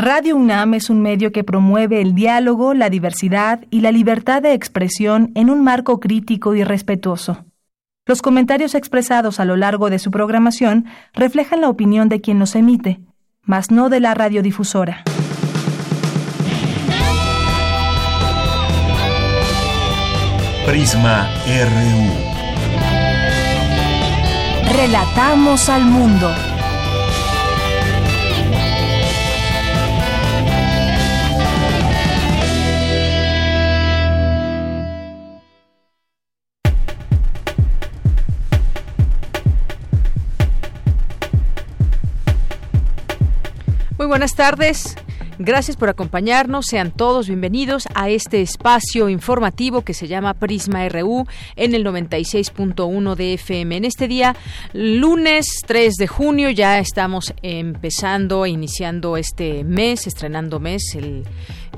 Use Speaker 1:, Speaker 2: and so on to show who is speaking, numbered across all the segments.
Speaker 1: Radio UNAM es un medio que promueve el diálogo, la diversidad y la libertad de expresión en un marco crítico y respetuoso. Los comentarios expresados a lo largo de su programación reflejan la opinión de quien los emite, mas no de la radiodifusora.
Speaker 2: Prisma RU.
Speaker 1: Relatamos al mundo.
Speaker 3: Buenas tardes. Gracias por acompañarnos. Sean todos bienvenidos a este espacio informativo que se llama Prisma RU en el 96.1 de FM. En este día, lunes 3 de junio, ya estamos empezando, iniciando este mes, estrenando mes, el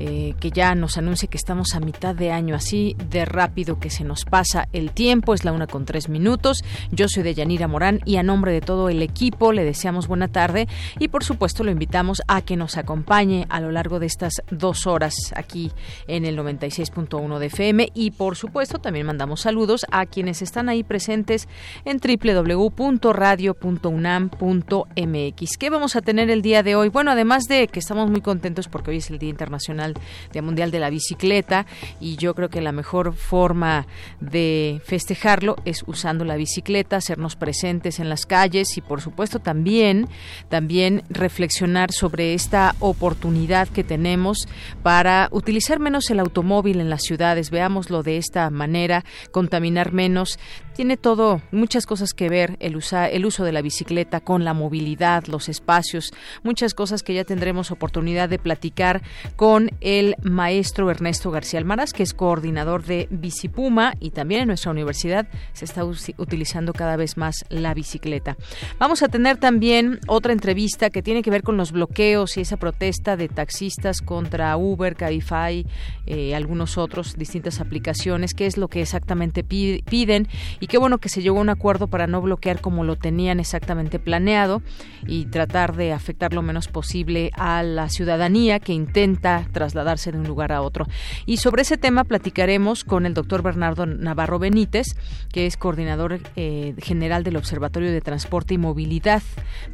Speaker 3: eh, que ya nos anuncia que estamos a mitad de año, así de rápido que se nos pasa el tiempo, es la una con tres minutos. Yo soy de Yanira Morán y a nombre de todo el equipo le deseamos buena tarde y por supuesto lo invitamos a que nos acompañe a lo largo de estas dos horas aquí en el 96.1 de FM y por supuesto también mandamos saludos a quienes están ahí presentes en www.radio.unam.mx. ¿Qué vamos a tener el día de hoy? Bueno, además de que estamos muy contentos porque hoy es el Día Internacional Día Mundial de la Bicicleta y yo creo que la mejor forma de festejarlo es usando la bicicleta, hacernos presentes en las calles y por supuesto también también reflexionar sobre esta oportunidad que tenemos para utilizar menos el automóvil en las ciudades, veámoslo de esta manera, contaminar menos, tiene todo muchas cosas que ver el el uso de la bicicleta con la movilidad, los espacios, muchas cosas que ya tendremos oportunidad de platicar con el maestro Ernesto García Almaraz, que es coordinador de Bicipuma y también en nuestra universidad se está utilizando cada vez más la bicicleta. Vamos a tener también otra entrevista que tiene que ver con los bloqueos y esa protesta de taxistas contra Uber, Cabify, eh, algunos otros, distintas aplicaciones, qué es lo que exactamente piden y qué bueno que se llegó a un acuerdo para no bloquear como lo tenían exactamente planeado y tratar de afectar lo menos posible a la ciudadanía que intenta trasladarse de un lugar a otro. Y sobre ese tema platicaremos con el doctor Bernardo Navarro Benítez, que es coordinador eh, general del Observatorio de Transporte y Movilidad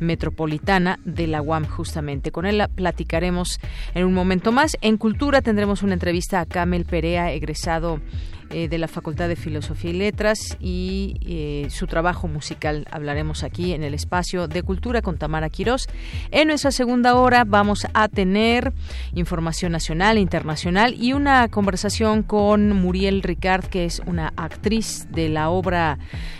Speaker 3: Metropolitana de la UAM, justamente. Con él platicaremos en un momento más. En Cultura tendremos una entrevista a Camel Perea, egresado eh, de la Facultad de Filosofía y Letras y eh, su trabajo musical. Hablaremos aquí en el espacio de cultura con Tamara Quirós. En nuestra segunda hora vamos a tener información nacional e internacional y una conversación con Muriel Ricard, que es una actriz de la obra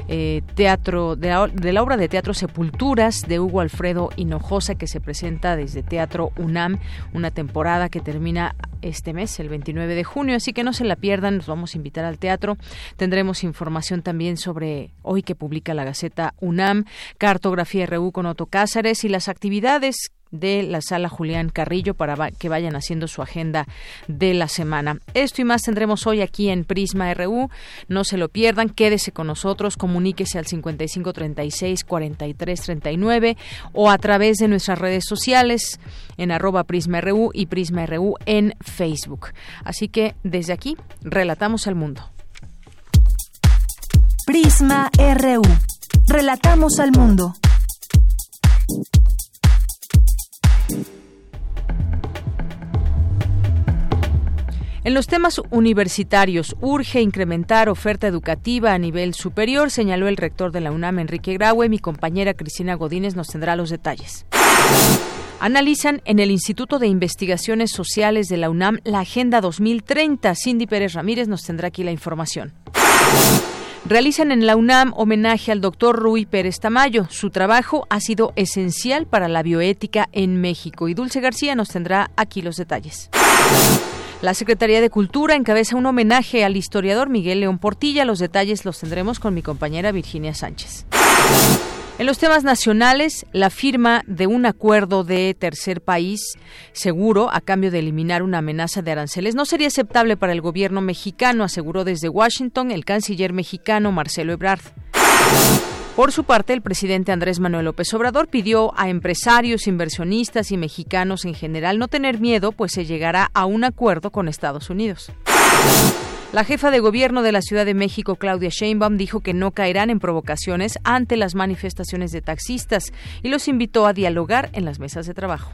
Speaker 3: eh, teatro de la, de la obra de teatro Sepulturas de Hugo Alfredo Hinojosa que se presenta desde Teatro UNAM, una temporada que termina este mes, el 29 de junio, así que no se la pierdan, nos vamos a invitar al teatro. Tendremos información también sobre hoy que publica la Gaceta UNAM, Cartografía RU con Otto Cázares y las actividades de la sala Julián Carrillo para que vayan haciendo su agenda de la semana. Esto y más tendremos hoy aquí en Prisma RU. No se lo pierdan, quédese con nosotros, comuníquese al 5536 4339 o a través de nuestras redes sociales en arroba Prisma RU y Prisma RU en Facebook. Así que desde aquí relatamos al mundo.
Speaker 1: Prisma RU. Relatamos al mundo.
Speaker 3: En los temas universitarios, urge incrementar oferta educativa a nivel superior, señaló el rector de la UNAM, Enrique Graue. Mi compañera Cristina Godínez nos tendrá los detalles. Analizan en el Instituto de Investigaciones Sociales de la UNAM la Agenda 2030. Cindy Pérez Ramírez nos tendrá aquí la información. Realizan en la UNAM homenaje al doctor Rui Pérez Tamayo. Su trabajo ha sido esencial para la bioética en México y Dulce García nos tendrá aquí los detalles. La Secretaría de Cultura encabeza un homenaje al historiador Miguel León Portilla. Los detalles los tendremos con mi compañera Virginia Sánchez. En los temas nacionales, la firma de un acuerdo de tercer país seguro a cambio de eliminar una amenaza de aranceles no sería aceptable para el gobierno mexicano, aseguró desde Washington el canciller mexicano Marcelo Ebrard. Por su parte, el presidente Andrés Manuel López Obrador pidió a empresarios, inversionistas y mexicanos en general no tener miedo, pues se llegará a un acuerdo con Estados Unidos. La jefa de gobierno de la Ciudad de México, Claudia Sheinbaum, dijo que no caerán en provocaciones ante las manifestaciones de taxistas y los invitó a dialogar en las mesas de trabajo.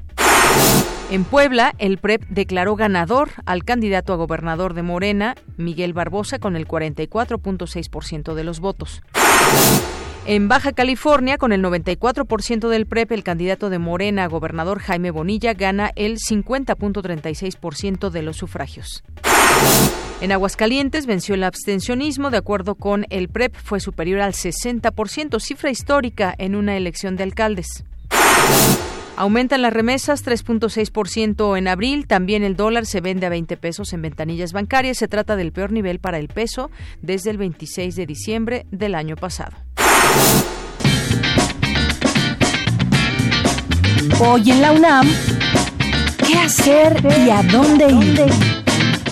Speaker 3: En Puebla, el PREP declaró ganador al candidato a gobernador de Morena, Miguel Barbosa, con el 44.6% de los votos. En Baja California, con el 94% del PREP, el candidato de Morena a gobernador Jaime Bonilla gana el 50.36% de los sufragios. En Aguascalientes venció el abstencionismo, de acuerdo con el PREP, fue superior al 60%, cifra histórica en una elección de alcaldes. Aumentan las remesas 3.6% en abril. También el dólar se vende a 20 pesos en ventanillas bancarias. Se trata del peor nivel para el peso desde el 26 de diciembre del año pasado.
Speaker 1: Hoy en la UNAM, ¿qué hacer y a dónde ir?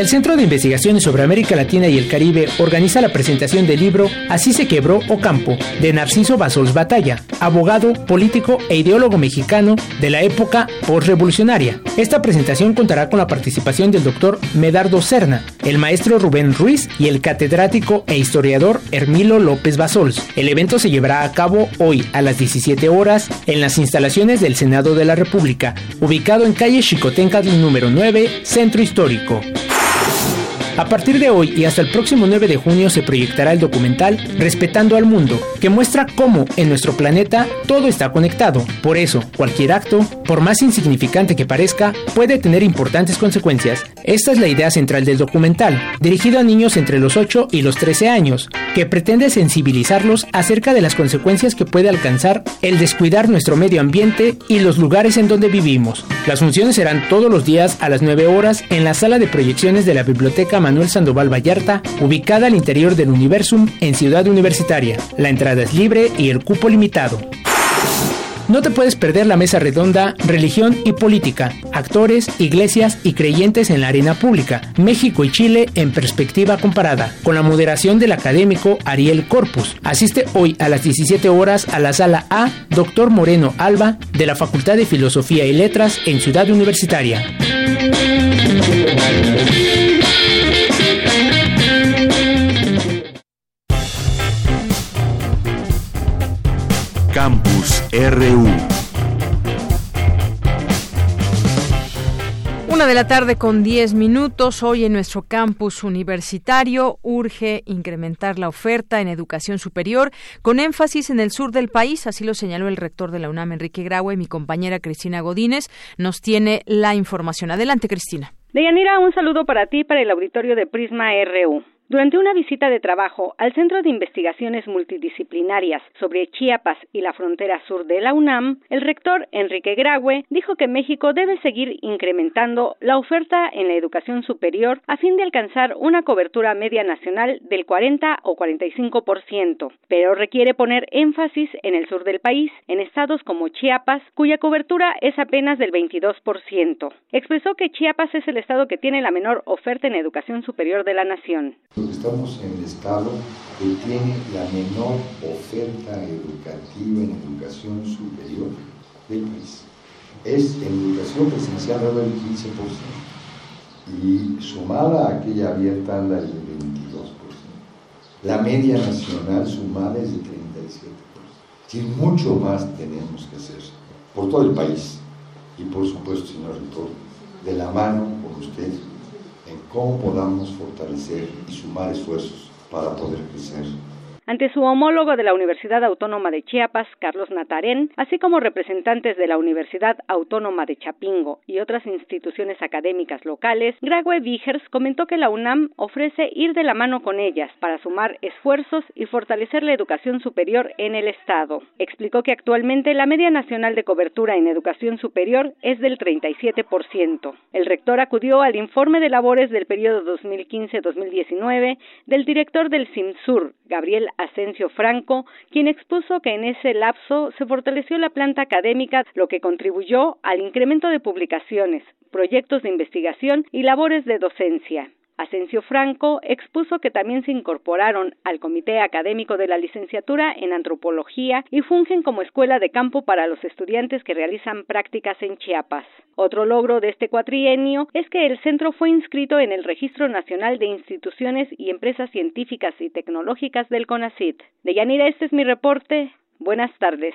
Speaker 2: El Centro de Investigaciones sobre América Latina y el Caribe organiza la presentación del libro Así se quebró Ocampo, de Narciso Basols Batalla, abogado, político e ideólogo mexicano de la época postrevolucionaria. Esta presentación contará con la participación del doctor Medardo Serna, el maestro Rubén Ruiz y el catedrático e historiador Hermilo López Basols. El evento se llevará a cabo hoy a las 17 horas en las instalaciones del Senado de la República, ubicado en calle Chicotenca número 9, Centro Histórico. A partir de hoy y hasta el próximo 9 de junio se proyectará el documental Respetando al Mundo, que muestra cómo en nuestro planeta todo está conectado. Por eso, cualquier acto, por más insignificante que parezca, puede tener importantes consecuencias. Esta es la idea central del documental, dirigido a niños entre los 8 y los 13 años, que pretende sensibilizarlos acerca de las consecuencias que puede alcanzar el descuidar nuestro medio ambiente y los lugares en donde vivimos. Las funciones serán todos los días a las 9 horas en la sala de proyecciones de la Biblioteca Manuel Sandoval Vallarta, ubicada al interior del Universum en Ciudad Universitaria. La entrada es libre y el cupo limitado. No te puedes perder la mesa redonda Religión y Política, actores, iglesias y creyentes en la arena pública, México y Chile en perspectiva comparada, con la moderación del académico Ariel Corpus. Asiste hoy a las 17 horas a la sala A, Dr. Moreno Alba, de la Facultad de Filosofía y Letras en Ciudad Universitaria.
Speaker 4: RU.
Speaker 3: Una de la tarde con 10 minutos. Hoy en nuestro campus universitario urge incrementar la oferta en educación superior con énfasis en el sur del país. Así lo señaló el rector de la UNAM, Enrique Graue. Mi compañera Cristina Godínez nos tiene la información. Adelante, Cristina.
Speaker 5: Deyanira, un saludo para ti, para el auditorio de Prisma RU. Durante una visita de trabajo al Centro de Investigaciones Multidisciplinarias sobre Chiapas y la frontera sur de la UNAM, el rector Enrique Graue dijo que México debe seguir incrementando la oferta en la educación superior a fin de alcanzar una cobertura media nacional del 40 o 45%, pero requiere poner énfasis en el sur del país, en estados como Chiapas, cuya cobertura es apenas del 22%. Expresó que Chiapas es el estado que tiene la menor oferta en educación superior de la nación.
Speaker 6: Estamos en el estado que tiene la menor oferta educativa en educación superior del país. Es en educación presencial del 15% y sumada a aquella abierta anda el 22%. La media nacional sumada es de 37%. Y mucho más tenemos que hacer por todo el país y por supuesto, señor rector, de la mano con usted en cómo podamos fortalecer y sumar esfuerzos para poder crecer
Speaker 5: ante su homólogo de la Universidad Autónoma de Chiapas, Carlos Natarén, así como representantes de la Universidad Autónoma de Chapingo y otras instituciones académicas locales, Grague Vigers comentó que la UNAM ofrece ir de la mano con ellas para sumar esfuerzos y fortalecer la educación superior en el Estado. Explicó que actualmente la media nacional de cobertura en educación superior es del 37%. El rector acudió al informe de labores del periodo 2015-2019 del director del CIMSUR, Gabriel Asensio Franco, quien expuso que en ese lapso se fortaleció la planta académica, lo que contribuyó al incremento de publicaciones, proyectos de investigación y labores de docencia. Asensio Franco expuso que también se incorporaron al Comité Académico de la Licenciatura en Antropología y fungen como escuela de campo para los estudiantes que realizan prácticas en Chiapas. Otro logro de este cuatrienio es que el centro fue inscrito en el Registro Nacional de Instituciones y Empresas Científicas y Tecnológicas del CONACIT. De Yanira, este es mi reporte. Buenas tardes.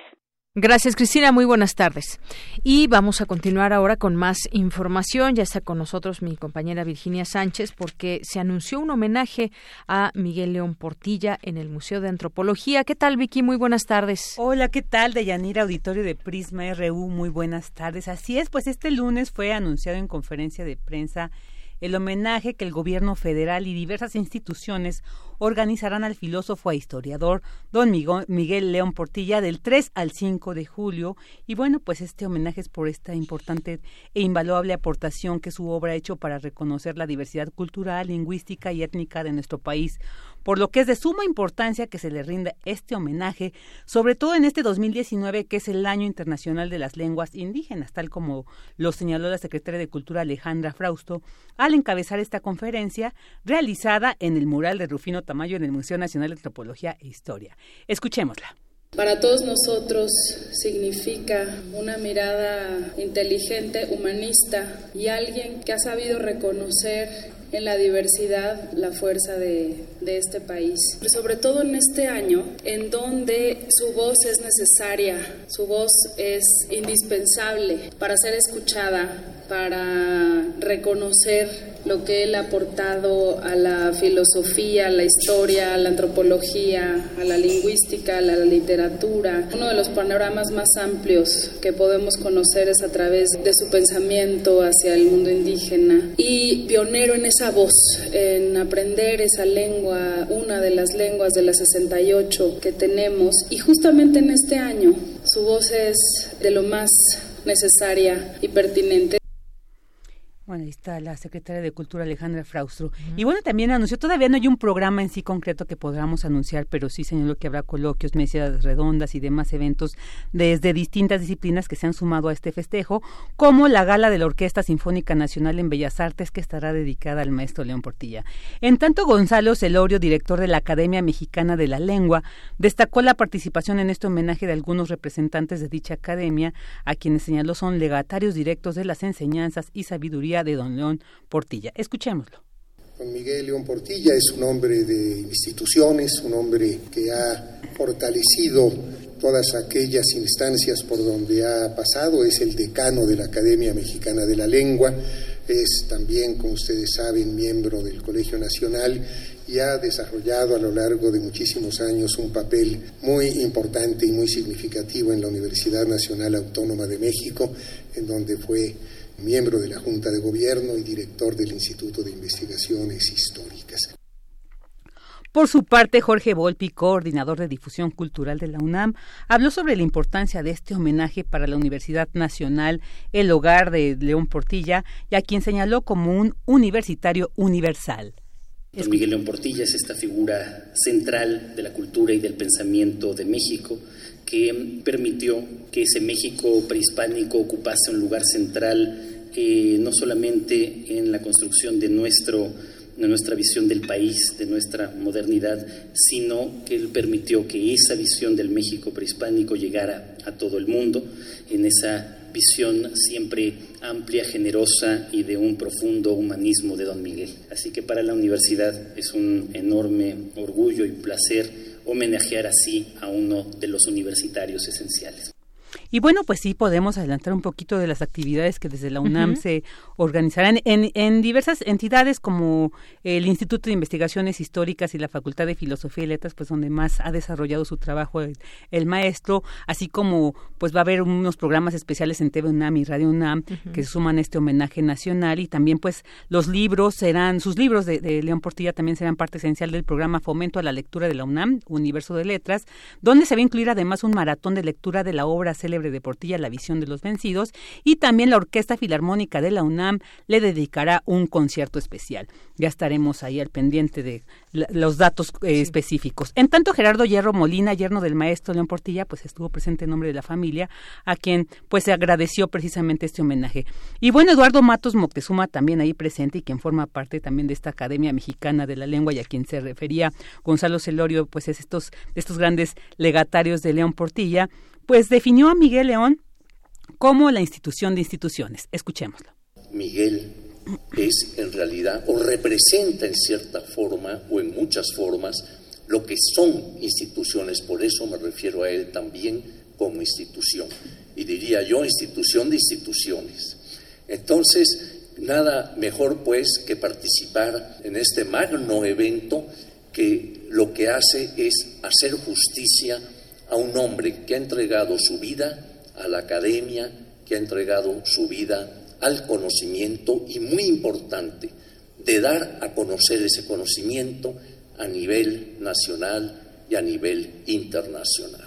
Speaker 3: Gracias, Cristina. Muy buenas tardes. Y vamos a continuar ahora con más información. Ya está con nosotros mi compañera Virginia Sánchez porque se anunció un homenaje a Miguel León Portilla en el Museo de Antropología. ¿Qué tal, Vicky? Muy buenas tardes.
Speaker 4: Hola, ¿qué tal? De Yanira Auditorio de Prisma RU. Muy buenas tardes. Así es, pues este lunes fue anunciado en conferencia de prensa el homenaje que el gobierno federal y diversas instituciones organizarán al filósofo e historiador don Miguel León Portilla del 3 al 5 de julio. Y bueno, pues este homenaje es por esta importante e invaluable aportación que su obra ha hecho para reconocer la diversidad cultural, lingüística y étnica de nuestro país por lo que es de suma importancia que se le rinda este homenaje, sobre todo en este 2019 que es el Año Internacional de las Lenguas Indígenas, tal como lo señaló la secretaria de Cultura Alejandra Frausto al encabezar esta conferencia realizada en el mural de Rufino Tamayo en el Museo Nacional de Antropología e Historia. Escuchémosla.
Speaker 7: Para todos nosotros significa una mirada inteligente, humanista y alguien que ha sabido reconocer en la diversidad la fuerza de, este país. sobre todo en este año, en donde su voz es necesaria, su voz es indispensable para ser escuchada, para reconocer lo que él ha aportado a la filosofía, a la historia, a la antropología, a la lingüística, a la literatura. Uno de los panoramas más amplios que podemos conocer es a través de su pensamiento hacia el mundo indígena y pionero en esa voz, en aprender esa lengua, una de las lenguas de las 68 que tenemos y justamente en este año su voz es de lo más necesaria y pertinente.
Speaker 4: Bueno, ahí está la secretaria de Cultura Alejandra Fraustro. Y bueno, también anunció, todavía no hay un programa en sí concreto que podamos anunciar, pero sí señaló que habrá coloquios, mesas redondas y demás eventos desde distintas disciplinas que se han sumado a este festejo, como la gala de la Orquesta Sinfónica Nacional en Bellas Artes que estará dedicada al maestro León Portilla. En tanto, Gonzalo Celorio, director de la Academia Mexicana de la Lengua, destacó la participación en este homenaje de algunos representantes de dicha academia, a quienes señaló son legatarios directos de las enseñanzas y sabiduría de don León Portilla. Escuchémoslo.
Speaker 8: Don Miguel León Portilla es un hombre de instituciones, un hombre que ha fortalecido todas aquellas instancias por donde ha pasado, es el decano de la Academia Mexicana de la Lengua, es también, como ustedes saben, miembro del Colegio Nacional y ha desarrollado a lo largo de muchísimos años un papel muy importante y muy significativo en la Universidad Nacional Autónoma de México, en donde fue miembro de la Junta de Gobierno y director del Instituto de Investigaciones Históricas.
Speaker 4: Por su parte, Jorge Volpi, coordinador de difusión cultural de la UNAM, habló sobre la importancia de este homenaje para la Universidad Nacional, el hogar de León Portilla, y a quien señaló como un universitario universal.
Speaker 9: Don Miguel León Portilla es esta figura central de la cultura y del pensamiento de México que permitió que ese México prehispánico ocupase un lugar central eh, no solamente en la construcción de, nuestro, de nuestra visión del país, de nuestra modernidad, sino que él permitió que esa visión del México prehispánico llegara a todo el mundo, en esa visión siempre amplia, generosa y de un profundo humanismo de don Miguel. Así que para la universidad es un enorme orgullo y placer homenajear así a uno de los universitarios esenciales.
Speaker 4: Y bueno, pues sí podemos adelantar un poquito de las actividades que desde la UNAM se organizarán en, en, diversas entidades como el Instituto de Investigaciones Históricas y la Facultad de Filosofía y Letras, pues donde más ha desarrollado su trabajo el, maestro, así como pues va a haber unos programas especiales en TV UNAM y Radio UNAM que suman este homenaje nacional y también pues los libros serán, sus libros de, de León Portilla también serán parte esencial del programa Fomento a la Lectura de la UNAM, Universo de Letras, donde se va a incluir además un maratón de lectura de la obra célebre célebre de Portilla, La visión de los vencidos, y también la Orquesta Filarmónica de la UNAM le dedicará un concierto especial. Ya estaremos ahí al pendiente de los datos eh, específicos. En tanto, Gerardo Hierro Molina, yerno del maestro León Portilla, pues estuvo presente en nombre de la familia, a quien pues se agradeció precisamente este homenaje. Y bueno, Eduardo Matos Moctezuma también ahí presente y quien forma parte también de esta Academia Mexicana de la Lengua y a quien se refería Gonzalo Celorio, pues es estos, estos grandes legatarios de León Portilla, pues definió a Miguel León como la institución de instituciones. Escuchémoslo.
Speaker 10: Miguel es en realidad o representa en cierta forma o en muchas formas lo que son instituciones, por eso me refiero a él también como institución. Y diría yo, institución de instituciones. Entonces, nada mejor pues que participar en este magno evento que lo que hace es hacer justicia a un hombre que ha entregado su vida a la academia, que ha entregado su vida al conocimiento y muy importante, de dar a conocer ese conocimiento a nivel nacional y a nivel internacional.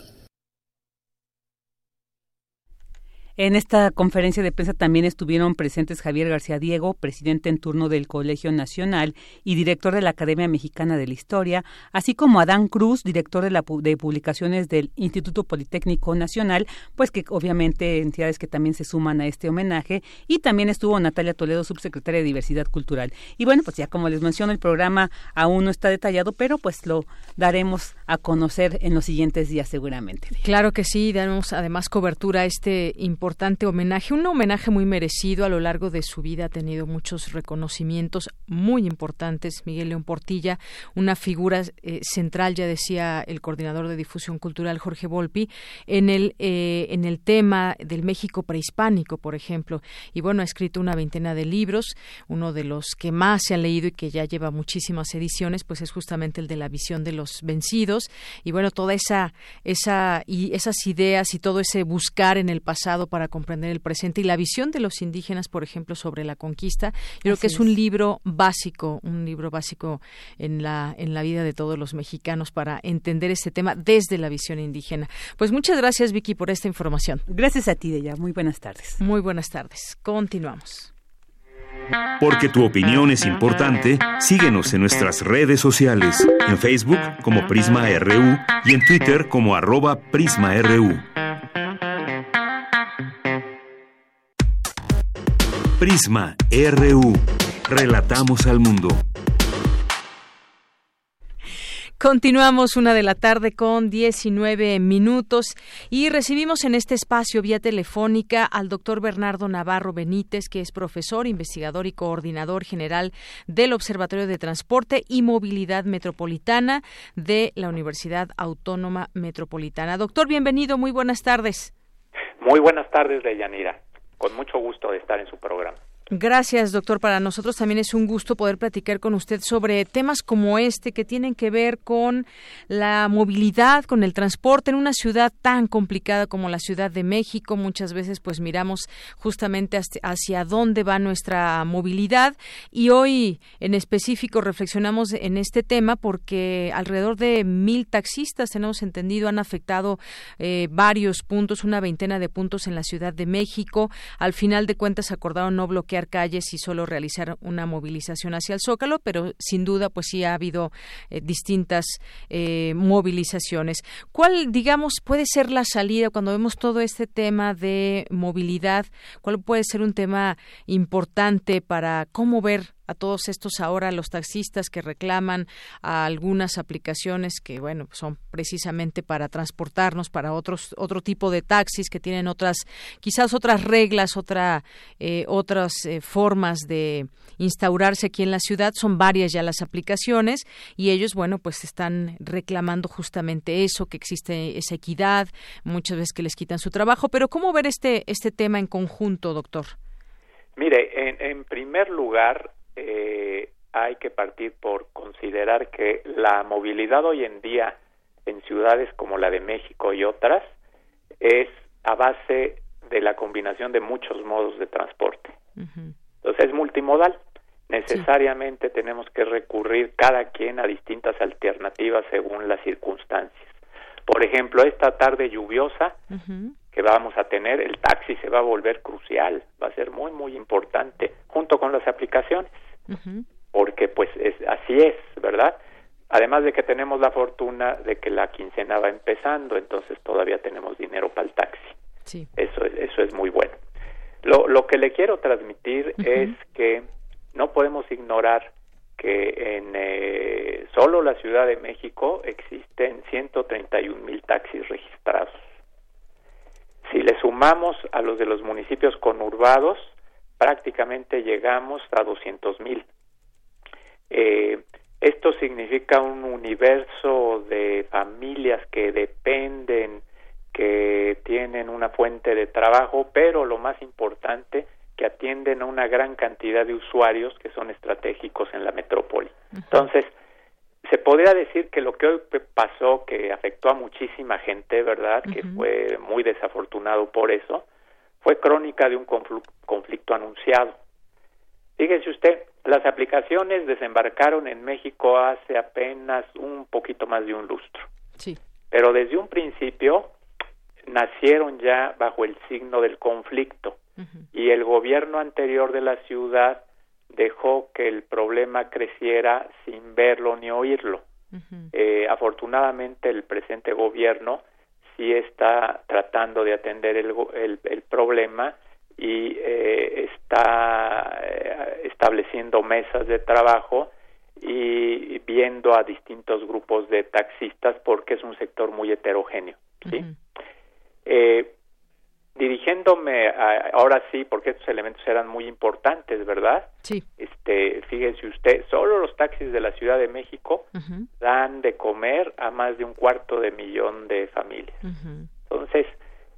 Speaker 4: En esta conferencia de prensa también estuvieron presentes Javier García Diego, presidente en turno del Colegio Nacional y director de la Academia Mexicana de la Historia, así como Adán Cruz, director de, la, publicaciones del Instituto Politécnico Nacional, pues que obviamente entidades que también se suman a este homenaje, y también estuvo Natalia Toledo, subsecretaria de Diversidad Cultural. Y bueno, pues ya como les menciono, el programa aún no está detallado, pero pues lo daremos a conocer en los siguientes días seguramente.
Speaker 3: Claro que sí, daremos además cobertura a este importante importante homenaje, un homenaje muy merecido a lo largo de su vida, ha tenido muchos reconocimientos muy importantes. Miguel León Portilla, una figura eh, central, ya decía el coordinador de difusión cultural Jorge Volpi, en el, eh, en el tema del México prehispánico, por ejemplo. Y bueno, ha escrito una veintena de libros, uno de los que más se ha leído y que ya lleva muchísimas ediciones, pues es justamente el de la visión de los vencidos. Y bueno, toda esa, esa y esas ideas y todo ese buscar en el pasado para comprender el presente y la visión de los indígenas, por ejemplo, sobre la conquista. Yo creo que es, un libro básico, un libro básico en la en la vida de todos los mexicanos para entender este tema desde la visión indígena. Pues muchas gracias Vicky por esta información.
Speaker 4: Gracias a ti, Deya. Muy buenas tardes.
Speaker 3: Muy buenas tardes. Continuamos.
Speaker 11: Porque tu opinión es importante, síguenos en nuestras redes sociales, en Facebook como Prisma RU y en Twitter como arroba PrismaRU. Prisma RU. Relatamos al mundo.
Speaker 3: Continuamos una de la tarde con 19 minutos y recibimos en este espacio vía telefónica al doctor Bernardo Navarro Benítez, que es profesor, investigador y coordinador general del Observatorio de Transporte y Movilidad Metropolitana de la Universidad Autónoma Metropolitana. Doctor, bienvenido, muy buenas tardes.
Speaker 12: Muy buenas tardes, Deyanira con mucho gusto de estar en su programa.
Speaker 3: Gracias, doctor. Para nosotros también es un gusto poder platicar con usted sobre temas como este que tienen que ver con la movilidad, con el transporte en una ciudad tan complicada como la Ciudad de México. Muchas veces pues miramos justamente hacia dónde va nuestra movilidad y hoy en específico reflexionamos en este tema porque alrededor de mil taxistas, tenemos entendido, han afectado eh, varios puntos, una veintena de puntos en la Ciudad de México. Al final de cuentas acordaron no bloquear calles y solo realizar una movilización hacia el Zócalo, pero sin duda pues sí ha habido eh, distintas eh, movilizaciones. ¿Cuál, digamos, puede ser la salida cuando vemos todo este tema de movilidad? ¿Cuál puede ser un tema importante para cómo ver a todos estos ahora los taxistas que reclaman a algunas aplicaciones que bueno son precisamente para transportarnos para otros otro tipo de taxis que tienen otras quizás otras reglas otra eh, otras eh, formas de instaurarse aquí en la ciudad. Son varias ya las aplicaciones y ellos bueno pues están reclamando justamente eso que existe esa equidad muchas veces que les quitan su trabajo. Pero cómo ver este este tema en conjunto doctor
Speaker 12: Mire, en, en primer lugar, eh, hay que partir por considerar que la movilidad hoy en día en ciudades como la de México y otras es a base de la combinación de muchos modos de transporte. Entonces es multimodal. Necesariamente tenemos que recurrir cada quien a distintas alternativas según las circunstancias. Por ejemplo, esta tarde lluviosa, que vamos a tener, el taxi se va a volver crucial, va a ser muy, muy importante, junto con las aplicaciones, porque pues es, así es, ¿verdad? Además de que tenemos la fortuna de que la quincena va empezando, entonces todavía tenemos dinero para el taxi. Sí. Eso, eso es muy bueno. Lo, lo que le quiero transmitir es que no podemos ignorar que en eh, solo la Ciudad de México existen 131 mil taxis registrados. Si le sumamos a los de los municipios conurbados, prácticamente llegamos a 200 mil. Eh, esto significa un universo de familias que dependen, que tienen una fuente de trabajo, pero lo más importante, que atienden a una gran cantidad de usuarios que son estratégicos en la metrópoli. Entonces, se podría decir que lo que hoy pasó, que afectó a muchísima gente, ¿verdad? Que fue muy desafortunado por eso, fue crónica de un conflicto anunciado. Fíjese usted, las aplicaciones desembarcaron en México hace apenas un poquito más de un lustro. Sí. Pero desde un principio nacieron ya bajo el signo del conflicto y el gobierno anterior de la ciudad dejó que el problema creciera sin verlo ni oírlo. eh, afortunadamente el presente gobierno sí está tratando de atender el, el, el problema y eh, está eh, estableciendo mesas de trabajo y viendo a distintos grupos de taxistas porque es un sector muy heterogéneo. ¿sí? eh, dirigiéndome ahora sí, porque estos elementos eran muy importantes, ¿verdad? Sí. Este, fíjense usted, solo los taxis de la Ciudad de México dan de comer a más de un cuarto de millón de familias. Entonces,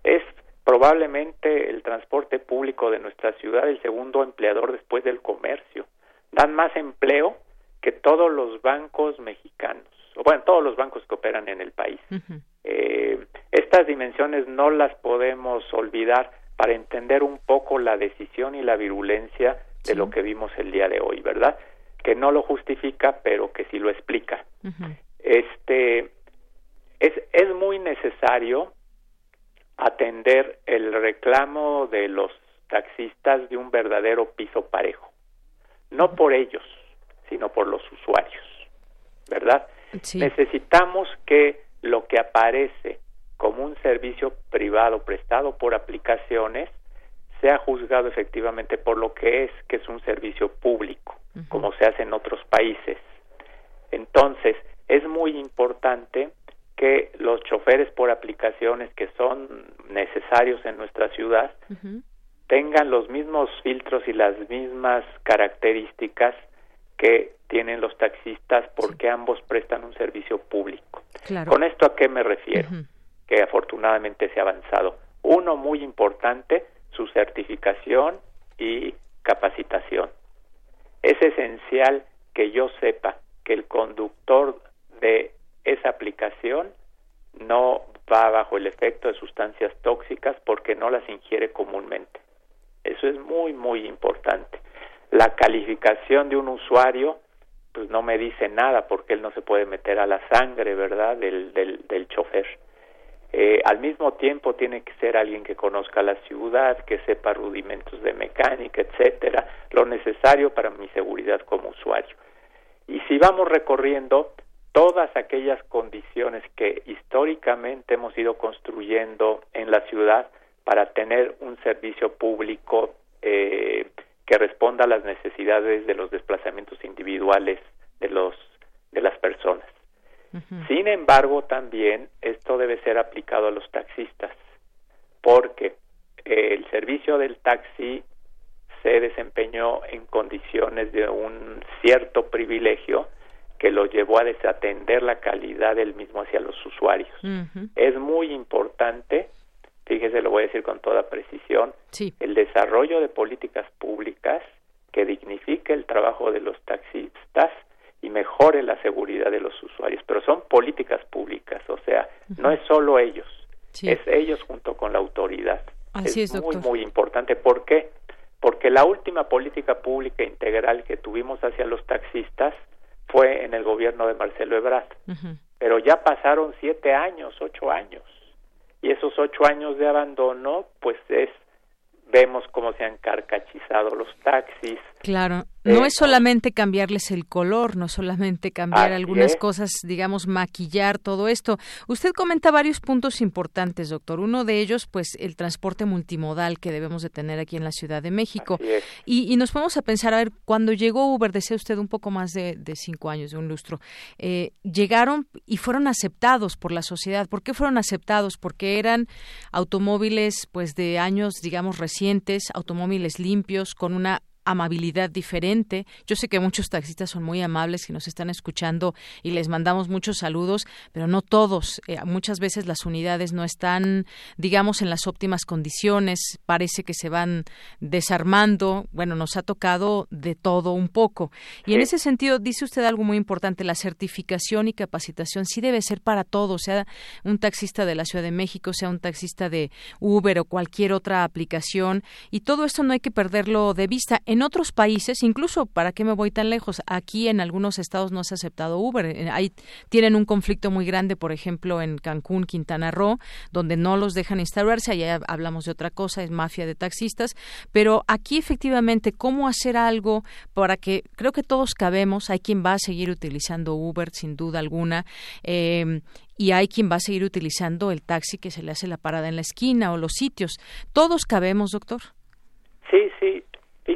Speaker 12: es probablemente el transporte público de nuestra ciudad el segundo empleador después del comercio. Dan más empleo que todos los bancos mexicanos, o bueno, todos los bancos que operan en el país. eh, estas dimensiones no las podemos olvidar para entender un poco la decisión y la virulencia de lo que vimos el día de hoy, ¿verdad? Que no lo justifica, pero que sí lo explica. Este es, es muy necesario atender el reclamo de los taxistas de un verdadero piso parejo. No por ellos, sino por los usuarios, ¿verdad? Necesitamos que lo que aparece como un servicio privado prestado por aplicaciones sea juzgado efectivamente por lo que es, que es un servicio público, como se hace en otros países. Entonces, es muy importante que los choferes por aplicaciones que son necesarios en nuestra ciudad tengan los mismos filtros y las mismas características que tienen los taxistas porque ambos prestan un servicio público. ¿Con esto a qué me refiero? Que afortunadamente se ha avanzado. Uno muy importante, su certificación y capacitación. Es esencial que yo sepa que el conductor de esa aplicación no va bajo el efecto de sustancias tóxicas porque no las ingiere comúnmente. Eso es muy, muy importante. La calificación de un usuario, pues no me dice nada porque él no se puede meter a la sangre, ¿verdad?, del, del, del chofer. Eh, al mismo tiempo tiene que ser alguien que conozca la ciudad, que sepa rudimentos de mecánica, etcétera, lo necesario para mi seguridad como usuario. Y si vamos recorriendo, todas aquellas condiciones que históricamente hemos ido construyendo en la ciudad para tener un servicio público eh, que responda a las necesidades de los desplazamientos individuales de los de las personas. Sin embargo, también esto debe ser aplicado a los taxistas, porque el servicio del taxi se desempeñó en condiciones de un cierto privilegio que lo llevó a desatender la calidad del mismo hacia los usuarios. Es muy importante, fíjese, lo voy a decir con toda precisión, el desarrollo de políticas públicas que dignifique el trabajo de los taxistas y mejore la seguridad de los usuarios. Pero son políticas públicas, o sea, no es solo ellos, es ellos junto con la autoridad.
Speaker 3: Así es,
Speaker 12: muy, muy importante. ¿Por qué? Porque la última política pública integral que tuvimos hacia los taxistas fue en el gobierno de Marcelo Ebrard. Pero ya pasaron siete años, ocho años, y esos ocho años de abandono, pues es vemos cómo se han carcachizado los taxis.
Speaker 3: Claro, no es solamente cambiarles el color, no solamente cambiar algunas cosas, digamos, maquillar todo esto. Usted comenta varios puntos importantes, doctor. Uno de ellos, pues, el transporte multimodal que debemos de tener aquí en la Ciudad de México. Y, nos ponemos a pensar, a ver, cuando llegó Uber, decía usted un poco más de, cinco años, de un lustro, eh, llegaron y fueron aceptados por la sociedad. ¿Por qué fueron aceptados? Porque eran automóviles, pues, de años, digamos, recientes, automóviles limpios, con una amabilidad diferente. Yo sé que muchos taxistas son muy amables y nos están escuchando y les mandamos muchos saludos, pero no todos. Eh, muchas veces las unidades no están, digamos, en las óptimas condiciones. Parece que se van desarmando. Bueno, nos ha tocado de todo un poco. Y en ese sentido, dice usted algo muy importante, la certificación y capacitación sí debe ser para todos, sea un taxista de la Ciudad de México, sea un taxista de Uber o cualquier otra aplicación. Y todo esto no hay que perderlo de vista en otros países, incluso, ¿para qué me voy tan lejos? Aquí en algunos estados no se ha aceptado Uber. Eh, ahí tienen un conflicto muy grande, por ejemplo, en Cancún, Quintana Roo, donde no los dejan instalarse. Allá hablamos de otra cosa, es mafia de taxistas. Pero aquí, efectivamente, ¿cómo hacer algo para que creo que todos cabemos? Hay quien va a seguir utilizando Uber, sin duda alguna. Eh, y hay quien va a seguir utilizando el taxi que se le hace la parada en la esquina o los sitios. ¿Todos cabemos, doctor?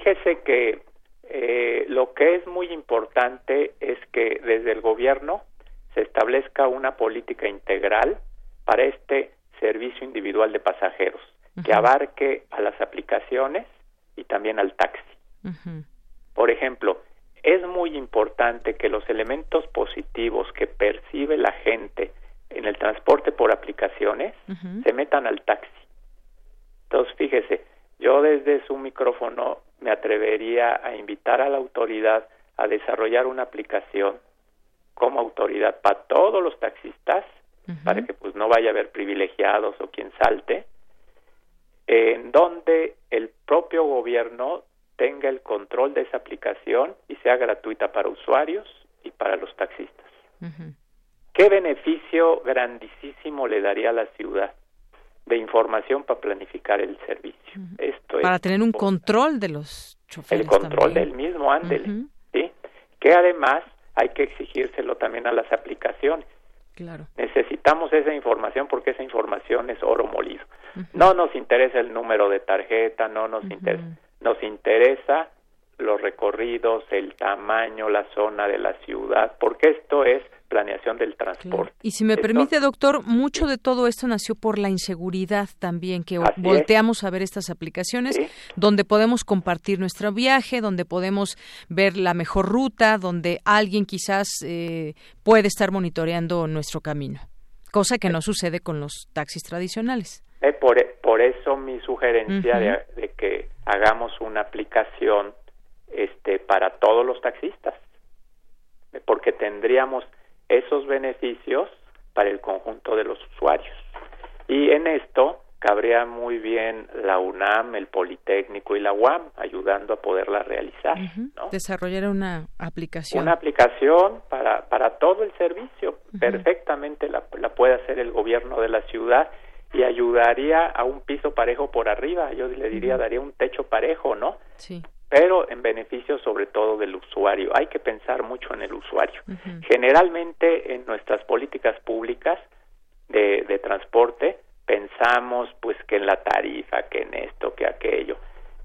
Speaker 12: Fíjese que eh, lo que es muy importante es que desde el gobierno se establezca una política integral para este servicio individual de pasajeros que abarque a las aplicaciones y también al taxi. Por ejemplo, es muy importante que los elementos positivos que percibe la gente en el transporte por aplicaciones se metan al taxi. Entonces, fíjese, yo desde su micrófono me atrevería a invitar a la autoridad a desarrollar una aplicación como autoridad para todos los taxistas, para que pues no vaya a haber privilegiados o quien salte, en donde el propio gobierno tenga el control de esa aplicación y sea gratuita para usuarios y para los taxistas. ¿Qué beneficio grandísimo le daría a la ciudad? De información para planificar el servicio. Esto
Speaker 3: para tener un control de los choferes.
Speaker 12: El control del mismo, ándele. ¿sí? Que además hay que exigírselo también a las aplicaciones.
Speaker 3: Claro.
Speaker 12: Necesitamos esa información porque esa información es oro molido. No nos interesa el número de tarjeta, no nos interesa. Nos interesa los recorridos, el tamaño, la zona de la ciudad, porque esto es planeación del transporte.
Speaker 3: Y si me permite, doctor, mucho de todo esto nació por la inseguridad también, que volteamos a ver estas aplicaciones, donde podemos compartir nuestro viaje, donde podemos ver la mejor ruta, donde alguien quizás eh, puede estar monitoreando nuestro camino, cosa que no sucede con los taxis tradicionales.
Speaker 12: Eh, por, por, eso mi sugerencia de, que hagamos una aplicación este, para todos los taxistas, porque tendríamos esos beneficios para el conjunto de los usuarios. Y en esto cabría muy bien la UNAM, el Politécnico y la UAM ayudando a poderla realizar.
Speaker 3: Desarrollar una aplicación.
Speaker 12: Una aplicación para, para todo el servicio. Perfectamente la, la puede hacer el gobierno de la ciudad y ayudaría a un piso parejo por arriba. Yo le diría, daría un techo parejo, ¿no?
Speaker 3: Sí
Speaker 12: pero en beneficio sobre todo del usuario. Hay que pensar mucho en el usuario. Generalmente en nuestras políticas públicas de, de, transporte pensamos pues que en la tarifa, que en esto, que aquello,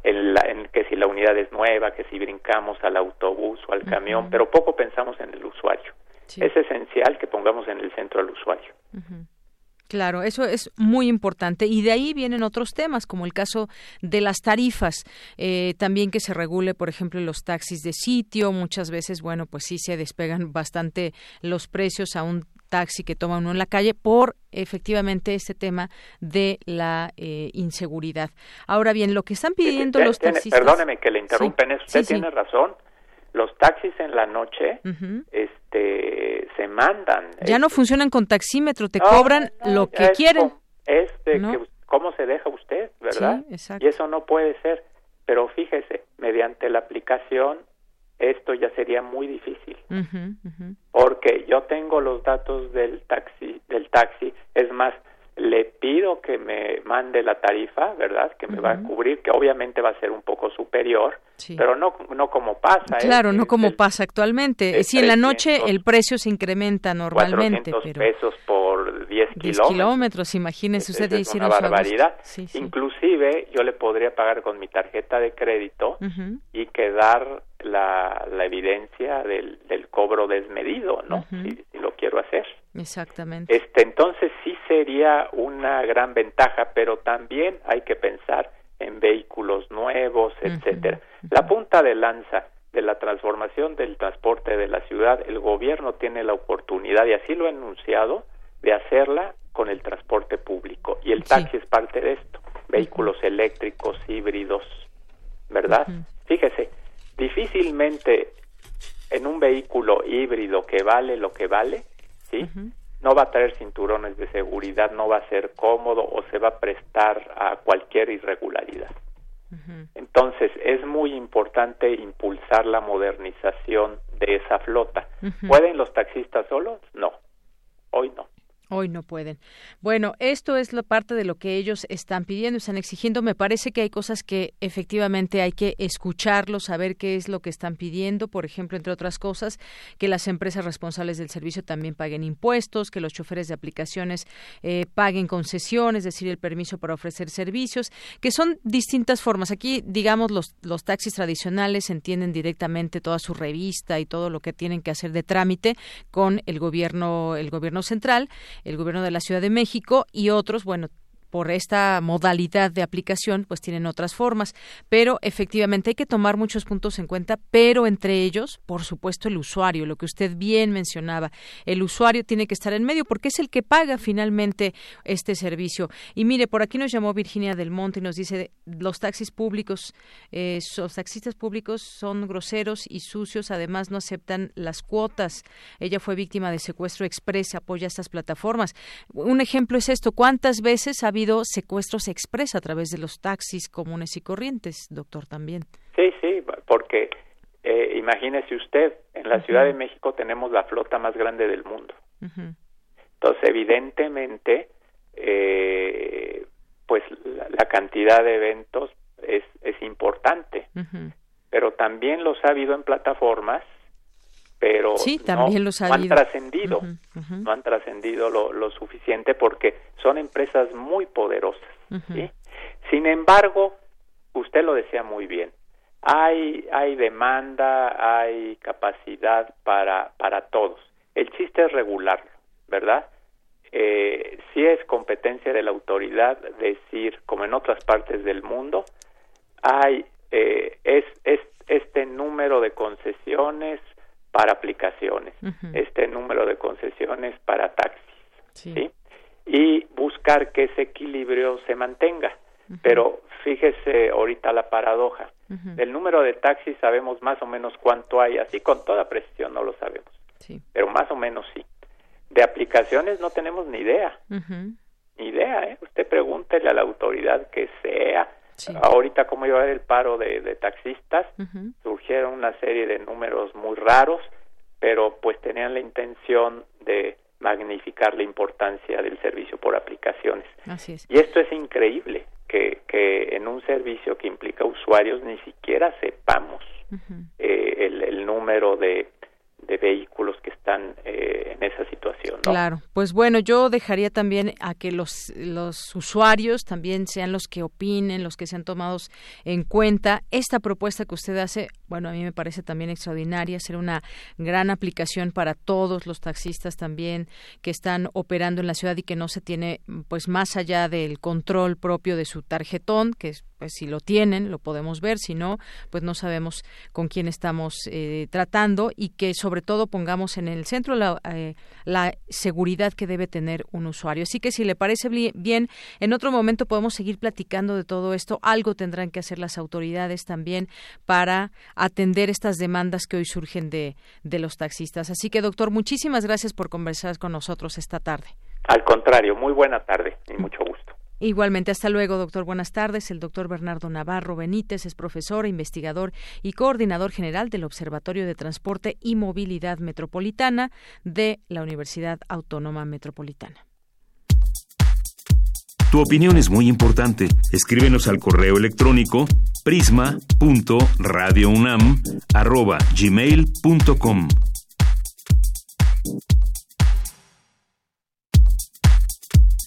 Speaker 12: en, la, en que si la unidad es nueva, que si brincamos al autobús o al camión, pero poco pensamos en el usuario. Es esencial que pongamos en el centro al usuario.
Speaker 3: Claro, eso es muy importante. Y de ahí vienen otros temas, como el caso de las tarifas. Eh, también que se regule, por ejemplo, los taxis de sitio. Muchas veces, bueno, pues sí se despegan bastante los precios a un taxi que toma uno en la calle por efectivamente este tema de la eh, inseguridad. Ahora bien, lo que están pidiendo los taxistas...
Speaker 12: Perdóneme que le interrumpen, usted tiene razón los taxis en la noche este se mandan.
Speaker 3: Ya no funcionan con taxímetro te cobran lo que quieren.
Speaker 12: es de que, cómo se deja usted verdad y eso no puede ser. Pero fíjese mediante la aplicación esto ya sería muy difícil. Porque yo tengo los datos del taxi del taxi. Es más le pido que me mande la tarifa, ¿verdad? Que me va a cubrir, que obviamente va a ser un poco superior, pero no, no como pasa.
Speaker 3: ¿eh? Claro, no como pasa actualmente. Si en la noche el precio se incrementa normalmente.
Speaker 12: pero... pesos por 10
Speaker 3: kilómetros. kilómetros, imagínese usted.
Speaker 12: Es una barbaridad. Inclusive yo le podría pagar con mi tarjeta de crédito y quedar la, la evidencia del, del cobro desmedido, ¿no? si, lo quiero hacer.
Speaker 3: Exactamente.
Speaker 12: Este, entonces sí sería una gran ventaja, pero también hay que pensar en vehículos nuevos, etcétera. La punta de lanza de la transformación del transporte de la ciudad, el gobierno tiene la oportunidad, y así lo ha anunciado, de hacerla con el transporte público. Y el taxi es parte de esto. Vehículos eléctricos, híbridos, ¿verdad? Fíjese, difícilmente en un vehículo híbrido que vale lo que vale, ¿sí? No va a traer cinturones de seguridad, no va a ser cómodo o se va a prestar a cualquier irregularidad. Entonces, es muy importante impulsar la modernización de esa flota. ¿Pueden los taxistas solos? No, hoy no.
Speaker 3: Hoy no pueden. Bueno, esto es la parte de lo que ellos están pidiendo, están exigiendo. Me parece que hay cosas que efectivamente hay que escucharlos, saber qué es lo que están pidiendo. Por ejemplo, entre otras cosas, que las empresas responsables del servicio también paguen impuestos, que los choferes de aplicaciones eh, paguen concesiones, es decir, el permiso para ofrecer servicios, que son distintas formas. Aquí, digamos, los, los taxis tradicionales entienden directamente toda su revista y todo lo que tienen que hacer de trámite con el gobierno, el gobierno central el gobierno de la Ciudad de México y otros, bueno, por esta modalidad de aplicación, pues tienen otras formas. Pero efectivamente hay que tomar muchos puntos en cuenta, pero entre ellos, por supuesto, el usuario, lo que usted bien mencionaba. El usuario tiene que estar en medio porque es el que paga finalmente este servicio. Y mire, por aquí nos llamó Virginia del Monte y nos dice, los taxis públicos, eh, los taxistas públicos son groseros y sucios, además no aceptan las cuotas. Ella fue víctima de secuestro express, apoya estas plataformas. Un ejemplo es esto, ¿cuántas veces ha habido secuestros express a través de los taxis comunes y corrientes, doctor, también.
Speaker 12: Sí, sí, porque eh, imagínese usted, en la Ciudad de México tenemos la flota más grande del mundo. Entonces, evidentemente, eh, pues la, cantidad de eventos es, es importante, pero también los ha habido en plataformas pero
Speaker 3: también
Speaker 12: no, han trascendido, no han trascendido lo, suficiente porque son empresas muy poderosas. Sin embargo, usted lo decía muy bien, hay, hay demanda, hay capacidad para, para todos. El chiste es regularlo, ¿verdad? Eh, si es competencia de la autoridad decir, como en otras partes del mundo, hay eh, es, es este número de concesiones para aplicaciones, este número de concesiones para taxis, y buscar que ese equilibrio se mantenga. Pero fíjese ahorita la paradoja. Del número de taxis sabemos más o menos cuánto hay, así con toda precisión no lo sabemos, pero más o menos sí. De aplicaciones no tenemos ni idea, ni idea. ¿eh? Usted pregúntele a la autoridad que sea. Ahorita como iba a haber el paro de, taxistas, surgieron una serie de números muy raros, pero pues tenían la intención de magnificar la importancia del servicio por aplicaciones. Y esto es increíble, que, que en un servicio que implica usuarios ni siquiera sepamos eh, el, el número de de vehículos que están eh, en esa situación.
Speaker 3: Claro, pues bueno, yo dejaría también a que los, los usuarios también sean los que opinen, los que sean tomados en cuenta. Esta propuesta que usted hace, bueno, a mí me parece también extraordinaria, ser una gran aplicación para todos los taxistas también que están operando en la ciudad y que no se tiene, pues más allá del control propio de su tarjetón, que pues si lo tienen, lo podemos ver, si no, pues no sabemos con quién estamos eh, tratando y que sobre todo pongamos en el centro la, eh, la seguridad que debe tener un usuario. Así que si le parece bien, en otro momento podemos seguir platicando de todo esto. Algo tendrán que hacer las autoridades también para atender estas demandas que hoy surgen de, de los taxistas. Así que, doctor, muchísimas gracias por conversar con nosotros esta tarde.
Speaker 12: Al contrario, muy buena tarde y mucho gusto.
Speaker 3: Igualmente, hasta luego, doctor. Buenas tardes. El doctor Bernardo Navarro Benítez es profesor, investigador y coordinador general del Observatorio de Transporte y Movilidad Metropolitana de la Universidad Autónoma Metropolitana.
Speaker 11: Tu opinión es muy importante. Escríbenos al correo electrónico prisma.radiounam@gmail.com.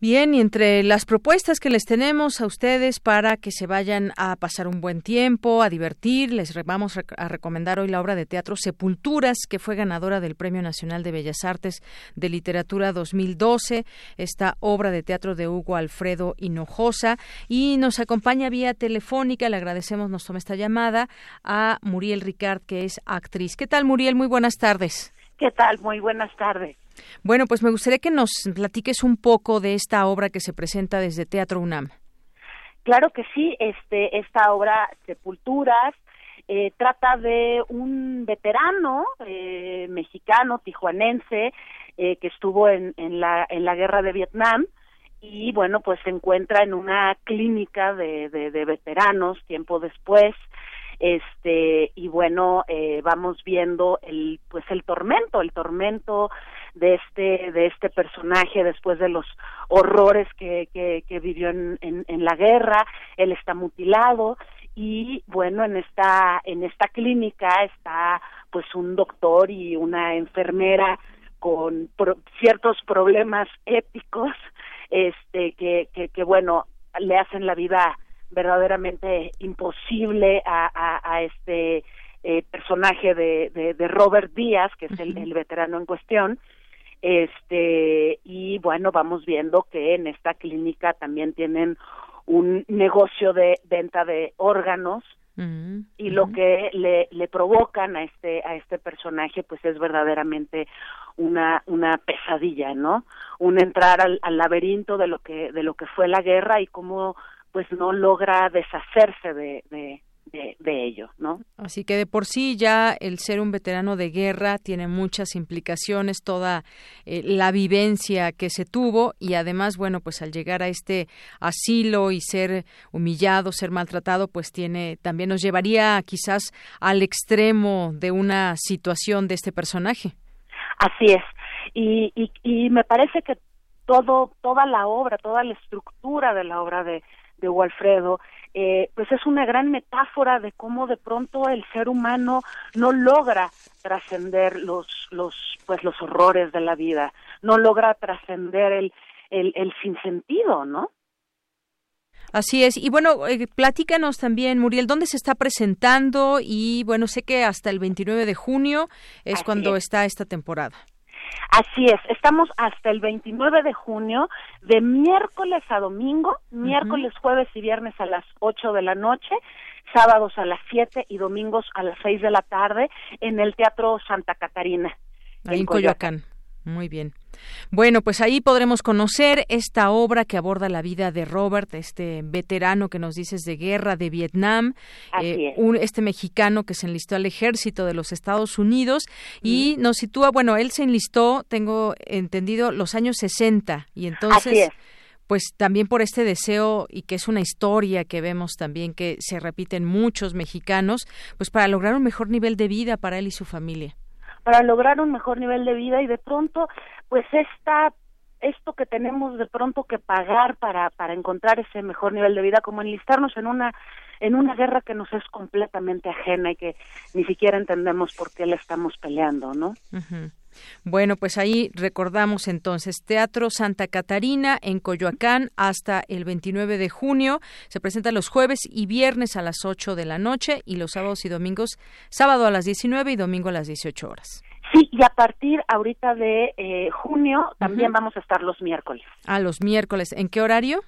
Speaker 3: Bien, y entre las propuestas que les tenemos a ustedes para que se vayan a pasar un buen tiempo, a divertir, les vamos a recomendar hoy la obra de teatro Sepulturas, que fue ganadora del Premio Nacional de Bellas Artes de Literatura 2012, esta obra de teatro de Hugo Alfredo Hinojosa, y nos acompaña vía telefónica, le agradecemos, nos toma esta llamada, a Muriel Ricard, que es actriz. ¿Qué tal, Muriel? Muy buenas tardes.
Speaker 13: ¿Qué tal? Muy buenas tardes.
Speaker 3: Bueno, pues me gustaría que nos platiques un poco de esta obra que se presenta desde Teatro UNAM.
Speaker 13: Claro que sí, este, esta obra Sepulturas eh, trata de un veterano eh, mexicano, tijuanense, eh, que estuvo en, en, la, en la guerra de Vietnam y bueno, pues se encuentra en una clínica de, de, veteranos tiempo después este y bueno eh, vamos viendo el pues el tormento el tormento de este de este personaje después de los horrores que que, que vivió en, en, en la guerra él está mutilado y bueno en esta en esta clínica está pues un doctor y una enfermera con ciertos problemas éticos este que, que que bueno le hacen la vida verdaderamente imposible a, a, este eh, personaje de, de, Robert Díaz, que es el, el, veterano en cuestión. Este, y bueno, vamos viendo que en esta clínica también tienen un negocio de venta de órganos y lo que le, le provocan a este a este personaje pues es verdaderamente una una pesadilla no un entrar al, al laberinto de lo que de lo que fue la guerra y cómo pues no logra deshacerse de, de, de, ello, ¿no?
Speaker 3: Así que de por sí ya el ser un veterano de guerra tiene muchas implicaciones, toda eh, la vivencia que se tuvo y además, bueno, pues al llegar a este asilo y ser humillado, ser maltratado, pues tiene también nos llevaría quizás al extremo de una situación de este personaje.
Speaker 13: Así es. Y, y, y me parece que todo, toda la obra, toda la estructura de la obra de, de Walfredo, eh, pues es una gran metáfora de cómo de pronto el ser humano no logra trascender los, los, pues los horrores de la vida, no logra trascender el, el, el sinsentido, ¿no?
Speaker 3: Así es. Y bueno, eh, platícanos también, Muriel, ¿dónde se está presentando? Y bueno, sé que hasta el 29 de junio es cuando está esta temporada.
Speaker 13: Así es, estamos hasta el 29 de junio, de miércoles a domingo, miércoles, jueves y viernes a las 8 de la noche, sábados a las 7 y domingos a las 6 de la tarde en el Teatro Santa Catarina.
Speaker 3: en, Coyoacán. Muy bien. Bueno, pues ahí podremos conocer esta obra que aborda la vida de Robert, este veterano que nos dices de guerra de Vietnam,
Speaker 13: eh,
Speaker 3: este mexicano que se enlistó al ejército de los Estados Unidos y nos sitúa, bueno, él se enlistó, tengo entendido, los años 60 y entonces... pues también por este deseo y que es una historia que vemos también que se repite en muchos mexicanos, pues para lograr un mejor nivel de vida para él y su familia
Speaker 13: para lograr un mejor nivel de vida y de pronto pues esta esto que tenemos de pronto que pagar para para encontrar ese mejor nivel de vida como enlistarnos en una en una guerra que nos es completamente ajena y que ni siquiera entendemos por qué la estamos peleando, ¿no?
Speaker 3: Bueno, pues ahí recordamos entonces Teatro Santa Catarina en Coyoacán hasta el 29 de junio. Se presenta los jueves y viernes a las 8 de la noche y los sábados y domingos, sábado a las 19 y domingo a las 18 horas.
Speaker 13: Sí, y a partir ahorita de eh, junio también vamos a estar los miércoles.
Speaker 3: A los miércoles. ¿En qué horario?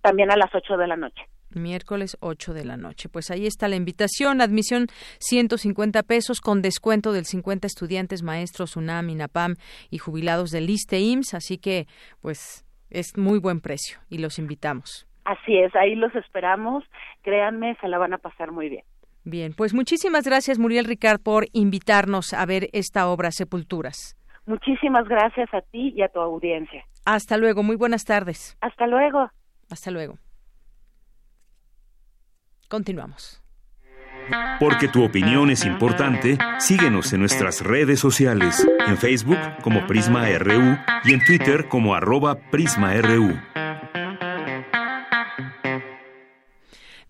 Speaker 13: También a las 8 de la noche
Speaker 3: miércoles 8 de la noche. Pues ahí está la invitación, admisión 150 pesos con descuento del 50 estudiantes, maestros UNAM, INAPAM y jubilados del ISTE IMSS, así que pues es muy buen precio y los invitamos.
Speaker 13: Así es, ahí los esperamos, créanme, se la van a pasar muy bien.
Speaker 3: Bien, pues muchísimas gracias Muriel Ricard por invitarnos a ver esta obra Sepulturas.
Speaker 13: Muchísimas gracias a ti y a tu audiencia.
Speaker 3: Hasta luego, muy buenas tardes.
Speaker 13: Hasta luego.
Speaker 3: Hasta luego. Continuamos.
Speaker 11: Porque tu opinión es importante, síguenos en nuestras redes sociales, en Facebook como Prisma RU y en Twitter como arroba PrismaRU.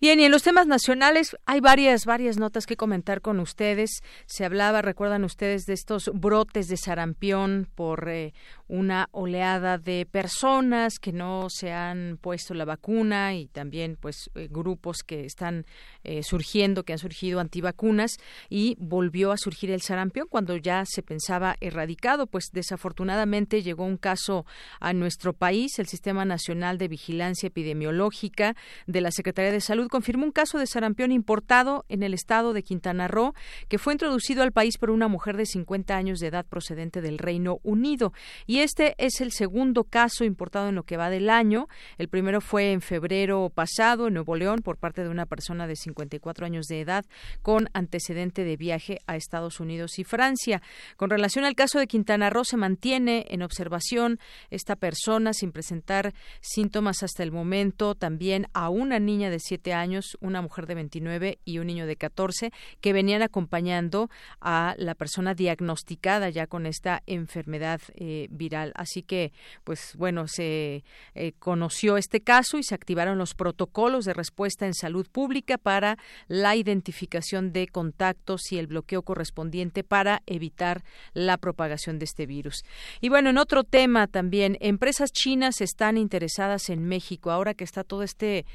Speaker 3: Bien, y en los temas nacionales hay varias, varias notas que comentar con ustedes. Se hablaba, recuerdan ustedes, de estos brotes de sarampión por eh, una oleada de personas que no se han puesto la vacuna y también pues eh, grupos que están eh, surgiendo, que han surgido antivacunas y volvió a surgir el sarampión cuando ya se pensaba erradicado, pues desafortunadamente llegó un caso a nuestro país, el Sistema Nacional de Vigilancia Epidemiológica de la Secretaría de Salud confirmó un caso de sarampión importado en el estado de Quintana Roo que fue introducido al país por una mujer de 50 años de edad procedente del Reino Unido. Y este es el segundo caso importado en lo que va del año. El primero fue en febrero pasado en Nuevo León por parte de una persona de 54 años de edad con antecedente de viaje a Estados Unidos y Francia. Con relación al caso de Quintana Roo, se mantiene en observación esta persona sin presentar síntomas hasta el momento. También a una niña de 7 años, una mujer de 29 y un niño de 14 que venían acompañando a la persona diagnosticada ya con esta enfermedad eh, viral Así que, pues bueno, se eh, conoció este caso y se activaron los protocolos de respuesta en salud pública para la identificación de contactos y el bloqueo correspondiente para evitar la propagación de este virus. Y bueno, en otro tema también, empresas chinas están interesadas en México ahora que está todo este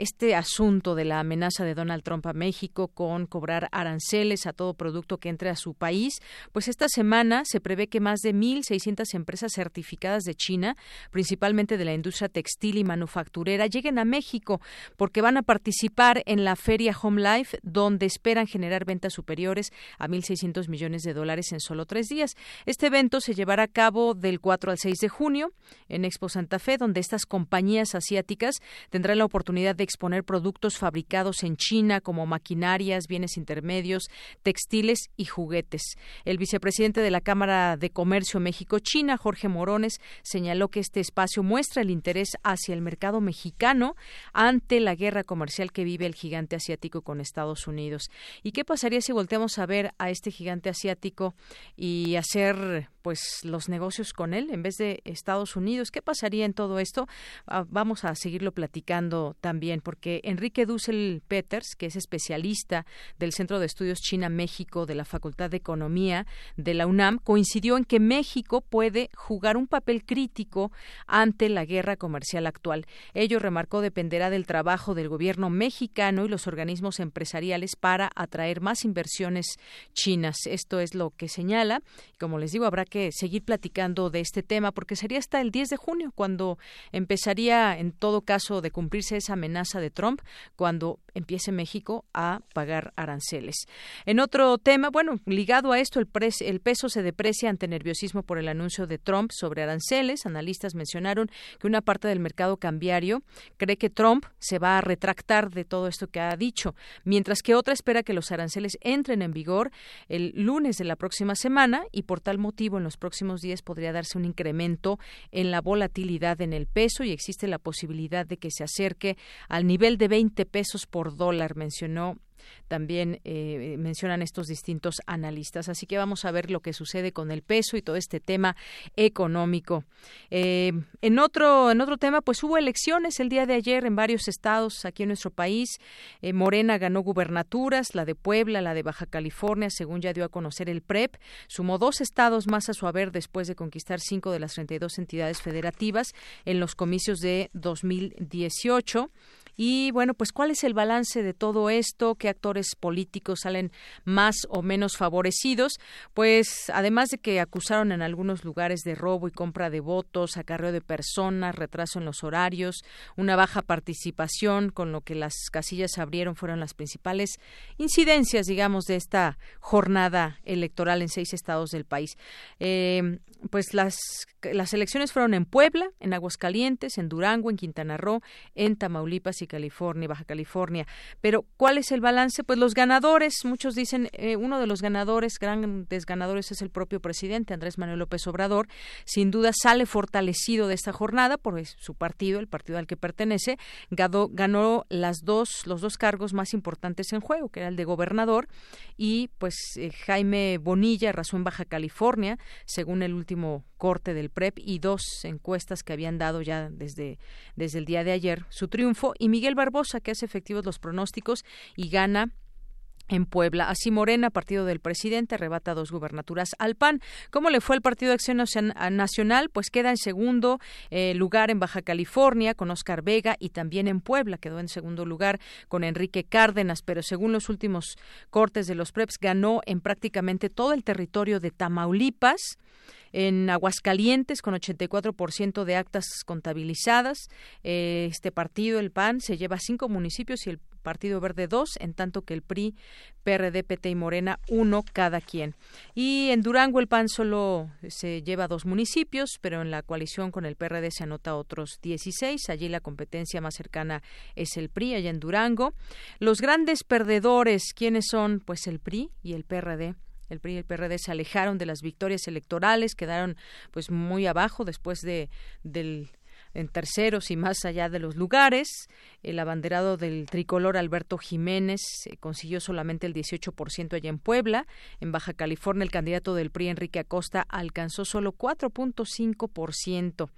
Speaker 3: este asunto de la amenaza de Donald Trump a México con cobrar aranceles a todo producto que entre a su país, pues esta semana se prevé que más de 1.600 empresas certificadas de China, principalmente de la industria textil y manufacturera, lleguen a México porque van a participar en la feria Home Life, donde esperan generar ventas superiores a 1.600 millones de dólares en solo tres días. Este evento se llevará a cabo del 4 al 6 de junio en Expo Santa Fe, donde estas compañías asiáticas tendrán la oportunidad de exponer productos fabricados en China como maquinarias, bienes intermedios, textiles y juguetes. El vicepresidente de la Cámara de Comercio México-China, Morones, señaló que este espacio muestra el interés hacia el mercado mexicano ante la guerra comercial que vive el gigante asiático con Estados Unidos. ¿Y qué pasaría si volteamos a ver a este gigante asiático y hacer pues los negocios con él en vez de Estados Unidos. ¿Qué pasaría en todo esto? Ah, vamos a seguirlo platicando también porque Enrique Dussel Peters, que es especialista del Centro de Estudios China-México de la Facultad de Economía de la UNAM, coincidió en que México puede jugar un papel crítico ante la guerra comercial actual. Ello remarcó dependerá del trabajo del gobierno mexicano y los organismos empresariales para atraer más inversiones chinas. Esto es lo que señala. Como les digo, habrá que seguir platicando de este tema porque sería hasta el 10 de junio cuando empezaría en todo caso de cumplirse esa amenaza de Trump cuando empiece México a pagar aranceles. En otro tema, bueno, ligado a esto, el, el peso se deprecia ante nerviosismo por el anuncio de Trump sobre aranceles. Analistas mencionaron que una parte del mercado cambiario cree que Trump se va a retractar de todo esto que ha dicho, mientras que otra espera que los aranceles entren en vigor el lunes de la próxima semana y por tal motivo en los próximos días podría darse un incremento en la volatilidad en el peso y existe la posibilidad de que se acerque al nivel de 20 pesos por dólar, mencionó también eh, mencionan estos distintos analistas. Así que vamos a ver lo que sucede con el peso y todo este tema económico. Eh, en otro en otro tema, pues hubo elecciones el día de ayer en varios estados aquí en nuestro país. Eh, Morena ganó gubernaturas, la de Puebla, la de Baja California, según ya dio a conocer el PREP. Sumó dos estados más a su haber después de conquistar cinco de las 32 entidades federativas en los comicios de 2018. Y bueno, pues ¿cuál es el balance de todo esto? ¿Qué actores políticos salen más o menos favorecidos? Pues además de que acusaron en algunos lugares de robo y compra de votos, acarreo de personas, retraso en los horarios, una baja participación, con lo que las casillas abrieron fueron las principales incidencias, digamos, de esta jornada electoral en seis estados del país. Eh, pues las las elecciones fueron en Puebla, en Aguascalientes, en Durango, en Quintana Roo, en Tamaulipas y California, Baja California. Pero ¿cuál es el balance? Pues los ganadores, muchos dicen, eh, uno de los ganadores, grandes ganadores es el propio presidente Andrés Manuel López Obrador. Sin duda sale fortalecido de esta jornada por su partido, el partido al que pertenece, ganó, ganó las dos, los dos cargos más importantes en juego, que era el de gobernador y pues eh, Jaime Bonilla arrasó en Baja California, según el último corte del PREP y dos encuestas que habían dado ya desde, desde el día de ayer su triunfo y Miguel Barbosa que hace efectivos los pronósticos y gana en Puebla. Así Morena, partido del presidente, arrebata dos gubernaturas al PAN. ¿Cómo le fue el Partido de Acción Nacional? Pues queda en segundo eh, lugar en Baja California con Oscar Vega y también en Puebla quedó en segundo lugar con Enrique Cárdenas, pero según los últimos cortes de los PREPS ganó en prácticamente todo el territorio de Tamaulipas en Aguascalientes con 84% de actas contabilizadas. Eh, este partido, el PAN, se lleva cinco municipios y el Partido Verde dos, en tanto que el PRI, PRD, PT y Morena uno cada quien. Y en Durango el PAN solo se lleva dos municipios, pero en la coalición con el PRD se anota otros 16. Allí la competencia más cercana es el PRI, allá en Durango. Los grandes perdedores, ¿quiénes son? Pues el PRI y el PRD el PRI y el PRD se alejaron de las victorias electorales, quedaron pues muy abajo después de del en terceros y más allá de los lugares. El abanderado del tricolor Alberto Jiménez eh, consiguió solamente el 18% allá en Puebla. En Baja California, el candidato del PRI, Enrique Acosta, alcanzó solo 4.5%.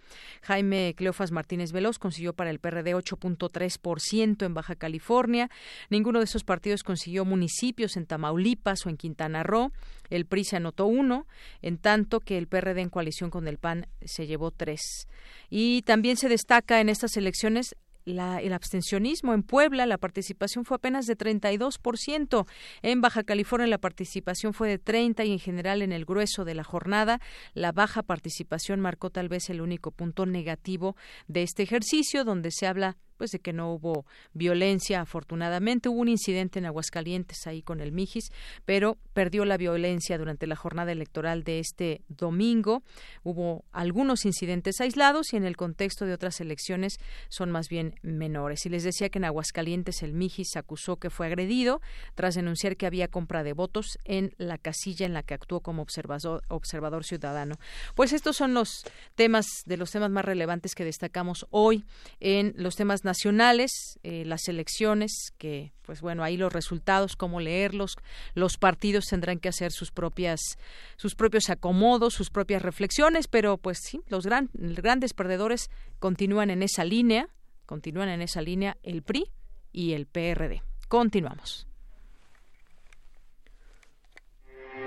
Speaker 3: Jaime Cleofas Martínez Veloz consiguió para el PRD 8.3% en Baja California. Ninguno de esos partidos consiguió municipios en Tamaulipas o en Quintana Roo. El PRI se anotó uno, en tanto que el PRD en coalición con el PAN se llevó tres. Y también se destaca en estas elecciones el abstencionismo. En Puebla la participación fue apenas de 32%. En Baja California la participación fue de 30% y en general en el grueso de la jornada la baja participación marcó tal vez el único punto negativo de este ejercicio donde se habla pues de que no hubo violencia afortunadamente. Hubo un incidente en Aguascalientes ahí con el Mijis pero perdió la violencia durante la jornada electoral de este domingo. Hubo algunos incidentes aislados y en el contexto de otras elecciones son más bien menores. Y les decía que en Aguascalientes el Mijis acusó que fue agredido tras denunciar que había compra de votos en la casilla en la que actuó como observador, observador ciudadano. Pues estos son los temas de los temas más relevantes que destacamos hoy en los temas nacionales, eh, las elecciones, que pues bueno, ahí los resultados, cómo leerlos, los partidos tendrán que hacer sus propias, sus propios acomodos, sus propias reflexiones, pero pues sí, los grandes perdedores continúan en esa línea, continúan en esa línea el PRI y el PRD. Continuamos.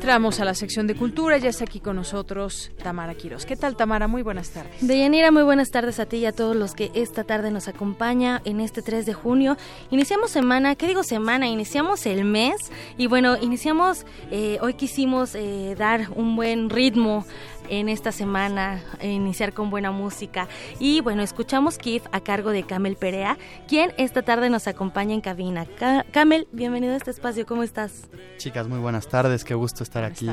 Speaker 3: Entramos a la sección de cultura. Ya está aquí con nosotros Tamara Quiroz. ¿Qué tal, Tamara? Muy buenas tardes.
Speaker 14: Deyanira, muy buenas tardes a ti y a todos los que esta tarde nos acompaña en este 3 de junio. Iniciamos semana, ¿qué digo semana? Iniciamos el mes y bueno, iniciamos, eh, hoy quisimos eh, dar un buen ritmo en esta semana, iniciar con buena música. Y bueno, escuchamos Kif a cargo de Camel Perea, quien esta tarde nos acompaña en cabina. Camel, bienvenido a este espacio, ¿cómo estás?
Speaker 15: Chicas, muy buenas tardes, qué gusto estar aquí.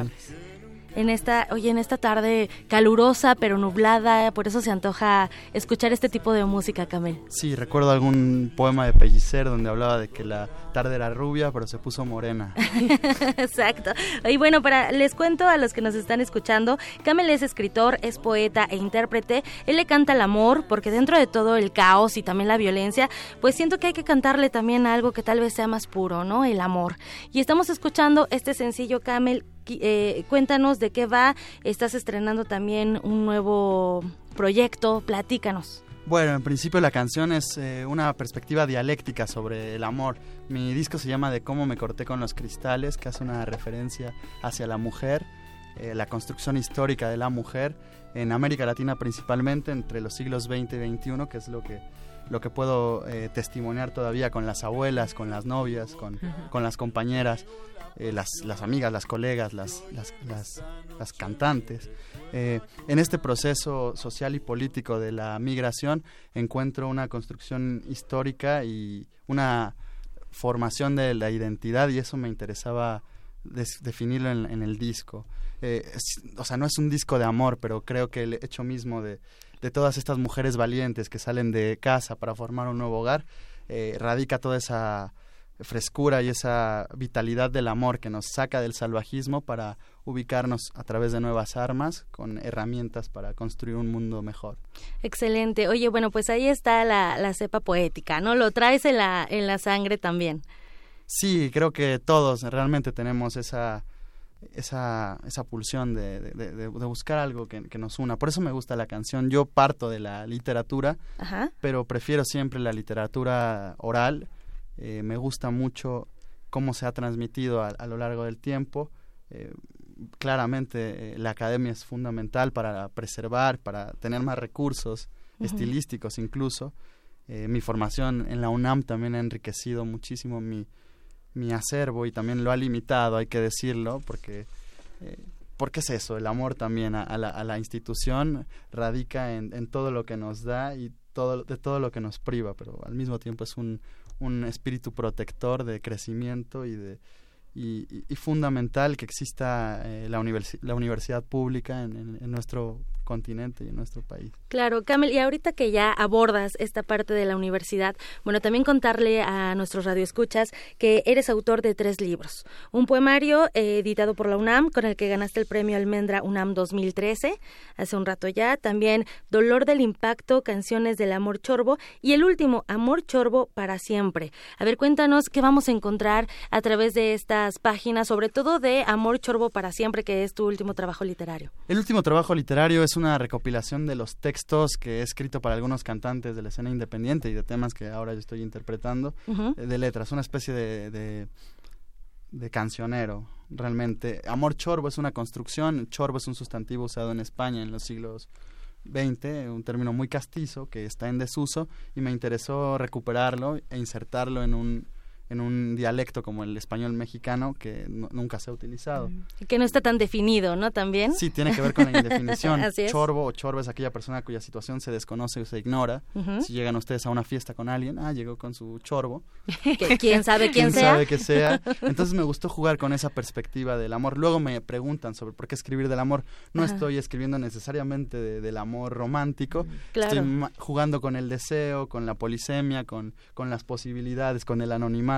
Speaker 14: En esta, oye, en esta tarde calurosa pero nublada, por eso se antoja escuchar este tipo de música, Camel.
Speaker 15: Sí, recuerdo algún poema de Pellicer donde hablaba de que la tarde era rubia, pero se puso morena.
Speaker 14: Exacto. Y bueno, para les cuento a los que nos están escuchando, Camel es escritor, es poeta e intérprete. Él le canta el amor, porque dentro de todo el caos y también la violencia, pues siento que hay que cantarle también algo que tal vez sea más puro, ¿no? El amor. Y estamos escuchando este sencillo Camel. Eh, cuéntanos de qué va. Estás estrenando también un nuevo proyecto. Platícanos.
Speaker 15: Bueno, en principio la canción es eh, una perspectiva dialéctica sobre el amor. Mi disco se llama De cómo me corté con los cristales, que hace una referencia hacia la mujer, eh, la construcción histórica de la mujer en América Latina principalmente entre los siglos XX y XXI, que es lo que lo que puedo eh, testimoniar todavía con las abuelas, con las novias, con, con las compañeras, eh, las, las, amigas, las colegas, las, las, las, cantantes. Eh, en este proceso social y político de la migración encuentro una construcción histórica y una formación de la identidad y eso me interesaba definirlo en, en, el disco. o sea, no es un disco de amor, pero creo que el hecho mismo de, de todas estas mujeres valientes que salen de casa para formar un nuevo hogar, eh, radica toda esa frescura y esa vitalidad del amor que nos saca del salvajismo para ubicarnos a través de nuevas armas con herramientas para construir un mundo mejor.
Speaker 14: Excelente. Oye, bueno, pues ahí está la, la cepa poética, ¿no? Lo traes en la, en la sangre también.
Speaker 15: Sí, creo que todos realmente tenemos esa esa, esa pulsión de, de, buscar algo que, nos una. Por eso me gusta la canción. Yo parto de la literatura, pero prefiero siempre la literatura oral. Eh, me gusta mucho cómo se ha transmitido a, lo largo del tiempo. Eh, claramente eh, la academia es fundamental para preservar, para tener más recursos estilísticos incluso. mi formación en la UNAM también ha enriquecido muchísimo mi, mi acervo y también lo ha limitado, hay que decirlo, porque, eh, porque es eso, el amor también a, la, a la, institución radica en, en, todo lo que nos da y todo, de todo lo que nos priva, pero al mismo tiempo es un, un espíritu protector de crecimiento y de, y, fundamental que exista eh, la, la universidad pública en, en, nuestro continente y en nuestro país.
Speaker 14: Claro, Camel, y ahorita que ya abordas esta parte de la universidad, bueno, también contarle a nuestros radioescuchas que eres autor de tres libros. Un poemario eh, editado por la UNAM, con el que ganaste el premio Almendra UNAM 2013, hace un rato ya. También Dolor del Impacto, Canciones del Amor Chorbo. Y el último, Amor Chorbo para siempre. A ver, cuéntanos qué vamos a encontrar a través de estas páginas, sobre todo de Amor Chorbo para siempre, que es tu último trabajo literario.
Speaker 15: El último trabajo literario es una recopilación de los textos que he escrito para algunos cantantes de la escena independiente y de temas que ahora yo estoy interpretando, eh, de letras, una especie de, de, cancionero, realmente. Amor chorbo es una construcción, chorbo es un sustantivo usado en España en los siglos XX, un término muy castizo que está en desuso y me interesó recuperarlo e insertarlo en un en un dialecto como el español mexicano que nunca se ha utilizado.
Speaker 14: Y que no está tan definido, ¿no? También.
Speaker 15: Sí, tiene que ver con la indefinición. Chorbo o chorbo es aquella persona cuya situación se desconoce o se ignora. Si llegan ustedes a una fiesta con alguien, ah, llegó con su chorbo.
Speaker 14: ¿Quién sabe quién,
Speaker 15: sea? sabe que sea. Entonces me gustó jugar con esa perspectiva del amor. Luego me preguntan sobre por qué escribir del amor. No estoy escribiendo necesariamente del amor romántico. Estoy jugando con el deseo, con la polisemia, con, con las posibilidades, con el anonimato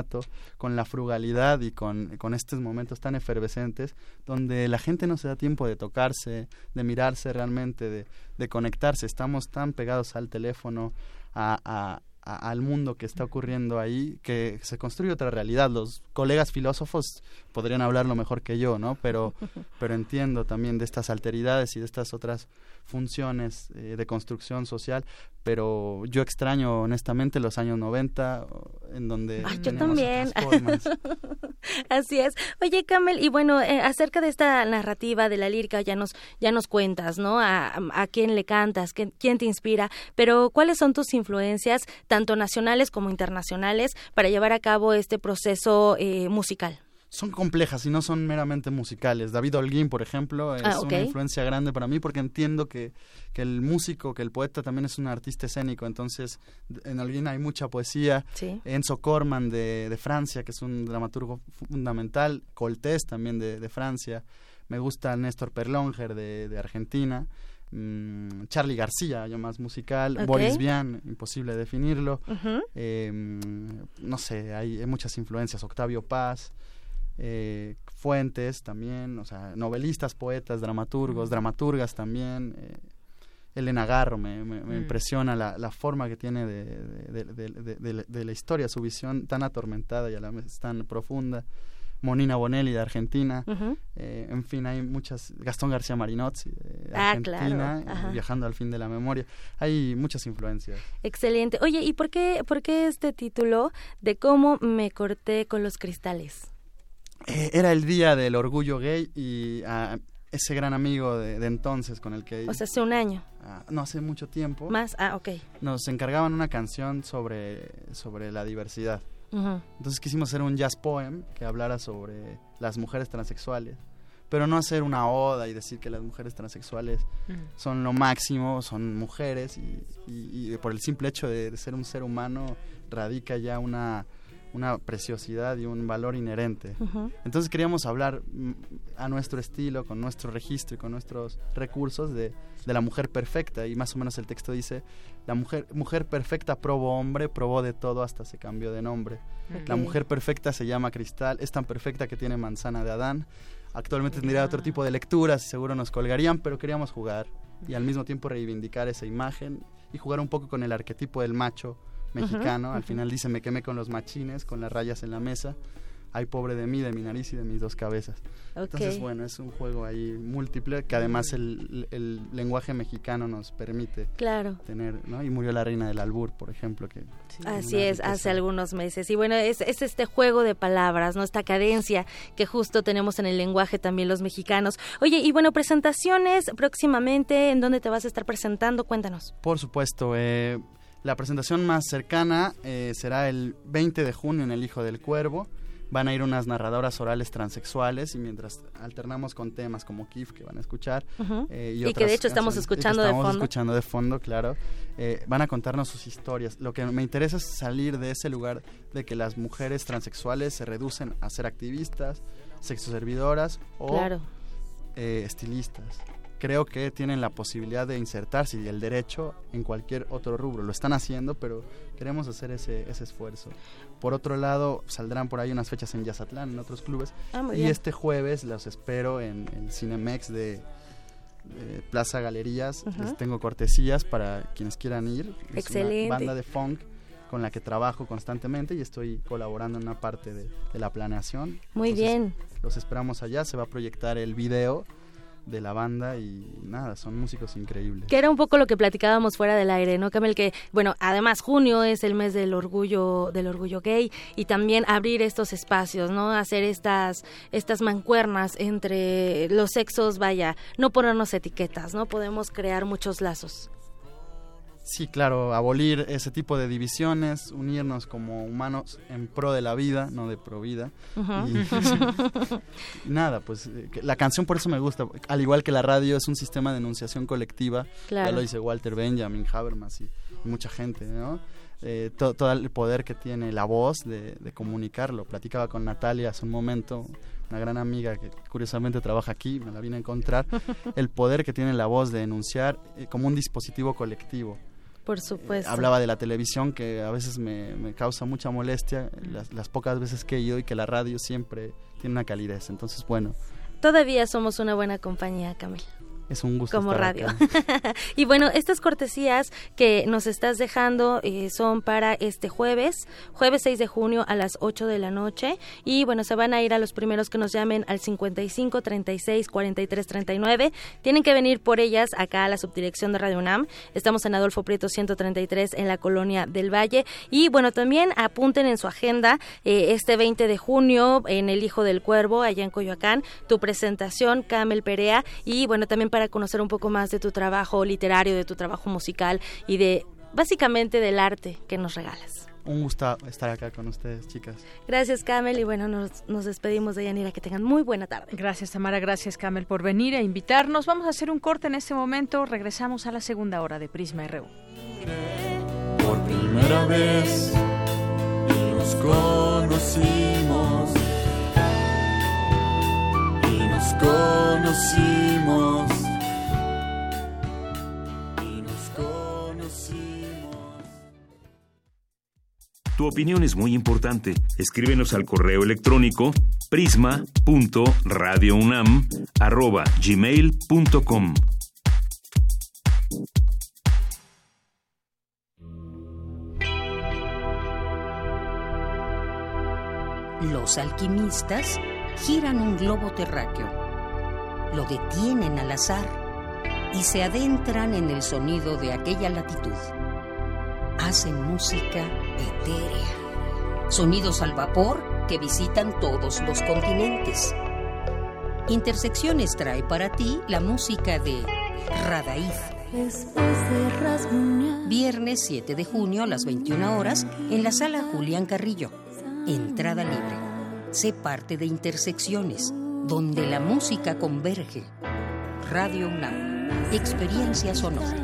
Speaker 15: con la frugalidad y con, con estos momentos tan efervescentes donde la gente no se da tiempo de tocarse, de mirarse realmente, de, conectarse. Estamos tan pegados al teléfono, a, al mundo que está ocurriendo ahí, que se construye otra realidad. Los colegas filósofos podrían hablarlo mejor que yo, ¿no? Pero, pero entiendo también de estas alteridades y de estas otras funciones eh, de construcción social, pero yo extraño honestamente los años 90 en donde
Speaker 14: Ay, yo también. Así es. Oye, Camel, y bueno, eh, acerca de esta narrativa de la lírica ya nos ya nos cuentas, ¿no? A, a quién le cantas, quién te inspira, pero ¿cuáles son tus influencias tanto nacionales como internacionales para llevar a cabo este proceso eh, musical?
Speaker 15: Son complejas y no son meramente musicales. David Holguín, por ejemplo, es ah, una influencia grande para mí porque entiendo que, que, el músico, que el poeta también es un artista escénico. Entonces, en Holguín hay mucha poesía. Enzo Corman de, de, Francia, que es un dramaturgo fundamental. Coltés también de, de Francia. Me gusta Néstor Perlonger de, Argentina. Mm, Charlie García, yo más musical. Boris Vian, imposible definirlo. Em, no sé, hay, muchas influencias. Octavio Paz. Eh, Fuentes también, o sea, novelistas, poetas, dramaturgos, dramaturgas también. Eh, Elena Garro me, mm. impresiona la, la, forma que tiene de, de, la historia, su visión tan atormentada y a la vez tan profunda. Monina Bonelli de Argentina, eh, en fin, hay muchas, Gastón García Marinozzi de ah, Argentina, eh, viajando al fin de la memoria, hay muchas influencias.
Speaker 14: Excelente. Oye, ¿y por qué, por qué este título de cómo me corté con los cristales?
Speaker 15: Eh, era el día del orgullo gay y ah, ese gran amigo de, entonces con el que...
Speaker 14: O sea, hace un año.
Speaker 15: Ah, no, hace mucho tiempo.
Speaker 14: Más, ah, ok.
Speaker 15: Nos encargaban una canción sobre, sobre la diversidad. Entonces quisimos hacer un jazz poem que hablara sobre las mujeres transexuales, pero no hacer una oda y decir que las mujeres transexuales son lo máximo, son mujeres y, por el simple hecho de ser un ser humano radica ya una una preciosidad y un valor inherente. Entonces queríamos hablar mm, a nuestro estilo, con nuestro registro y con nuestros recursos de, de, la mujer perfecta. Y más o menos el texto dice, la mujer, mujer perfecta probó hombre, probó de todo hasta se cambió de nombre. La mujer perfecta se llama Cristal, es tan perfecta que tiene manzana de Adán. Actualmente tendría otro tipo de lecturas y seguro nos colgarían, pero queríamos jugar y al mismo tiempo reivindicar esa imagen y jugar un poco con el arquetipo del macho mexicano. Al final dice, me quemé con los machines, con las rayas en la mesa. Ay, pobre de mí, de mi nariz y de mis dos cabezas. Entonces, bueno, es un juego ahí múltiple que además el, el, lenguaje mexicano nos permite
Speaker 14: claro.
Speaker 15: tener, ¿no? Y murió la reina del albur, por ejemplo. que
Speaker 14: Así es, hace algunos meses. Y bueno, es, es, este juego de palabras, ¿no? Esta cadencia que justo tenemos en el lenguaje también los mexicanos. Oye, y bueno, presentaciones próximamente, ¿en dónde te vas a estar presentando? Cuéntanos.
Speaker 15: Por supuesto, eh la presentación más cercana eh, será el 20 de junio en El Hijo del Cuervo. Van a ir unas narradoras orales transexuales y mientras alternamos con temas como Kif que van a escuchar
Speaker 14: eh, y, que de hecho estamos escuchando de fondo.
Speaker 15: escuchando de fondo, claro. Eh, van a contarnos sus historias. Lo que me interesa es salir de ese lugar de que las mujeres transexuales se reducen a ser activistas, sexoservidoras o estilistas creo que tienen la posibilidad de insertarse y el derecho en cualquier otro rubro. Lo están haciendo, pero queremos hacer ese, ese esfuerzo. Por otro lado, saldrán por ahí unas fechas en Yazatlán, en otros clubes. Ah, y este jueves los espero en el Cinemex de, Plaza Galerías. Les tengo cortesías para quienes quieran ir.
Speaker 14: Es una
Speaker 15: banda de funk con la que trabajo constantemente y estoy colaborando en una parte de, la planeación.
Speaker 14: Muy bien.
Speaker 15: Los esperamos allá, se va a proyectar el video de la banda y nada, son músicos increíbles.
Speaker 14: Que era un poco lo que platicábamos fuera del aire, ¿no, Camel? Que, bueno, además junio es el mes del orgullo, del orgullo gay y también abrir estos espacios, ¿no? Hacer estas, estas mancuernas entre los sexos, vaya, no ponernos etiquetas, ¿no? Podemos crear muchos lazos.
Speaker 15: Sí, claro, abolir ese tipo de divisiones, unirnos como humanos en pro de la vida, no de pro vida. y, nada, pues eh, la canción por eso me gusta, al igual que la radio es un sistema de enunciación colectiva, ya lo dice Walter Benjamin, Habermas y, mucha gente, ¿no? Eh, todo el poder que tiene la voz de, comunicarlo. Platicaba con Natalia hace un momento, una gran amiga que curiosamente trabaja aquí, me la vine a encontrar, el poder que tiene la voz de enunciar eh, como un dispositivo colectivo.
Speaker 14: Por supuesto.
Speaker 15: hablaba de la televisión que a veces me, causa mucha molestia, las, pocas veces que he ido y que la radio siempre tiene una calidez. Entonces, bueno.
Speaker 14: Todavía somos una buena compañía, Camila.
Speaker 15: Es un gusto.
Speaker 14: Como radio. y bueno, estas cortesías que nos estás dejando eh, son para este jueves, jueves 6 de junio a las 8 de la noche. Y bueno, se van a ir a los primeros que nos llamen al 55 36 43 39. Tienen que venir por ellas acá a la subdirección de Radio UNAM. Estamos en Adolfo Prieto 133 en la colonia del Valle. Y bueno, también apunten en su agenda eh, este 20 de junio en El Hijo del Cuervo, allá en Coyoacán, tu presentación, Camel Perea. Y bueno, también para para conocer un poco más de tu trabajo literario, de tu trabajo musical y de básicamente del arte que nos regalas.
Speaker 15: Un gusto estar acá con ustedes, chicas.
Speaker 14: Gracias, Camel. Y bueno, nos, nos, despedimos de Yanira. Que tengan muy buena tarde.
Speaker 3: Gracias, Tamara. Gracias, Camel, por venir e invitarnos. Vamos a hacer un corte en este momento. Regresamos a la segunda hora de Prisma RU.
Speaker 16: Por primera vez nos conocimos y nos conocimos
Speaker 11: Tu opinión es muy importante. Escríbenos al correo electrónico prisma.radiounam@gmail.com.
Speaker 17: Los alquimistas giran un globo terráqueo, lo detienen al azar y se adentran en el sonido de aquella latitud. Hacen música etérea, sonidos al vapor que visitan todos los continentes. Intersecciones trae para ti la música de Radaíz. Viernes 7 de junio a las 21 horas en la sala Julián Carrillo. Entrada libre. Sé parte de Intersecciones, donde la música converge. Radio UNAM. Experiencia sonora.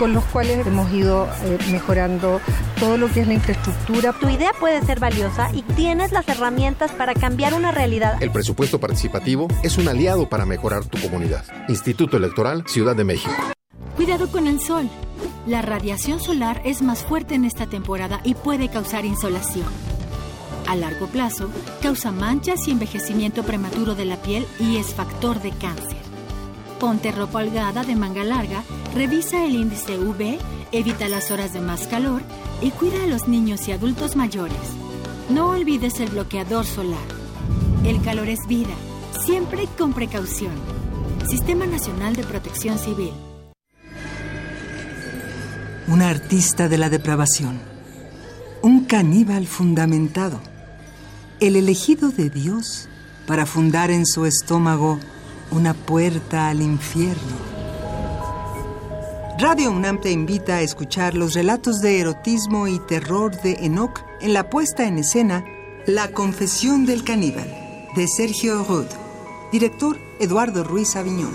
Speaker 18: con los cuales hemos ido eh, mejorando todo lo que es la infraestructura.
Speaker 19: Tu idea puede ser valiosa y tienes las herramientas para cambiar una realidad.
Speaker 20: El presupuesto participativo es un aliado para mejorar tu comunidad. Instituto Electoral Ciudad de México.
Speaker 21: Cuidado con el sol. La radiación solar es más fuerte en esta temporada y puede causar insolación. A largo plazo, causa manchas y envejecimiento prematuro de la piel y es factor de cáncer. Ponte ropa holgada de manga larga, revisa el índice UV, evita las horas de más calor y cuida a los niños y adultos mayores. No olvides el bloqueador solar. El calor es vida, siempre con precaución. Sistema Nacional de Protección Civil.
Speaker 22: Una artista de la depravación. Un caníbal fundamentado. El elegido de Dios para fundar en su estómago una puerta al infierno. Radio UNAM te invita a escuchar los relatos de erotismo y terror de Enoch en la puesta en escena La confesión del caníbal, de Sergio Rod. Director Eduardo Ruiz Aviñón.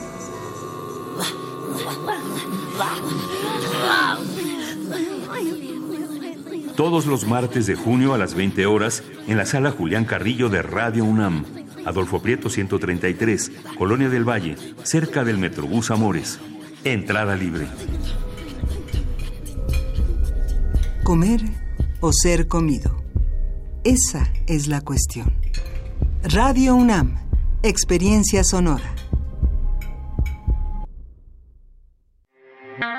Speaker 11: Todos los martes de junio a las 20 horas en la sala Julián Carrillo de Radio UNAM. Adolfo Prieto 133, Colonia del Valle, cerca del Metrobús Amores. Entrada libre.
Speaker 22: Comer o ser comido. Esa es la cuestión. Radio UNAM, experiencia sonora.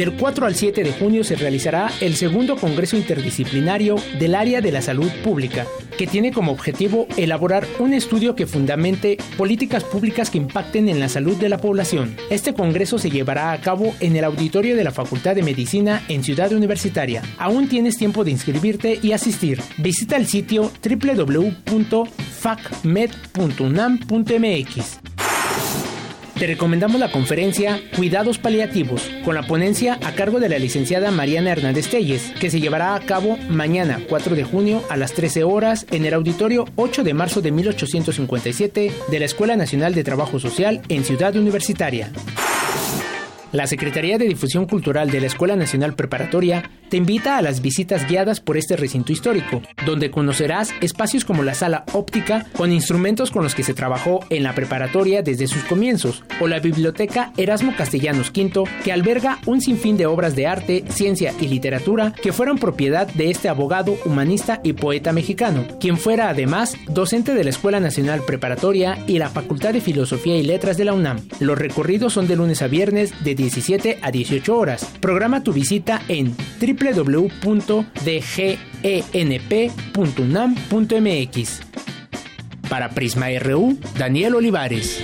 Speaker 2: Del 4 al 7 de junio se realizará el segundo Congreso Interdisciplinario del Área de la Salud Pública, que tiene como objetivo elaborar un estudio que fundamente políticas públicas que impacten en la salud de la población. Este Congreso se llevará a cabo en el auditorio de la Facultad de Medicina en Ciudad Universitaria. Aún tienes tiempo de inscribirte y asistir. Visita el sitio www.facmed.unam.mx. Te recomendamos la conferencia Cuidados Paliativos, con la ponencia a cargo de la licenciada Mariana Hernández Telles, que se llevará a cabo mañana 4 de junio a las 13 horas en el auditorio 8 de marzo de 1857 de la Escuela Nacional de Trabajo Social en Ciudad Universitaria. La Secretaría de Difusión Cultural de la Escuela Nacional Preparatoria te invita a las visitas guiadas por este recinto histórico, donde conocerás espacios como la sala óptica con instrumentos con los que se trabajó en la preparatoria desde sus comienzos, o la biblioteca Erasmo Castellanos V, que alberga un sinfín de obras de arte, ciencia y literatura que fueron propiedad de este abogado, humanista y poeta mexicano, quien fuera además docente de la Escuela Nacional Preparatoria y la Facultad de Filosofía y Letras de la UNAM. Los recorridos son de lunes a viernes de 17 a 18 horas. Programa tu visita en www.dgenp.unam.mx. Para Prisma RU, Daniel Olivares.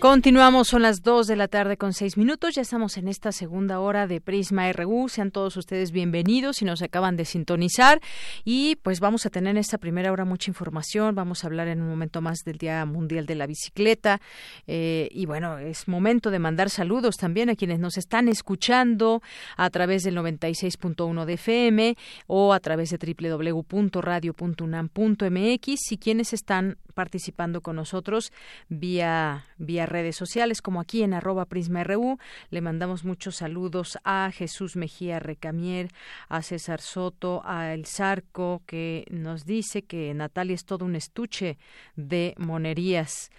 Speaker 3: Continuamos, son las 2 de la tarde con 6 minutos. Ya estamos en esta segunda hora de Prisma RU. Sean todos ustedes bienvenidos si nos acaban de sintonizar. Y pues vamos a tener en esta primera hora mucha información. Vamos a hablar en un momento más del Día Mundial de la Bicicleta. Eh, y bueno, es momento de mandar saludos también a quienes nos están escuchando a través del 96.1 de FM o a través de www.radio.unam.mx y quienes están participando con nosotros vía, vía redes sociales, como aquí en arroba PrismaRU. Le mandamos muchos saludos a Jesús Mejía Recamier, a César Soto, a El Zarco, que nos dice que Natalia es todo un estuche de monerías.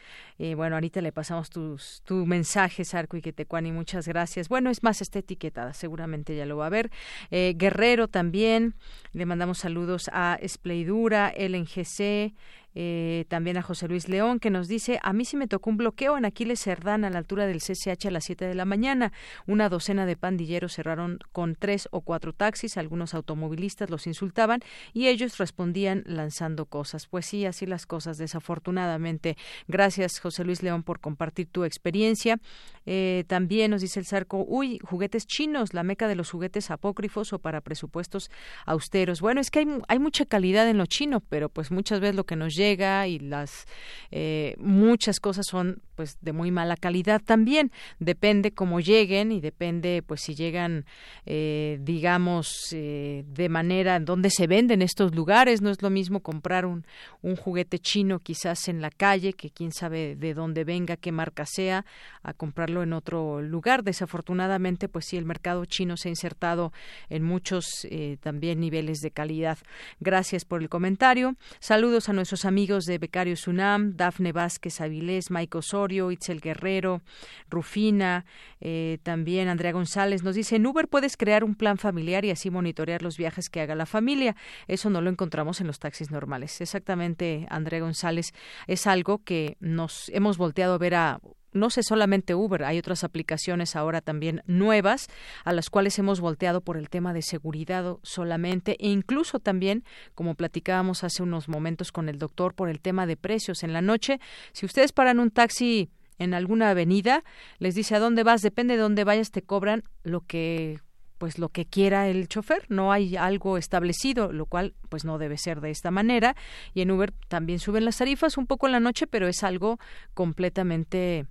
Speaker 3: Eh, bueno, ahorita le pasamos tus, tu mensaje, Sarco y Quetecuani, muchas gracias. Bueno, es más, está etiquetada, seguramente ya lo va a ver. Eh, Guerrero también, le mandamos saludos a Espleidura, Ellen GC, eh, también a José Luis León, que nos dice, a mí sí me tocó un bloqueo en Aquiles Cerdán a la altura del CCH a las 7 de la mañana. Una docena de pandilleros cerraron con tres o cuatro taxis, algunos automovilistas los insultaban y ellos respondían lanzando cosas. Pues sí, así las cosas, desafortunadamente. Gracias, José Luis León, por compartir tu experiencia. Eh, también nos dice el Zarco, uy, juguetes chinos, la meca de los juguetes apócrifos o para presupuestos austeros. Bueno, es que hay, hay mucha calidad en lo chino, pero pues muchas veces lo que nos llega y las eh, muchas cosas son pues de muy mala calidad también depende cómo lleguen y depende pues si llegan eh, digamos eh, de manera en donde se venden estos lugares no es lo mismo comprar un, un juguete chino quizás en la calle que quién sabe de dónde venga qué marca sea a comprarlo en otro lugar desafortunadamente pues sí el mercado chino se ha insertado en muchos también niveles de calidad gracias por el comentario saludos a nuestros amigos de Becario Sunam, Dafne Vázquez Avilés, Maico Osorio, Itzel Guerrero, Rufina, eh, también Andrea González nos dice, en Uber puedes crear un plan familiar y así monitorear los viajes que haga la familia. Eso no lo encontramos en los taxis normales. Exactamente, Andrea González, es algo que nos hemos volteado a ver a no sé solamente Uber, hay otras aplicaciones ahora también nuevas a las cuales hemos volteado por el tema de seguridad solamente e incluso también, como platicábamos hace unos momentos con el doctor, por el tema de precios. En la noche, si ustedes paran un taxi en alguna avenida, les dice a dónde vas, depende de dónde vayas, te cobran lo que pues lo que quiera el chofer, no hay algo establecido, lo cual pues no debe ser de esta manera. Y en Uber también suben las tarifas un poco en la noche, pero es algo completamente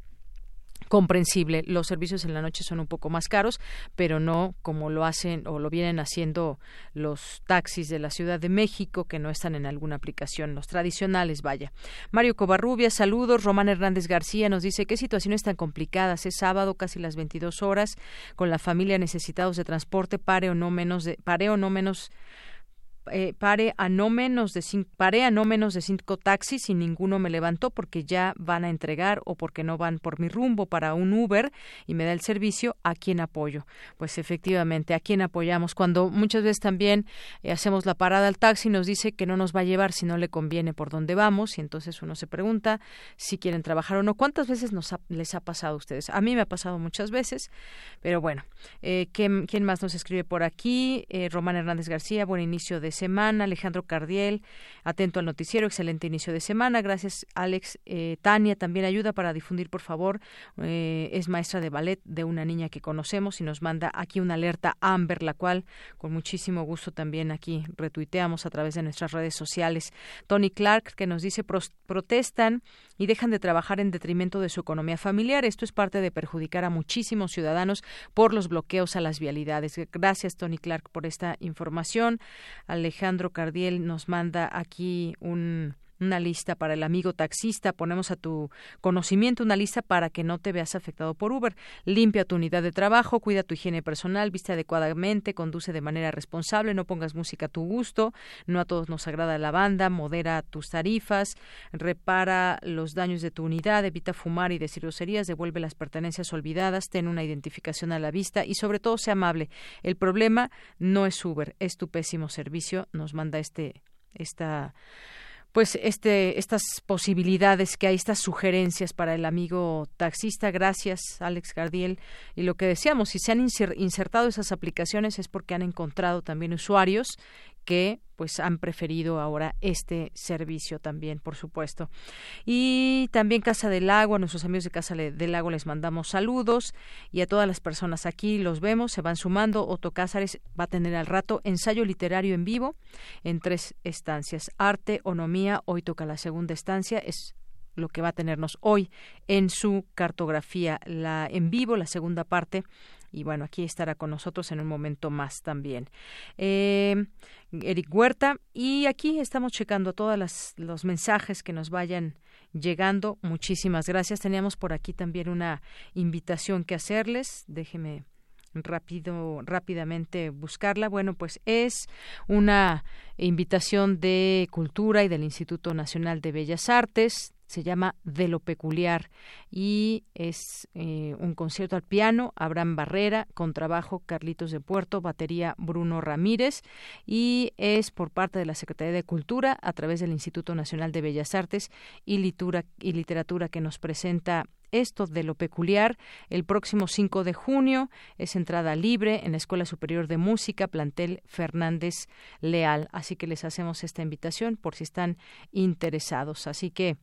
Speaker 3: comprensible. Los servicios en la noche son un poco más caros, pero no como lo hacen o lo vienen haciendo los taxis de la Ciudad de México que no están en alguna aplicación, los tradicionales, vaya. Mario Covarrubia, saludos. Román Hernández García nos dice qué situaciones tan complicadas. Es sábado, casi las 22 horas, con la familia necesitados de transporte, pare o no menos de, pare o no menos eh, pare a no menos de cinco, paré a no menos de cinco taxis y ninguno me levantó porque ya van a entregar o porque no van por mi rumbo para un Uber y me da el servicio a quien apoyo. Pues efectivamente, a quien apoyamos. Cuando muchas veces también eh, hacemos la parada al taxi nos dice que no nos va a llevar si no le conviene por dónde vamos y entonces uno se pregunta si quieren trabajar o no. ¿Cuántas veces nos les ha pasado a ustedes? A mí me ha pasado muchas veces, pero bueno, eh, ¿quién, más nos escribe por aquí? Román Hernández García, buen inicio de semana. Alejandro Cardiel, atento al noticiero, excelente inicio de semana. Gracias, Alex. Eh, Tania también ayuda para difundir, por favor. Eh, es maestra de ballet de una niña que conocemos y nos manda aquí una alerta Amber, la cual con muchísimo gusto también aquí retuiteamos a través de nuestras redes sociales. Tony Clark, que nos dice protestan y dejan de trabajar en detrimento de su economía familiar. Esto es parte de perjudicar a muchísimos ciudadanos por los bloqueos a las vialidades. Gracias, Tony Clark, por esta información. Alejandro Cardiel nos manda aquí un una lista para el amigo taxista, ponemos a tu conocimiento una lista para que no te veas afectado por Uber. Limpia tu unidad de trabajo, cuida tu higiene personal, viste adecuadamente, conduce de manera responsable, no pongas música a tu gusto, no a todos nos agrada la banda, modera tus tarifas, repara los daños de tu unidad, evita fumar y decir groserías, devuelve las pertenencias olvidadas, ten una identificación a la vista y sobre todo sea amable. El problema no es Uber, es tu pésimo servicio, nos manda este esta pues este estas posibilidades que hay estas sugerencias para el amigo taxista. Gracias Alex Gardiel. Y lo que decíamos si se han insertado esas aplicaciones es porque han encontrado también usuarios que pues han preferido ahora este servicio también, por supuesto. Y también Casa del Agua, a nuestros amigos de Casa del Lago les mandamos saludos y a todas las personas aquí los vemos, se van sumando. Otto Cázares va a tener al rato ensayo literario en vivo en tres estancias. Arte, Onomía, hoy toca la segunda estancia, es lo que va a tenernos hoy en su cartografía la en vivo la segunda parte y bueno, aquí estará con nosotros en un momento más también. Eh, Eric Huerta, y aquí estamos checando todos los mensajes que nos vayan llegando. Muchísimas gracias. Teníamos por aquí también una invitación que hacerles. Déjeme rápido rápidamente buscarla bueno pues es una invitación de cultura y del Instituto Nacional de Bellas Artes se llama De lo Peculiar y es eh, un concierto al piano, Abraham Barrera, contrabajo Carlitos de Puerto, batería Bruno Ramírez y es por parte de la Secretaría de Cultura a través del Instituto Nacional de Bellas Artes y, y Literatura que nos presenta esto de lo peculiar el próximo 5 de junio. Es entrada libre en la Escuela Superior de Música, plantel Fernández Leal. Así que les hacemos esta invitación por si están interesados. Así que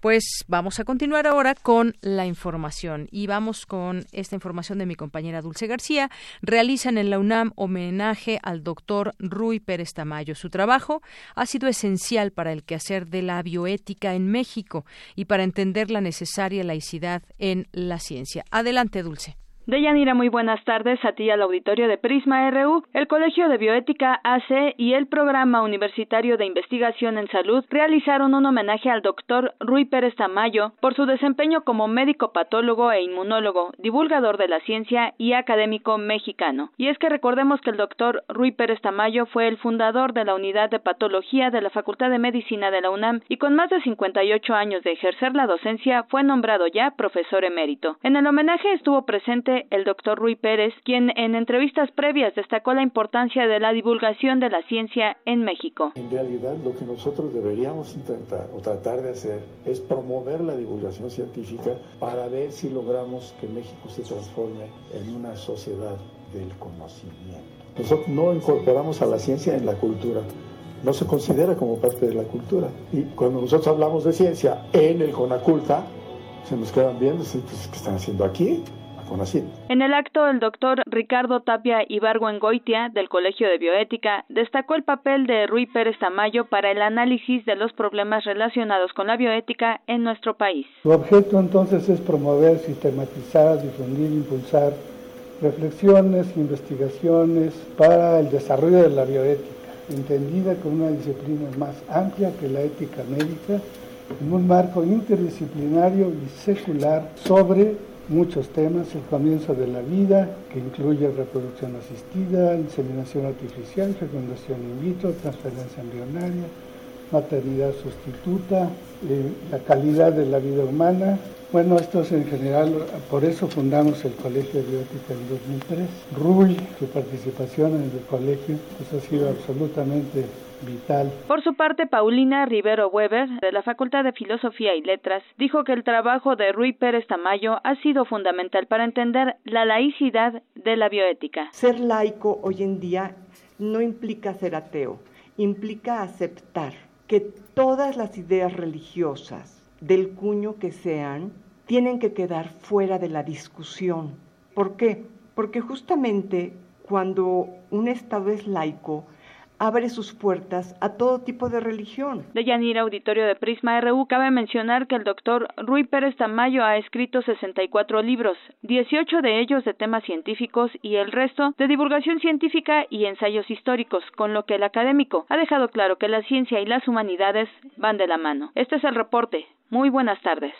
Speaker 3: pues vamos a continuar ahora con la información y vamos con esta información de mi compañera Dulce García. Realizan en la UNAM homenaje al doctor Rui Pérez Tamayo. Su trabajo ha sido esencial para el quehacer de la bioética en México y para entender la necesaria laicidad en la ciencia. Adelante, Dulce.
Speaker 23: Deyanira, muy buenas tardes a ti al auditorio de Prisma RU. El Colegio de Bioética AC y el Programa Universitario de Investigación en Salud realizaron un homenaje al doctor Rui Pérez Tamayo por su desempeño como médico patólogo e inmunólogo, divulgador de la ciencia y académico mexicano. Y es que recordemos que el doctor Rui Pérez Tamayo fue el fundador de la unidad de patología de la Facultad de Medicina de la UNAM y con más de 58 años de ejercer la docencia fue nombrado ya profesor emérito. En el homenaje estuvo presente el doctor Rui Pérez, quien en entrevistas previas destacó la importancia de la divulgación de la ciencia en México.
Speaker 24: En realidad, lo que nosotros deberíamos intentar o tratar de hacer es promover la divulgación científica para ver si logramos que México se transforme en una sociedad del conocimiento. Nosotros no incorporamos a la ciencia en la cultura, no se considera como parte de la cultura. Y cuando nosotros hablamos de ciencia en el Conaculta, se nos quedan viendo, pues, ¿qué están haciendo aquí?
Speaker 23: En el acto, el doctor Ricardo Tapia Ibargüengoitia, del Colegio de Bioética, destacó el papel de Rui Pérez Tamayo para el análisis de los problemas relacionados con la bioética en nuestro país.
Speaker 24: Su objeto entonces es promover, sistematizar, difundir, impulsar reflexiones, investigaciones para el desarrollo de la bioética, entendida como una disciplina más amplia que la ética médica, en un marco interdisciplinario y secular sobre muchos temas, el comienzo de la vida, que incluye reproducción asistida, inseminación artificial, fecundación in vitro, transferencia embrionaria, maternidad sustituta, eh, la calidad de la vida humana. Bueno, esto es en general, por eso fundamos el Colegio de Biótica en 2003. Rui, su participación en el colegio, pues ha sido absolutamente vital.
Speaker 23: Por su parte, Paulina Rivero Weber, de la Facultad de Filosofía y Letras, dijo que el trabajo de Rui Pérez Tamayo ha sido fundamental para entender la laicidad de la bioética.
Speaker 25: Ser laico hoy en día no implica ser ateo, implica aceptar que todas las ideas religiosas, del cuño que sean, tienen que quedar fuera de la discusión. ¿Por qué? Porque justamente cuando un Estado es laico, abre sus puertas a todo tipo de religión.
Speaker 23: De Yanira Auditorio de Prisma RU, cabe mencionar que el doctor Rui Pérez Tamayo ha escrito 64 libros, 18 de ellos de temas científicos y el resto de divulgación científica y ensayos históricos, con lo que el académico ha dejado claro que la ciencia y las humanidades van de la mano. Este es el reporte. Muy buenas tardes.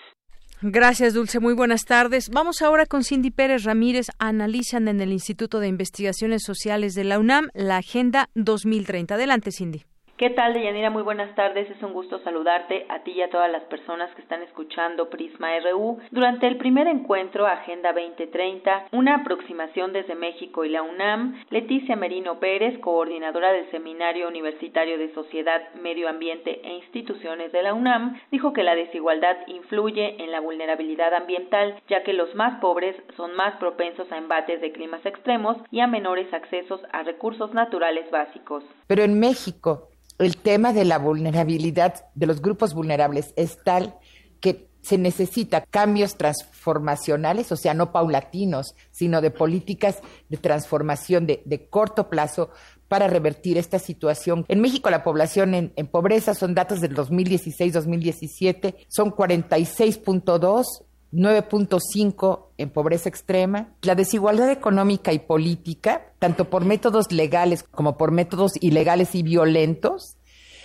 Speaker 3: Gracias, Dulce. Muy buenas tardes. Vamos ahora con Cindy Pérez Ramírez. Analizan en el Instituto de Investigaciones Sociales de la UNAM la Agenda 2030. Adelante, Cindy.
Speaker 26: ¿Qué tal, Deyanira? Muy buenas tardes. Es un gusto saludarte a ti y a todas las personas que están escuchando Prisma RU. Durante el primer encuentro Agenda 2030, una aproximación desde México y la UNAM, Leticia Merino Pérez, coordinadora del Seminario Universitario de Sociedad, Medio Ambiente e Instituciones de la UNAM, dijo que la desigualdad influye en la vulnerabilidad ambiental, ya que los más pobres son más propensos a embates de climas extremos y a menores accesos a recursos naturales básicos.
Speaker 27: Pero en México, el tema de la vulnerabilidad de los grupos vulnerables es tal que se necesita cambios transformacionales, o sea, no paulatinos, sino de políticas de transformación de, de corto plazo para revertir esta situación. En México la población en, en pobreza son datos del 2016-2017, son 46.2 9.5 en pobreza extrema. La desigualdad económica y política, tanto por métodos legales como por métodos ilegales y violentos,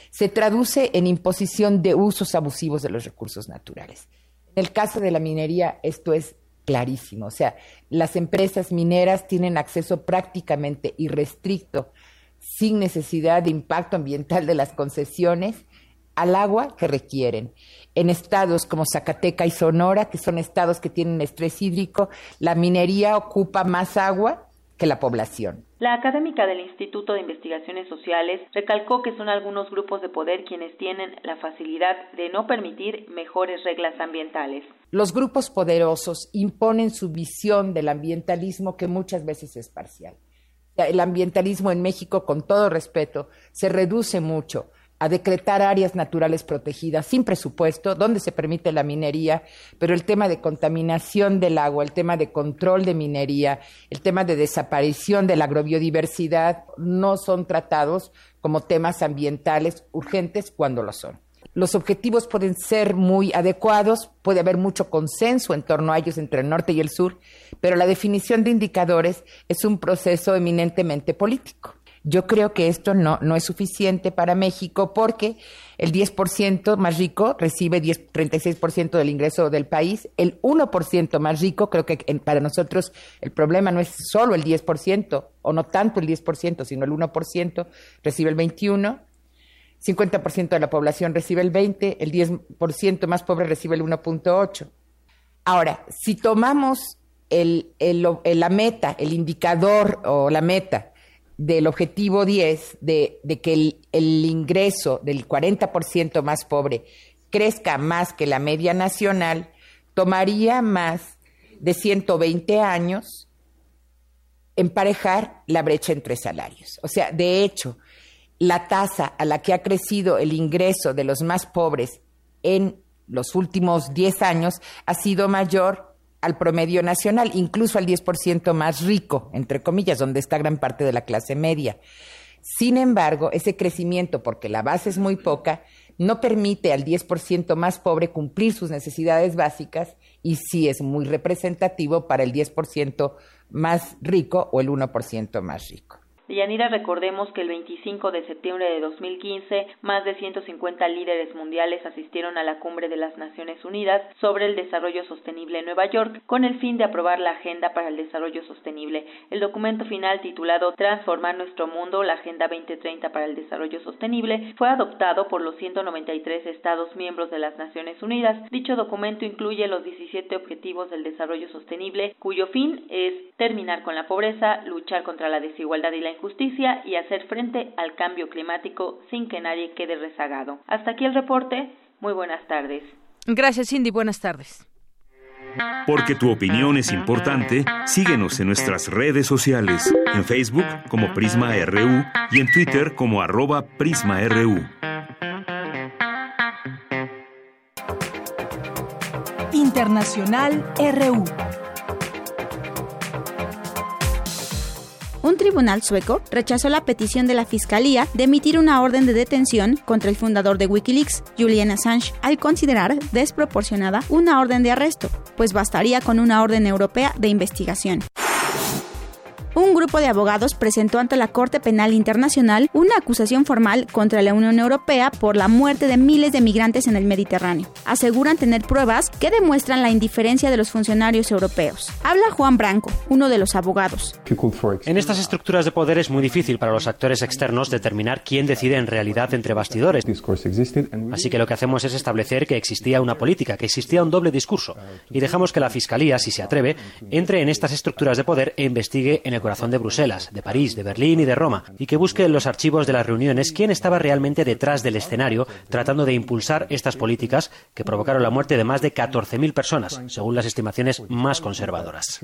Speaker 27: se traduce en imposición de usos abusivos de los recursos naturales. En el caso de la minería, esto es clarísimo. O sea, las empresas mineras tienen acceso prácticamente irrestricto, sin necesidad de impacto ambiental de las concesiones, al agua que requieren en estados como Zacateca y Sonora, que son estados que tienen estrés hídrico, la minería ocupa más agua que la población.
Speaker 26: La académica del Instituto de Investigaciones Sociales recalcó que son algunos grupos de poder quienes tienen la facilidad de no permitir mejores reglas ambientales.
Speaker 27: Los grupos poderosos imponen su visión del ambientalismo que muchas veces es parcial. El ambientalismo en México, con todo respeto, se reduce mucho a decretar áreas naturales protegidas sin presupuesto, donde se permite la minería, pero el tema de contaminación del agua, el tema de control de minería, el tema de desaparición de la agrobiodiversidad no son tratados como temas ambientales urgentes cuando lo son. Los objetivos pueden ser muy adecuados, puede haber mucho consenso en torno a ellos entre el norte y el sur, pero la definición de indicadores es un proceso eminentemente político. Yo creo que esto no, no es suficiente para México porque el 10% más rico recibe 10, 36% del ingreso del país. El 1% más rico, creo que para nosotros el problema no es solo el 10%, o no tanto el 10%, sino el 1%, recibe el 21%. 50% de la población recibe el 20%, el 10% más pobre recibe el 1.8%. Ahora, si tomamos el, el, la meta, el indicador o la meta del objetivo 10 de, que el, ingreso del 40% más pobre crezca más que la media nacional, tomaría más de 120 años emparejar la brecha entre salarios. O sea, de hecho, la tasa a la que ha crecido el ingreso de los más pobres en los últimos 10 años ha sido mayor al promedio nacional, incluso al 10% más rico, entre comillas, donde está gran parte de la clase media. Sin embargo, ese crecimiento, porque la base es muy poca, no permite al 10% más pobre cumplir sus necesidades básicas y sí es muy representativo para el 10% más rico o el 1% más rico.
Speaker 26: Yanira, recordemos que el 25 de septiembre de 2015, más de 150 líderes mundiales asistieron a la cumbre de las Naciones Unidas sobre el desarrollo sostenible en Nueva York con el fin de aprobar la Agenda para el Desarrollo Sostenible. El documento final titulado Transformar nuestro mundo, la Agenda 2030 para el Desarrollo Sostenible, fue adoptado por los 193 Estados miembros de las Naciones Unidas. Dicho documento incluye los 17 Objetivos del Desarrollo Sostenible, cuyo fin es terminar con la pobreza, luchar contra la desigualdad y la justicia y hacer frente al cambio climático sin que nadie quede rezagado. Hasta aquí el reporte. Muy buenas tardes.
Speaker 3: Gracias, Cindy. Buenas tardes.
Speaker 11: Porque tu opinión es importante, síguenos en nuestras redes sociales, en Facebook como Prisma RU y en Twitter como arroba PrismaRU.
Speaker 1: Internacional RU.
Speaker 28: Un tribunal sueco rechazó la petición de la Fiscalía de emitir una orden de detención contra el fundador de Wikileaks, Julian Assange, al considerar desproporcionada una orden de arresto, pues bastaría con una orden europea de investigación. Un grupo de abogados presentó ante la Corte Penal Internacional una acusación formal contra la Unión Europea por la muerte de miles de migrantes en el Mediterráneo. Aseguran tener pruebas que demuestran la indiferencia de los funcionarios europeos. Habla Juan Branco, uno de los abogados.
Speaker 29: En estas estructuras de poder es muy difícil para los actores externos determinar quién decide en realidad entre bastidores. Así que lo que hacemos es establecer que existía una política, que existía un doble discurso, y dejamos que la Fiscalía, si se atreve, entre en estas estructuras de poder e investigue en el corazón de Bruselas, de París, de Berlín y de Roma, y que busque en los archivos de las reuniones quién estaba realmente detrás del escenario tratando de impulsar estas políticas que provocaron la muerte de más de 14.000 personas, según las estimaciones más conservadoras.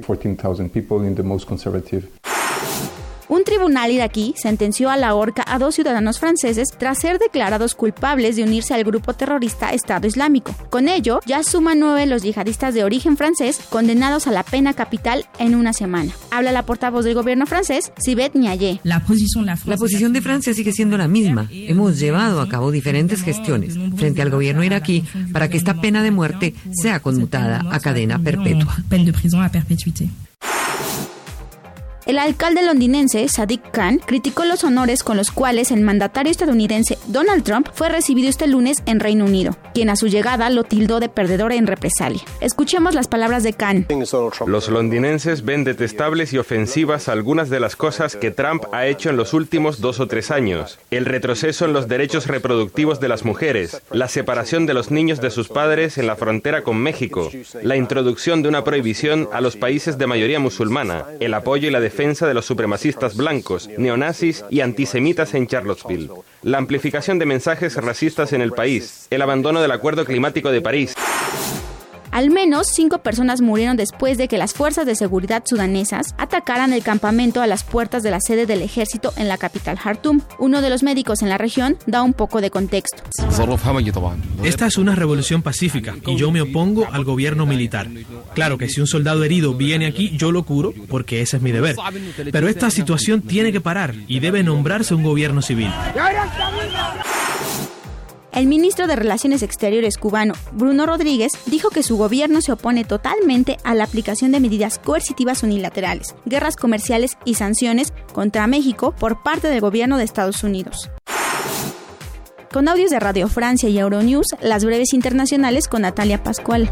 Speaker 28: Un tribunal iraquí sentenció a la horca a dos ciudadanos franceses tras ser declarados culpables de unirse al grupo terrorista Estado Islámico. Con ello, ya suman nueve los yihadistas de origen francés condenados a la pena capital en una semana. Habla la portavoz del gobierno francés, Sibeth Niayé.
Speaker 30: La posición de Francia sigue siendo la misma. Hemos llevado a cabo diferentes gestiones frente al gobierno iraquí para que esta pena de muerte sea conmutada a cadena perpetua.
Speaker 28: El alcalde londinense Sadiq Khan criticó los honores con los cuales el mandatario estadounidense Donald Trump fue recibido este lunes en Reino Unido, quien a su llegada lo tildó de perdedor en represalia. Escuchemos las palabras de Khan.
Speaker 31: Los londinenses ven detestables y ofensivas algunas de las cosas que Trump ha hecho en los últimos dos o tres años. El retroceso en los derechos reproductivos de las mujeres, la separación de los niños de sus padres en la frontera con México, la introducción de una prohibición a los países de mayoría musulmana, el apoyo y la defensa de los supremacistas blancos, neonazis y antisemitas en Charlottesville, la amplificación de mensajes racistas en el país, el abandono del Acuerdo Climático de París.
Speaker 28: Al menos cinco personas murieron después de que las fuerzas de seguridad sudanesas atacaran el campamento a las puertas de la sede del ejército en la capital Jartum. Uno de los médicos en la región da un poco de contexto.
Speaker 32: Esta es una revolución pacífica y yo me opongo al gobierno militar. Claro que si un soldado herido viene aquí, yo lo curo porque ese es mi deber. Pero esta situación tiene que parar y debe nombrarse un gobierno civil.
Speaker 28: El ministro de Relaciones Exteriores cubano, Bruno Rodríguez, dijo que su gobierno se opone totalmente a la aplicación de medidas coercitivas unilaterales, guerras comerciales y sanciones contra México por parte del gobierno de Estados Unidos. Con audios de Radio Francia y Euronews, las breves internacionales con Natalia Pascual.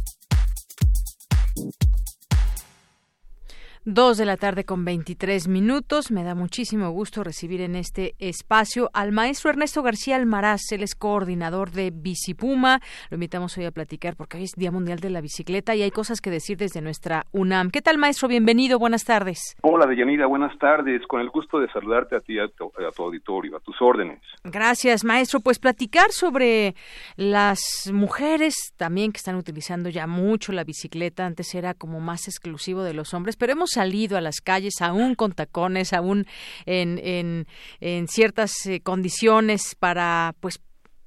Speaker 3: Dos de la tarde con 23 minutos. Me da muchísimo gusto recibir en este espacio al maestro Ernesto García Almaraz. Él es coordinador de Bicipuma. Lo invitamos hoy a platicar porque hoy es Día Mundial de la Bicicleta y hay cosas que decir desde nuestra UNAM. ¿Qué tal, maestro? Bienvenido. Buenas tardes.
Speaker 33: Hola, Deyanira. Buenas tardes. Con el gusto de saludarte a ti, a tu, a tu auditorio, a tus órdenes.
Speaker 3: Gracias, maestro. Pues platicar sobre las mujeres también que están utilizando ya mucho la bicicleta. Antes era como más exclusivo de los hombres, pero hemos salido a las calles aún con tacones, aún en, en, en ciertas eh, condiciones para pues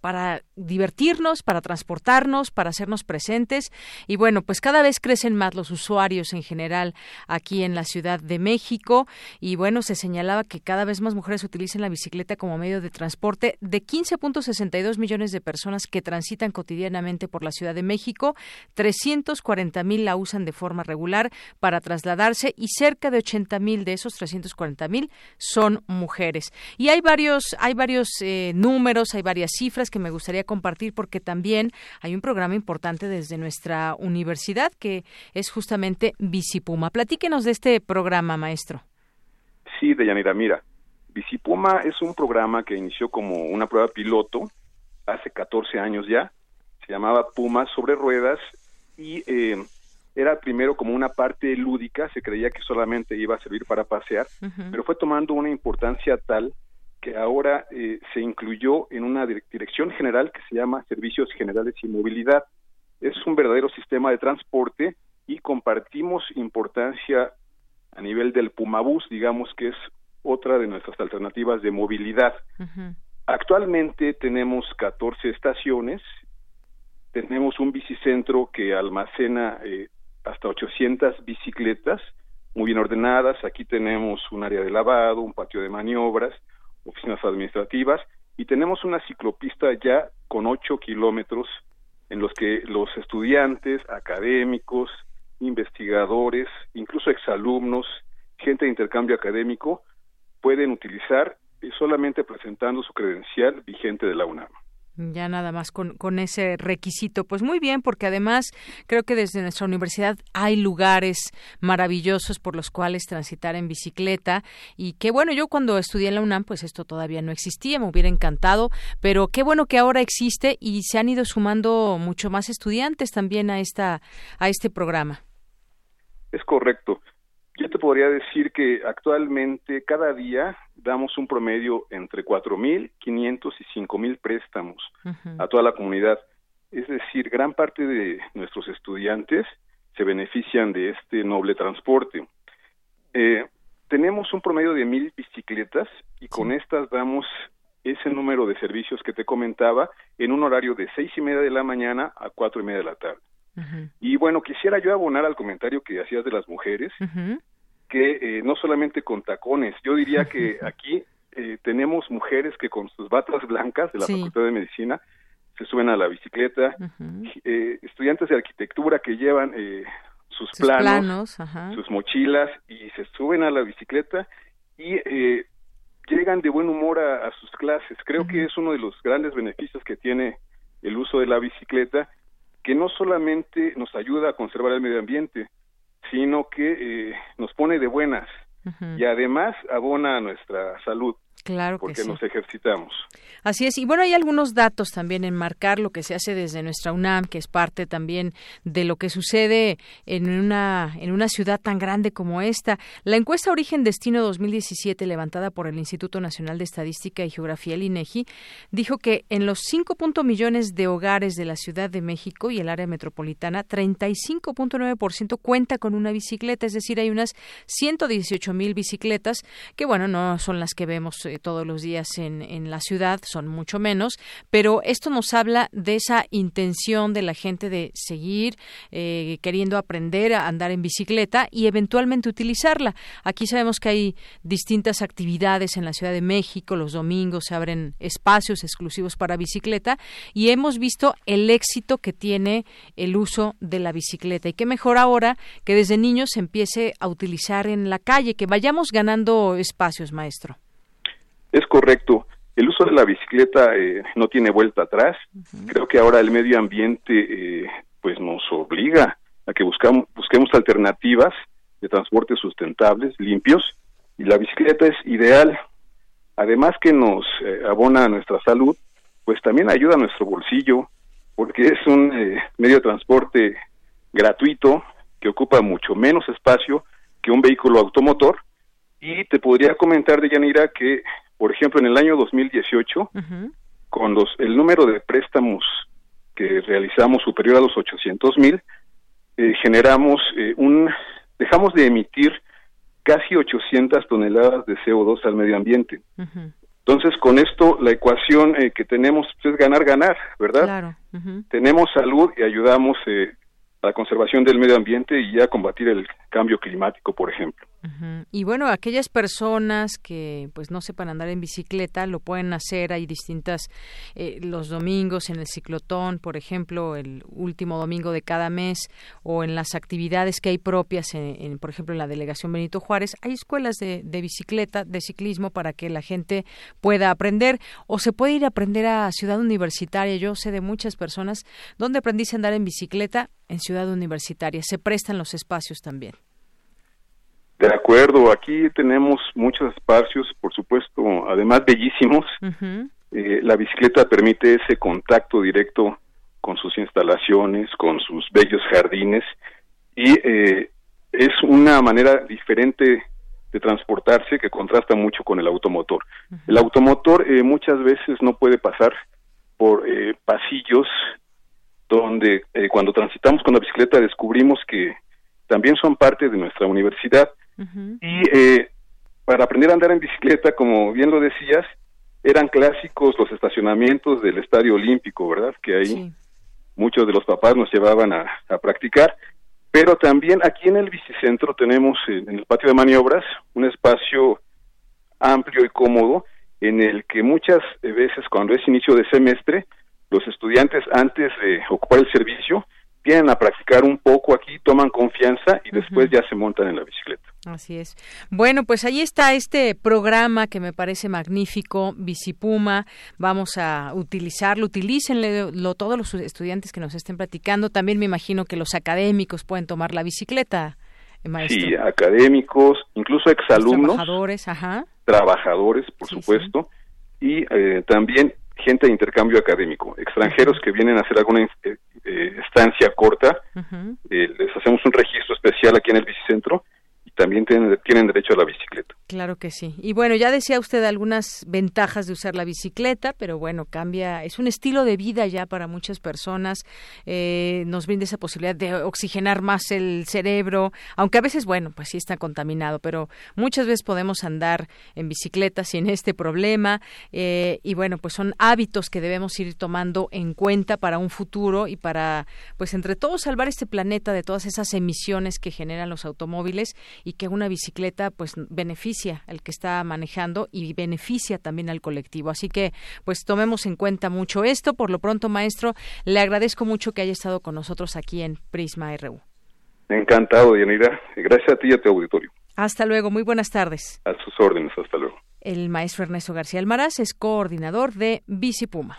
Speaker 3: para divertirnos, para transportarnos, para hacernos presentes. Y bueno, pues cada vez crecen más los usuarios en general aquí en la Ciudad de México. Y bueno, se señalaba que cada vez más mujeres utilizan la bicicleta como medio de transporte. De 15.62 millones de personas que transitan cotidianamente por la Ciudad de México, 340 mil la usan de forma regular para trasladarse y cerca de 80 mil de esos 340 mil son mujeres. Y hay varios, hay varios eh, números, hay varias cifras que me gustaría compartir porque también hay un programa importante desde nuestra universidad que es justamente Bicipuma. Platíquenos de este programa, maestro.
Speaker 33: Sí, Deyanira, mira, Bicipuma es un programa que inició como una prueba piloto hace 14 años ya, se llamaba Puma sobre ruedas y eh, era primero como una parte lúdica, se creía que solamente iba a servir para pasear, pero fue tomando una importancia tal que ahora eh, se incluyó en una dirección general que se llama Servicios Generales y Movilidad. Es un verdadero sistema de transporte y compartimos importancia a nivel del Pumabús, digamos que es otra de nuestras alternativas de movilidad. Actualmente tenemos 14 estaciones, tenemos un bicicentro que almacena eh, hasta 800 bicicletas muy bien ordenadas, aquí tenemos un área de lavado, un patio de maniobras, oficinas administrativas y tenemos una ciclopista ya con ocho kilómetros en los que los estudiantes, académicos, investigadores, incluso exalumnos, gente de intercambio académico, pueden utilizar solamente presentando su credencial vigente de la UNAM.
Speaker 3: Ya nada más con, con ese requisito. Pues muy bien, porque además creo que desde nuestra universidad hay lugares maravillosos por los cuales transitar en bicicleta. Y qué bueno, yo cuando estudié en la UNAM, pues esto todavía no existía, me hubiera encantado, pero qué bueno que ahora existe y se han ido sumando mucho más estudiantes también a, esta, a este programa.
Speaker 33: Es correcto. Yo te podría decir que actualmente cada día damos un promedio entre 4.500 y 5.000 préstamos a toda la comunidad. Es decir, gran parte de nuestros estudiantes se benefician de este noble transporte. Eh, tenemos un promedio de mil bicicletas y con estas damos ese número de servicios que te comentaba en un horario de seis y media de la mañana a cuatro y media de la tarde. Y bueno, quisiera yo abonar al comentario que hacías de las mujeres, que eh, no solamente con tacones, yo diría que aquí eh, tenemos mujeres que con sus batas blancas de la Facultad de Medicina se suben a la bicicleta, eh, estudiantes de arquitectura que llevan sus, planos, sus mochilas y se suben a la bicicleta y llegan de buen humor a, sus clases. Creo que es uno de los grandes beneficios que tiene el uso de la bicicleta que no solamente nos ayuda a conservar el medio ambiente, sino que eh, nos pone de buenas y además abona a nuestra salud.
Speaker 3: Claro
Speaker 33: porque
Speaker 3: que
Speaker 33: nos ejercitamos.
Speaker 3: Así es. Y bueno, hay algunos datos también en marcar lo que se hace desde nuestra UNAM, que es parte también de lo que sucede en una, en una ciudad tan grande como esta. La encuesta Origen Destino 2017, levantada por el Instituto Nacional de Estadística y Geografía, el INEGI, dijo que en los 5. millones de hogares de la Ciudad de México y el área metropolitana, 35.9% cuenta con una bicicleta, es decir, hay unas 118 mil bicicletas que, bueno, no son las que vemos eh, todos los días en, en la ciudad, son mucho menos, pero esto nos habla de esa intención de la gente de seguir eh, queriendo aprender a andar en bicicleta y eventualmente utilizarla. Aquí sabemos que hay distintas actividades en la Ciudad de México, los domingos se abren espacios exclusivos para bicicleta y hemos visto el éxito que tiene el uso de la bicicleta y qué mejor ahora que desde niños se empiece a utilizar en la calle, que vayamos ganando espacios, maestro.
Speaker 33: Es correcto. El uso de la bicicleta eh, no tiene vuelta atrás. Creo que ahora el medio ambiente eh, pues nos obliga a que buscamos, busquemos alternativas de transporte sustentables, limpios, y la bicicleta es ideal. Además que nos eh, abona a nuestra salud, pues también ayuda a nuestro bolsillo, porque es un medio de transporte gratuito que ocupa mucho menos espacio que un vehículo automotor. Y te podría comentar, de Yanira, que por ejemplo, en el año 2018, con los, el número de préstamos que realizamos superior a los 800 mil, eh, generamos eh, un, dejamos de emitir casi 800 toneladas de CO2 al medio ambiente. Entonces, con esto, la ecuación eh, que tenemos es ganar-ganar, ¿verdad?
Speaker 3: Claro.
Speaker 33: Tenemos salud y ayudamos a la conservación del medio ambiente y a combatir el cambio climático, por ejemplo.
Speaker 3: Y bueno, aquellas personas que pues no sepan andar en bicicleta lo pueden hacer. Hay distintas eh, los domingos en el ciclotón, por ejemplo, el último domingo de cada mes o en las actividades que hay propias, en, por ejemplo, en la delegación Benito Juárez, hay escuelas de, de, bicicleta, de ciclismo para que la gente pueda aprender o se puede ir a aprender a Ciudad Universitaria. Yo sé de muchas personas donde aprendiste a andar en bicicleta en Ciudad Universitaria. Se prestan los espacios también.
Speaker 33: De acuerdo, aquí tenemos muchos espacios, por supuesto, además bellísimos. Eh, la bicicleta permite ese contacto directo con sus instalaciones, con sus bellos jardines y eh, es una manera diferente de transportarse que contrasta mucho con el automotor. El automotor eh, muchas veces no puede pasar por pasillos donde cuando transitamos con la bicicleta descubrimos que también son parte de nuestra universidad y eh, para aprender a andar en bicicleta, como bien lo decías, eran clásicos los estacionamientos del Estadio Olímpico, ¿verdad? Que ahí muchos de los papás nos llevaban a, practicar. Pero también aquí en el bicicentro tenemos en el patio de maniobras un espacio amplio y cómodo en el que muchas veces cuando es inicio de semestre, los estudiantes antes de ocupar el servicio vienen a practicar un poco aquí, toman confianza y después ya se montan en la bicicleta.
Speaker 3: Así es. Bueno, pues ahí está este programa que me parece magnífico, Bicipuma. Vamos a utilizarlo, utilícenlo todos los estudiantes que nos estén platicando. También me imagino que los académicos pueden tomar la bicicleta. Eh, maestro.
Speaker 33: Sí, académicos, incluso exalumnos.
Speaker 3: Trabajadores, ajá.
Speaker 33: Trabajadores, por supuesto. Y eh, también gente de intercambio académico, extranjeros que vienen a hacer alguna eh, eh, estancia corta, eh, les hacemos un registro especial aquí en el bicicentro también tienen, derecho a la bicicleta.
Speaker 3: Claro que sí. Y bueno, ya decía usted algunas ventajas de usar la bicicleta, pero bueno, cambia, es un estilo de vida ya para muchas personas, eh, nos brinda esa posibilidad de oxigenar más el cerebro, aunque a veces, bueno, pues sí está contaminado, pero muchas veces podemos andar en bicicleta sin este problema eh, y bueno, pues son hábitos que debemos ir tomando en cuenta para un futuro y para, pues entre todos, salvar este planeta de todas esas emisiones que generan los automóviles y que una bicicleta pues beneficia al que está manejando y beneficia también al colectivo. Así que pues tomemos en cuenta mucho esto. Por lo pronto, maestro, le agradezco mucho que haya estado con nosotros aquí en Prisma RU.
Speaker 33: Encantado, Dianira. Gracias a ti y a tu auditorio.
Speaker 3: Hasta luego, muy buenas tardes.
Speaker 33: A sus órdenes, hasta luego.
Speaker 3: El maestro Ernesto García Almaraz es coordinador de Bicipuma.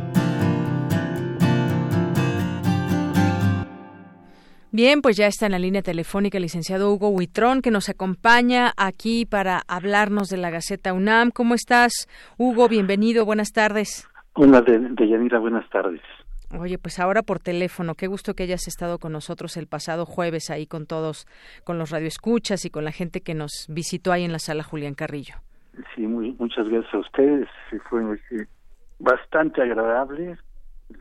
Speaker 3: Bien, pues ya está en la línea telefónica el licenciado Hugo Huitrón, que nos acompaña aquí para hablarnos de la Gaceta UNAM. ¿Cómo estás, Hugo? Bienvenido, buenas tardes.
Speaker 34: Hola, de, de buenas tardes.
Speaker 3: Oye, pues ahora por teléfono, qué gusto que hayas estado con nosotros el pasado jueves ahí con todos, con los radioescuchas y con la gente que nos visitó ahí en la sala Julián Carrillo.
Speaker 34: Sí, muy, muchas gracias a ustedes. Fue bastante agradable.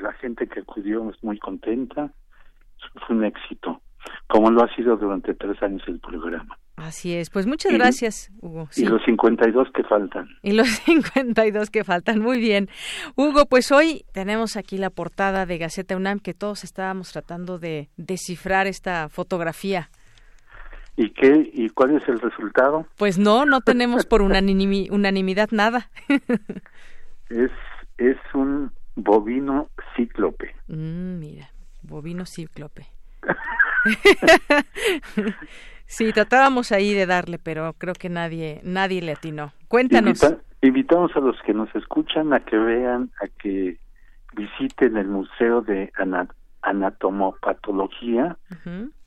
Speaker 34: La gente que acudió es muy contenta fue un éxito, como lo ha sido durante tres años el programa.
Speaker 3: Así es, pues muchas gracias, Hugo.
Speaker 34: Y los 52 que faltan.
Speaker 3: Y los 52 que faltan, muy bien. Hugo, pues hoy tenemos aquí la portada de Gaceta UNAM que todos estábamos tratando de descifrar esta fotografía.
Speaker 34: ¿Y qué? ¿Y cuál es el resultado?
Speaker 3: Pues no, no tenemos por unanimidad nada.
Speaker 34: es, es un bovino cíclope.
Speaker 3: Mm, mira, bovino cíclope. sí, tratábamos ahí de darle, pero creo que nadie nadie le atinó. Cuéntanos.
Speaker 34: invitamos a los que nos escuchan a que vean, a que visiten el Museo de Anatomopatología,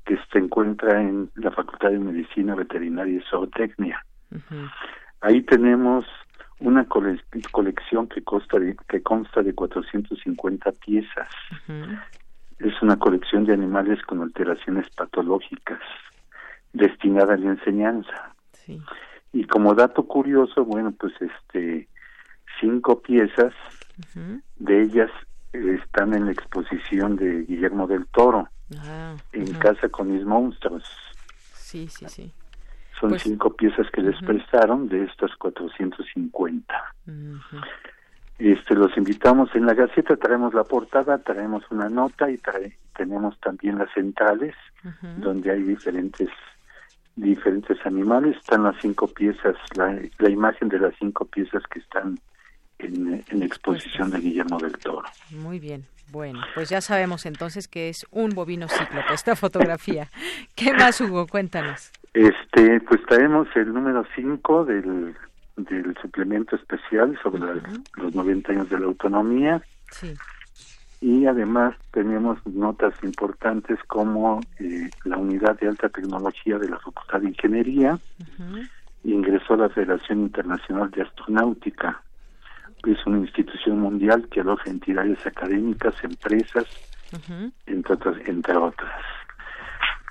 Speaker 34: que se encuentra en la Facultad de Medicina Veterinaria y Zootecnia. Ahí tenemos una colección que consta de, que consta de 450 piezas es una colección de animales con alteraciones patológicas destinada a la enseñanza. Y como dato curioso, bueno, pues este cinco piezas de ellas están en la exposición de Guillermo del Toro ah, en Casa con mis monstruos.
Speaker 3: Sí, sí, sí.
Speaker 34: Son pues cinco piezas que les prestaron de estas 450. Este, los invitamos en la Gaceta, traemos la portada, traemos una nota y tenemos también las centrales, donde hay diferentes diferentes animales. Están las cinco piezas, la, la imagen de las cinco piezas que están en, en exposición de Guillermo del Toro.
Speaker 3: Muy bien. Bueno, pues ya sabemos entonces que es un bovino cíclope esta fotografía. ¿Qué más, Hugo? Cuéntanos.
Speaker 34: Este, pues traemos el número 5 del del suplemento especial sobre los 90 años de la autonomía. Y además tenemos notas importantes como eh, la unidad de alta tecnología de la Facultad de Ingeniería ingresó a la Federación Internacional de Astronáutica. Es una institución mundial que aloja entidades académicas, empresas, entre, otras, entre otras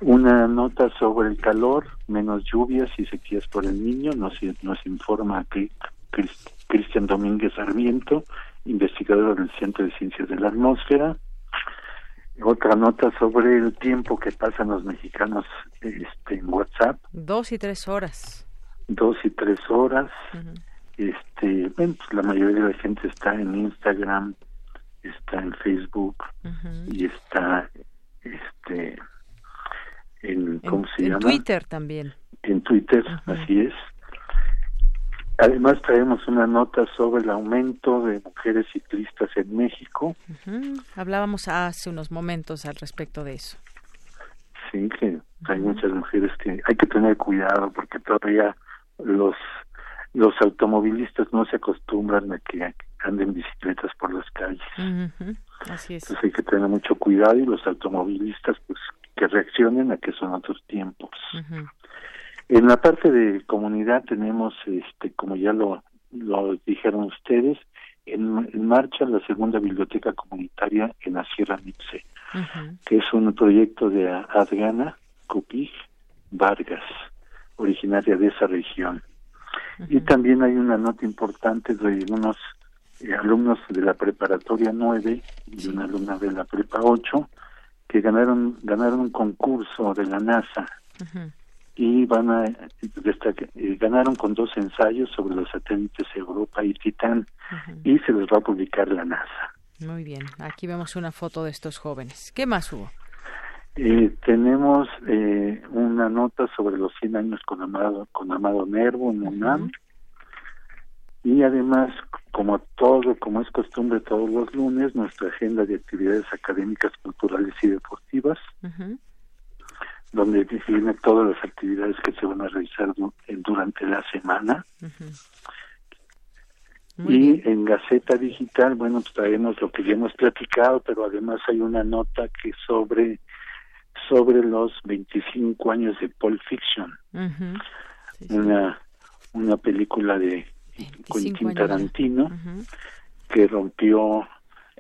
Speaker 34: una nota sobre el calor, menos lluvias y sequías por el niño, nos, nos informa Cristian Domínguez Sarmiento, investigador del Centro de Ciencias de la Atmósfera. Otra nota sobre el tiempo que pasan los mexicanos este, en WhatsApp.
Speaker 3: Dos y tres horas.
Speaker 34: dos y tres horas. Este, bueno, pues la mayoría de la gente está en Instagram, está en Facebook y está este en cómo se llama
Speaker 3: en Twitter también.
Speaker 34: En Twitter así es. Además traemos una nota sobre el aumento de mujeres ciclistas en México.
Speaker 3: Hablábamos hace unos momentos al respecto de eso.
Speaker 34: Sí que hay muchas mujeres que hay que tener cuidado porque todavía los los automovilistas no se acostumbran a que anden bicicletas por las calles.
Speaker 3: Así es.
Speaker 34: Entonces hay que tener mucho cuidado y los automovilistas pues que reaccionen a que son otros tiempos. En la parte de comunidad tenemos, este, como ya lo, lo dijeron ustedes, en, marcha la segunda biblioteca comunitaria en la Sierra Mipse, que es un proyecto de Adriana Cupig Vargas, originaria de esa región. Y también hay una nota importante de unos eh, alumnos de la preparatoria 9 y una alumna de la prepa 8 que ganaron ganaron un concurso de la NASA y van a eh, ganaron con dos ensayos sobre los satélites Europa y Titán y se les va a publicar la NASA.
Speaker 3: Muy bien, aquí vemos una foto de estos jóvenes. ¿Qué más hubo?
Speaker 34: Eh, tenemos eh, una nota sobre los 100 años con Amado, con Amado Nervo en UNAM. Y además, como todo, como es costumbre todos los lunes, nuestra agenda de actividades académicas, culturales y deportivas, donde vienen todas las actividades que se van a realizar durante la semana. y en Gaceta Digital, bueno, pues traemos lo que ya hemos platicado, pero además hay una nota que sobre sobre los 25 años de Pulp Fiction, una una película de Quentin Tarantino que rompió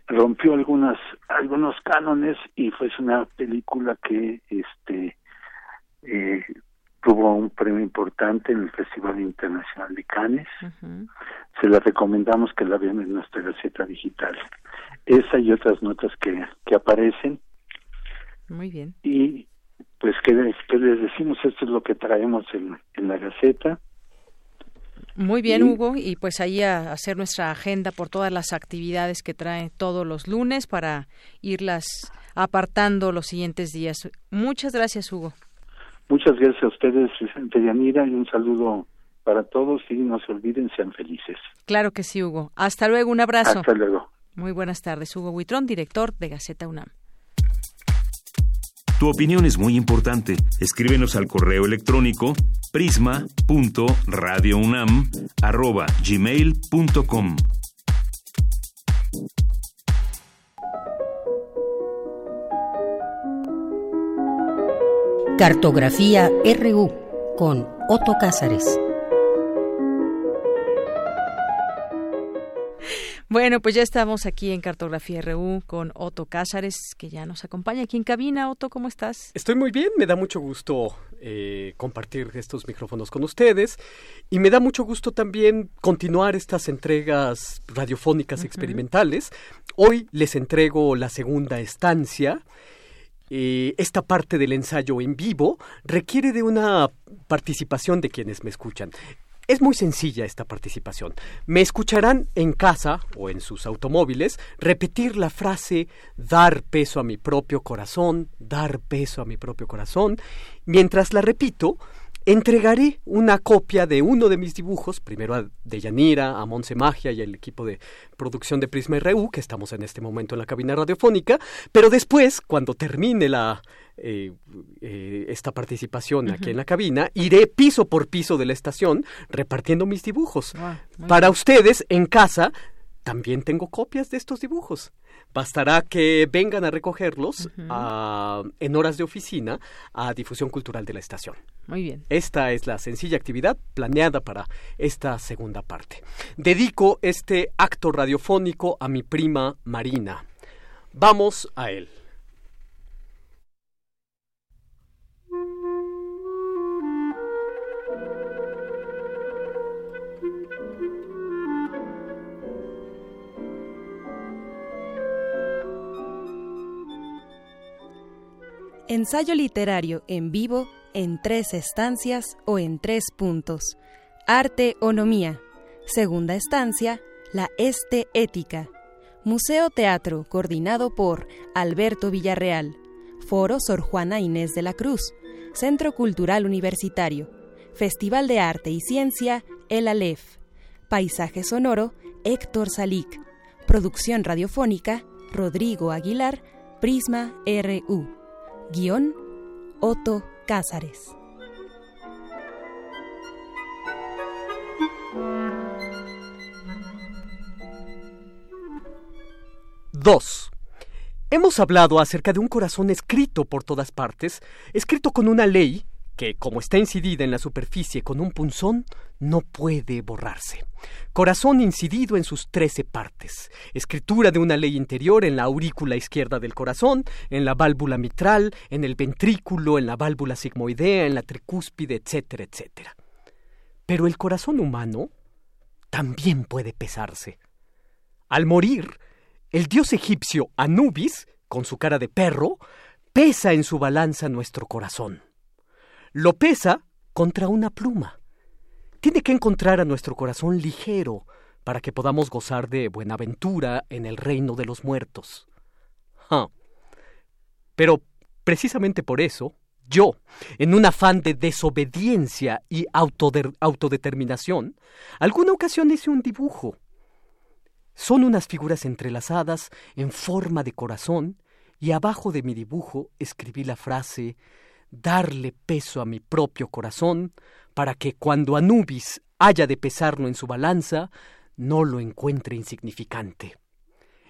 Speaker 34: rompió algunas algunos cánones y fue una película que este eh, tuvo un premio importante en el Festival Internacional de Cannes. Se la recomendamos que la vean en nuestra Gaceta Digital. Esa y otras notas que, que aparecen.
Speaker 3: Muy bien.
Speaker 34: Y pues, ¿qué, les decimos? Esto es lo que traemos en, en la Gaceta.
Speaker 3: Muy bien, Hugo, y pues ahí a hacer nuestra agenda por todas las actividades que trae todos los lunes para irlas apartando los siguientes días. Muchas gracias, Hugo.
Speaker 34: Muchas gracias a ustedes, Vicente Yanira, y un saludo para todos y no se olviden, sean felices.
Speaker 3: Claro que sí, Hugo. Hasta luego, un abrazo.
Speaker 34: Hasta luego.
Speaker 3: Muy buenas tardes, Hugo Huitrón, director de Gaceta UNAM.
Speaker 11: Tu opinión es muy importante. Escríbenos al correo electrónico prisma.radiounam@gmail.com.
Speaker 35: Cartografía RU con Otto Cázares.
Speaker 3: Bueno, pues ya estamos aquí en Cartografía RU con Otto Cázares, que ya nos acompaña aquí en cabina. Otto, ¿cómo estás?
Speaker 36: Estoy muy bien, me da mucho gusto eh, compartir estos micrófonos con ustedes y me da mucho gusto también continuar estas entregas radiofónicas experimentales. Hoy les entrego la segunda estancia. Eh, esta parte del ensayo en vivo requiere de una participación de quienes me escuchan. Es muy sencilla esta participación. Me escucharán en casa o en sus automóviles repetir la frase dar peso a mi propio corazón, dar peso a mi propio corazón. Mientras la repito, entregaré una copia de uno de mis dibujos, primero a Deyanira, a Monse Magia y al equipo de producción de Prisma RU, que estamos en este momento en la cabina radiofónica, pero después, cuando termine la, eh, eh, esta participación aquí en la cabina, iré piso por piso de la estación repartiendo mis dibujos. Ah, Para ustedes en casa, también tengo copias de estos dibujos. Bastará que vengan a recogerlos en horas de oficina a difusión cultural de la estación.
Speaker 3: Muy bien.
Speaker 36: Esta es la sencilla actividad planeada para esta segunda parte. Dedico este acto radiofónico a mi prima Marina. Vamos a él.
Speaker 37: Ensayo literario en vivo en tres estancias o en tres puntos. Arte-Onomía. Segunda estancia, la Este Ética. Museo Teatro, coordinado por Alberto Villarreal. Foro Sor Juana Inés de la Cruz. Centro Cultural Universitario. Festival de Arte y Ciencia, El Aleph. Paisaje sonoro, Héctor Salic. Producción radiofónica, Rodrigo Aguilar, Prisma RU. Guión, Otto Cázares.
Speaker 36: 2. Hemos hablado acerca de un corazón escrito por todas partes, escrito con una ley que, como está incidida en la superficie con un punzón, no puede borrarse. Corazón incidido en sus trece partes. Escritura de una ley interior en la aurícula izquierda del corazón, en la válvula mitral, en el ventrículo, en la válvula sigmoidea, en la tricúspide, etcétera, etcétera. Pero el corazón humano también puede pesarse. Al morir, el dios egipcio Anubis, con su cara de perro, pesa en su balanza nuestro corazón. Lo pesa contra una pluma. Tiene que encontrar a nuestro corazón ligero para que podamos gozar de buena aventura en el reino de los muertos. Pero precisamente por eso, yo, en un afán de desobediencia y autodeterminación, alguna ocasión hice un dibujo son unas figuras entrelazadas en forma de corazón y abajo de mi dibujo escribí la frase darle peso a mi propio corazón para que cuando Anubis haya de pesarlo en su balanza, no lo encuentre insignificante.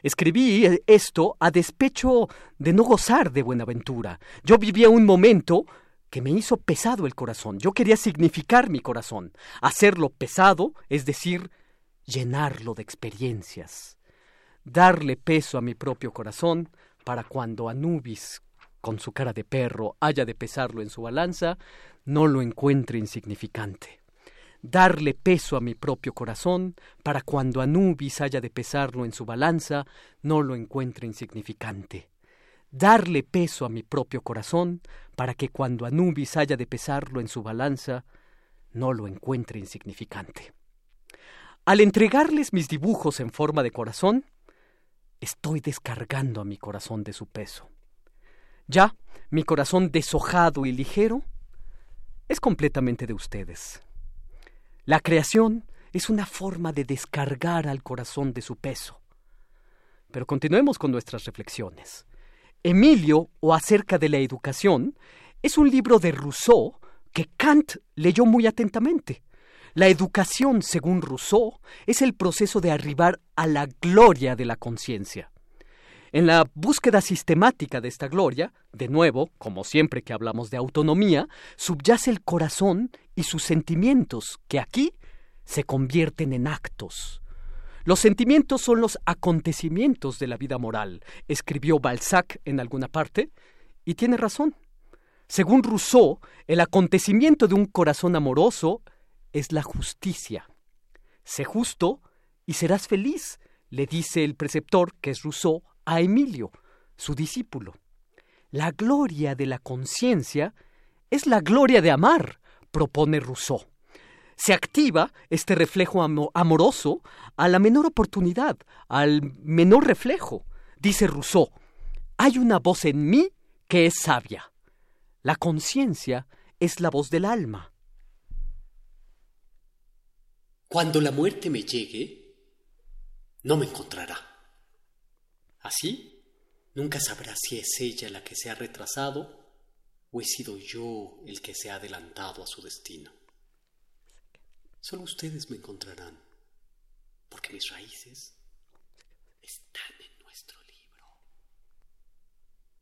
Speaker 36: Escribí esto a despecho de no gozar de Buenaventura. Yo vivía un momento que me hizo pesado el corazón. Yo quería significar mi corazón, hacerlo pesado, es decir, llenarlo de experiencias, darle peso a mi propio corazón para cuando Anubis, con su cara de perro, haya de pesarlo en su balanza, no lo encuentre insignificante. Darle peso a mi propio corazón para cuando Anubis haya de pesarlo en su balanza, no lo encuentre insignificante. Darle peso a mi propio corazón para que cuando Anubis haya de pesarlo en su balanza, no lo encuentre insignificante. Al entregarles mis dibujos en forma de corazón, estoy descargando a mi corazón de su peso. Ya, mi corazón deshojado y ligero es completamente de ustedes. La creación es una forma de descargar al corazón de su peso. Pero continuemos con nuestras reflexiones. Emilio o acerca de la educación es un libro de Rousseau que Kant leyó muy atentamente la educación, según Rousseau, es el proceso de arribar a la gloria de la conciencia. En la búsqueda sistemática de esta gloria, de nuevo, como siempre que hablamos de autonomía, subyace el corazón y sus sentimientos, que aquí se convierten en actos. Los sentimientos son los acontecimientos de la vida moral, escribió Balzac en alguna parte, y tiene razón. Según Rousseau, el acontecimiento de un corazón amoroso es la justicia. Sé justo y serás feliz, le dice el preceptor, que es Rousseau, a Emilio, su discípulo. La gloria de la conciencia es la gloria de amar, propone Rousseau. Se activa este reflejo amoroso a la menor oportunidad, al menor reflejo. Dice Rousseau, hay una voz en mí que es sabia. La conciencia es la voz del alma.
Speaker 38: Cuando la muerte me llegue, no me encontrará. Así, nunca sabrá si es ella la que se ha retrasado o he sido yo el que se ha adelantado a su destino. Solo ustedes me encontrarán, porque mis raíces están en nuestro libro.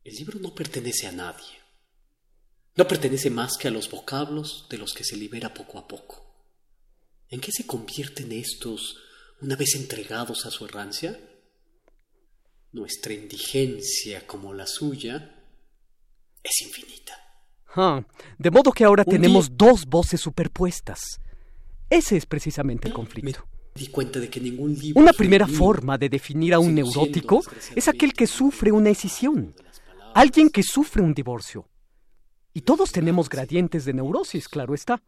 Speaker 38: El libro no pertenece a nadie. No pertenece más que a los vocablos de los que se libera poco a poco. ¿En qué se convierten estos una vez entregados a su errancia? Nuestra indigencia como la suya es infinita.
Speaker 36: Ah, de modo que ahora tenemos dos voces superpuestas. Ese es precisamente el conflicto.
Speaker 38: di cuenta de que ningún libro
Speaker 36: Una primera forma de definir a un neurótico es aquel que sufre una escisión, alguien que sufre un divorcio. Y todos tenemos gradientes de neurosis, claro está.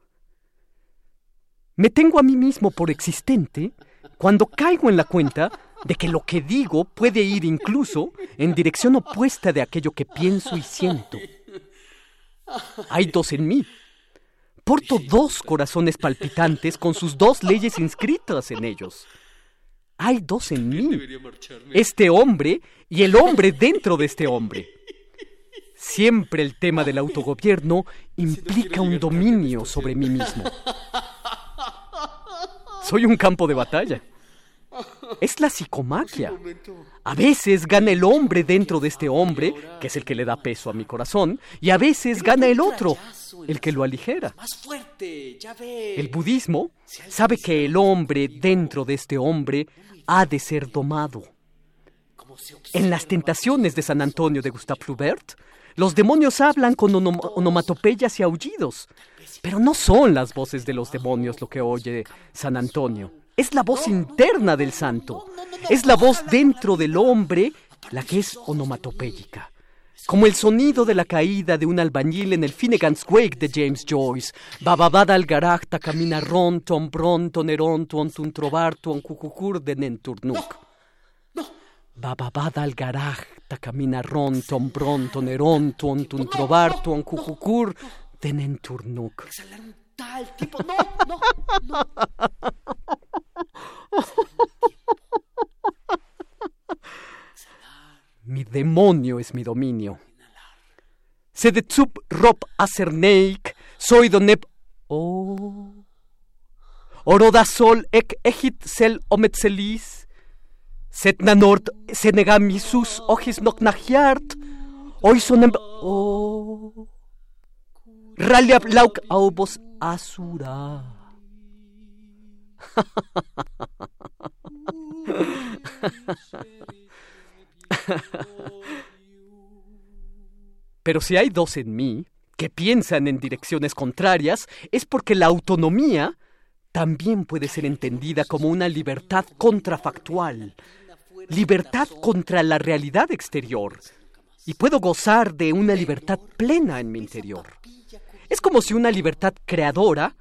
Speaker 36: Me tengo a mí mismo por existente cuando caigo en la cuenta de que lo que digo puede ir incluso en dirección opuesta de aquello que pienso y siento. Hay dos en mí. Porto dos corazones palpitantes con sus dos leyes inscritas en ellos. Hay dos en mí. Este hombre y el hombre dentro de este hombre. Siempre el tema del autogobierno implica un dominio sobre mí mismo. Soy un campo de batalla. Es la psicomagia. A veces gana el hombre dentro de este hombre, que es el que le da peso a mi corazón, y a veces gana el otro, el que lo aligera. El budismo sabe que el hombre dentro de este hombre ha de ser domado. En las tentaciones de San Antonio de Gustave Flaubert, los demonios hablan con onomatopeyas y aullidos, pero no son las voces de los demonios lo que oye San Antonio. Es la voz interna del santo. Es la voz dentro del hombre la que es onomatopéyica. Como el sonido de la caída de un albañil en el Finnegan's Wake de James Joyce. Bababada al garacta camina ron, ton pronto, neron, tuon tun trovar, tuon cucucur de nenturnuk. Bababada al garacta camina ron, ton trovar, tuon cucucur de nenturnuk. tipo, no, no, no. Mi demonio es mi dominio. Sedetsup rop acerneik, soy donep. Oh. Oroda sol ek ejit sel ometzelis. Setnanort senegamisus ojis noknahiart. Hoy sonem. Oh. Raliab lauk aubos asura. Pero si hay dos en mí que piensan en direcciones contrarias, es porque la autonomía también puede ser entendida como una libertad contrafactual, libertad contra la realidad exterior, y puedo gozar de una libertad plena en mi interior. Es como si una libertad creadora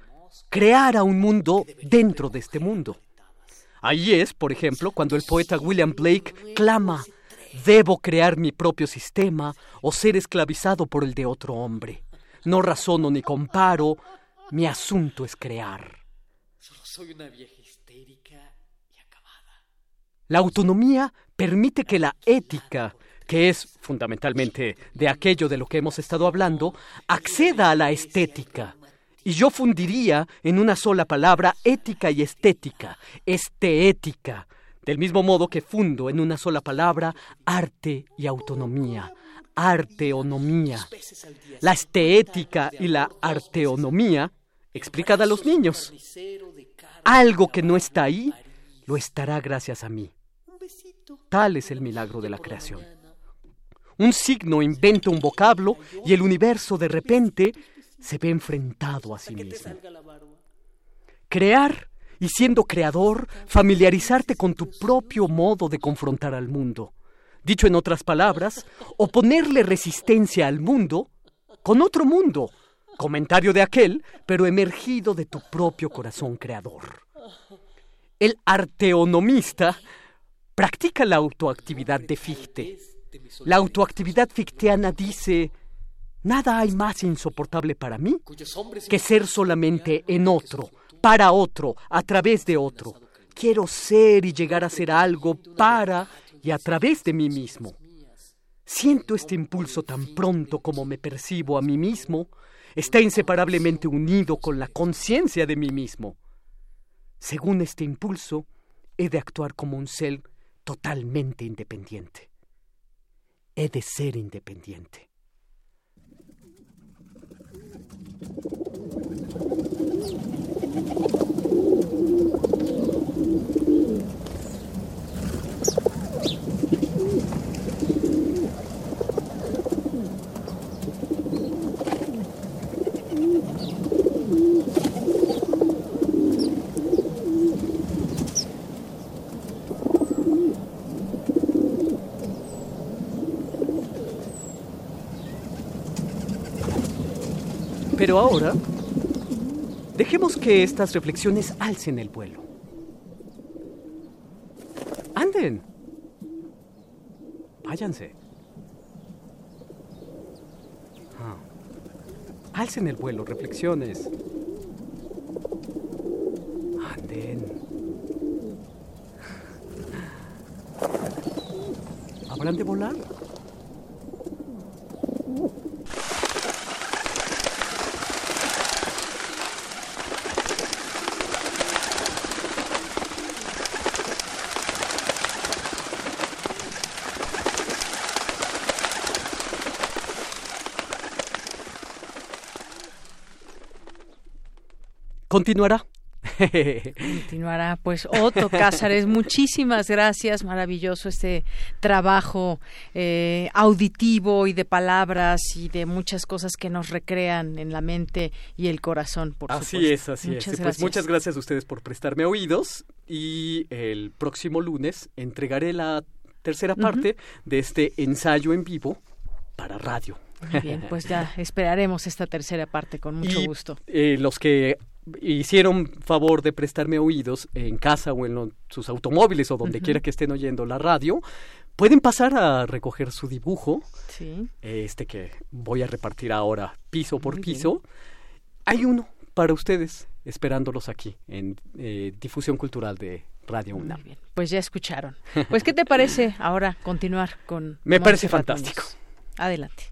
Speaker 36: creara un mundo dentro de este mundo. Ahí es, por ejemplo, cuando el poeta William Blake clama, debo crear mi propio sistema o ser esclavizado por el de otro hombre. No razono ni comparo, mi asunto es crear. soy una vieja histérica y acabada. La autonomía permite que la ética, que es fundamentalmente de aquello de lo que hemos estado hablando, acceda a la estética y yo fundiría en una sola palabra ética y estética, esteética, del mismo modo que fundo en una sola palabra arte y autonomía, arteonomía. La esteética y la arteonomía explicada a los niños. Algo que no está ahí, lo estará gracias a mí. Tal es el milagro de la creación. Un signo inventa un vocablo y el universo de repente se ve enfrentado a sí mismo. Crear y siendo creador, familiarizarte con tu propio modo de confrontar al mundo. Dicho en otras palabras, oponerle resistencia al mundo con otro mundo, comentario de aquel, pero emergido de tu propio corazón creador. El arteonomista practica la autoactividad de Fichte. La autoactividad ficteana dice, Nada hay más insoportable para mí que ser solamente en otro, para otro, a través de otro. Quiero ser y llegar a ser algo para y a través de mí mismo. Siento este impulso tan pronto como me percibo a mí mismo, está inseparablemente unido con la conciencia de mí mismo. Según este impulso, he de actuar como un ser totalmente independiente. He de ser independiente. Pero ahora Dejemos que estas reflexiones alcen el vuelo. Anden. Váyanse. Ah. Alcen el vuelo, reflexiones. Anden. ¿Habrán de volar? Continuará.
Speaker 3: Continuará. Pues Otto Cázares, muchísimas gracias. Maravilloso este trabajo eh, auditivo y de palabras y de muchas cosas que nos recrean en la mente y el corazón, por
Speaker 36: así es, así muchas es. Pues gracias. Pues muchas gracias a ustedes por prestarme oídos y el próximo lunes entregaré la tercera parte de este ensayo en vivo para radio.
Speaker 3: Muy bien, pues ya esperaremos esta tercera parte con mucho gusto.
Speaker 36: Eh, los que hicieron favor de prestarme oídos en casa o en sus automóviles o donde quiera que estén oyendo la radio, pueden pasar a recoger su dibujo, este que voy a repartir ahora piso por piso. Hay uno para ustedes esperándolos aquí en eh, Difusión Cultural de Radio UNAM. Muy bien,
Speaker 3: pues ya escucharon. Pues, ¿qué te parece ahora continuar con...
Speaker 36: Me parece fantástico.
Speaker 3: Adelante.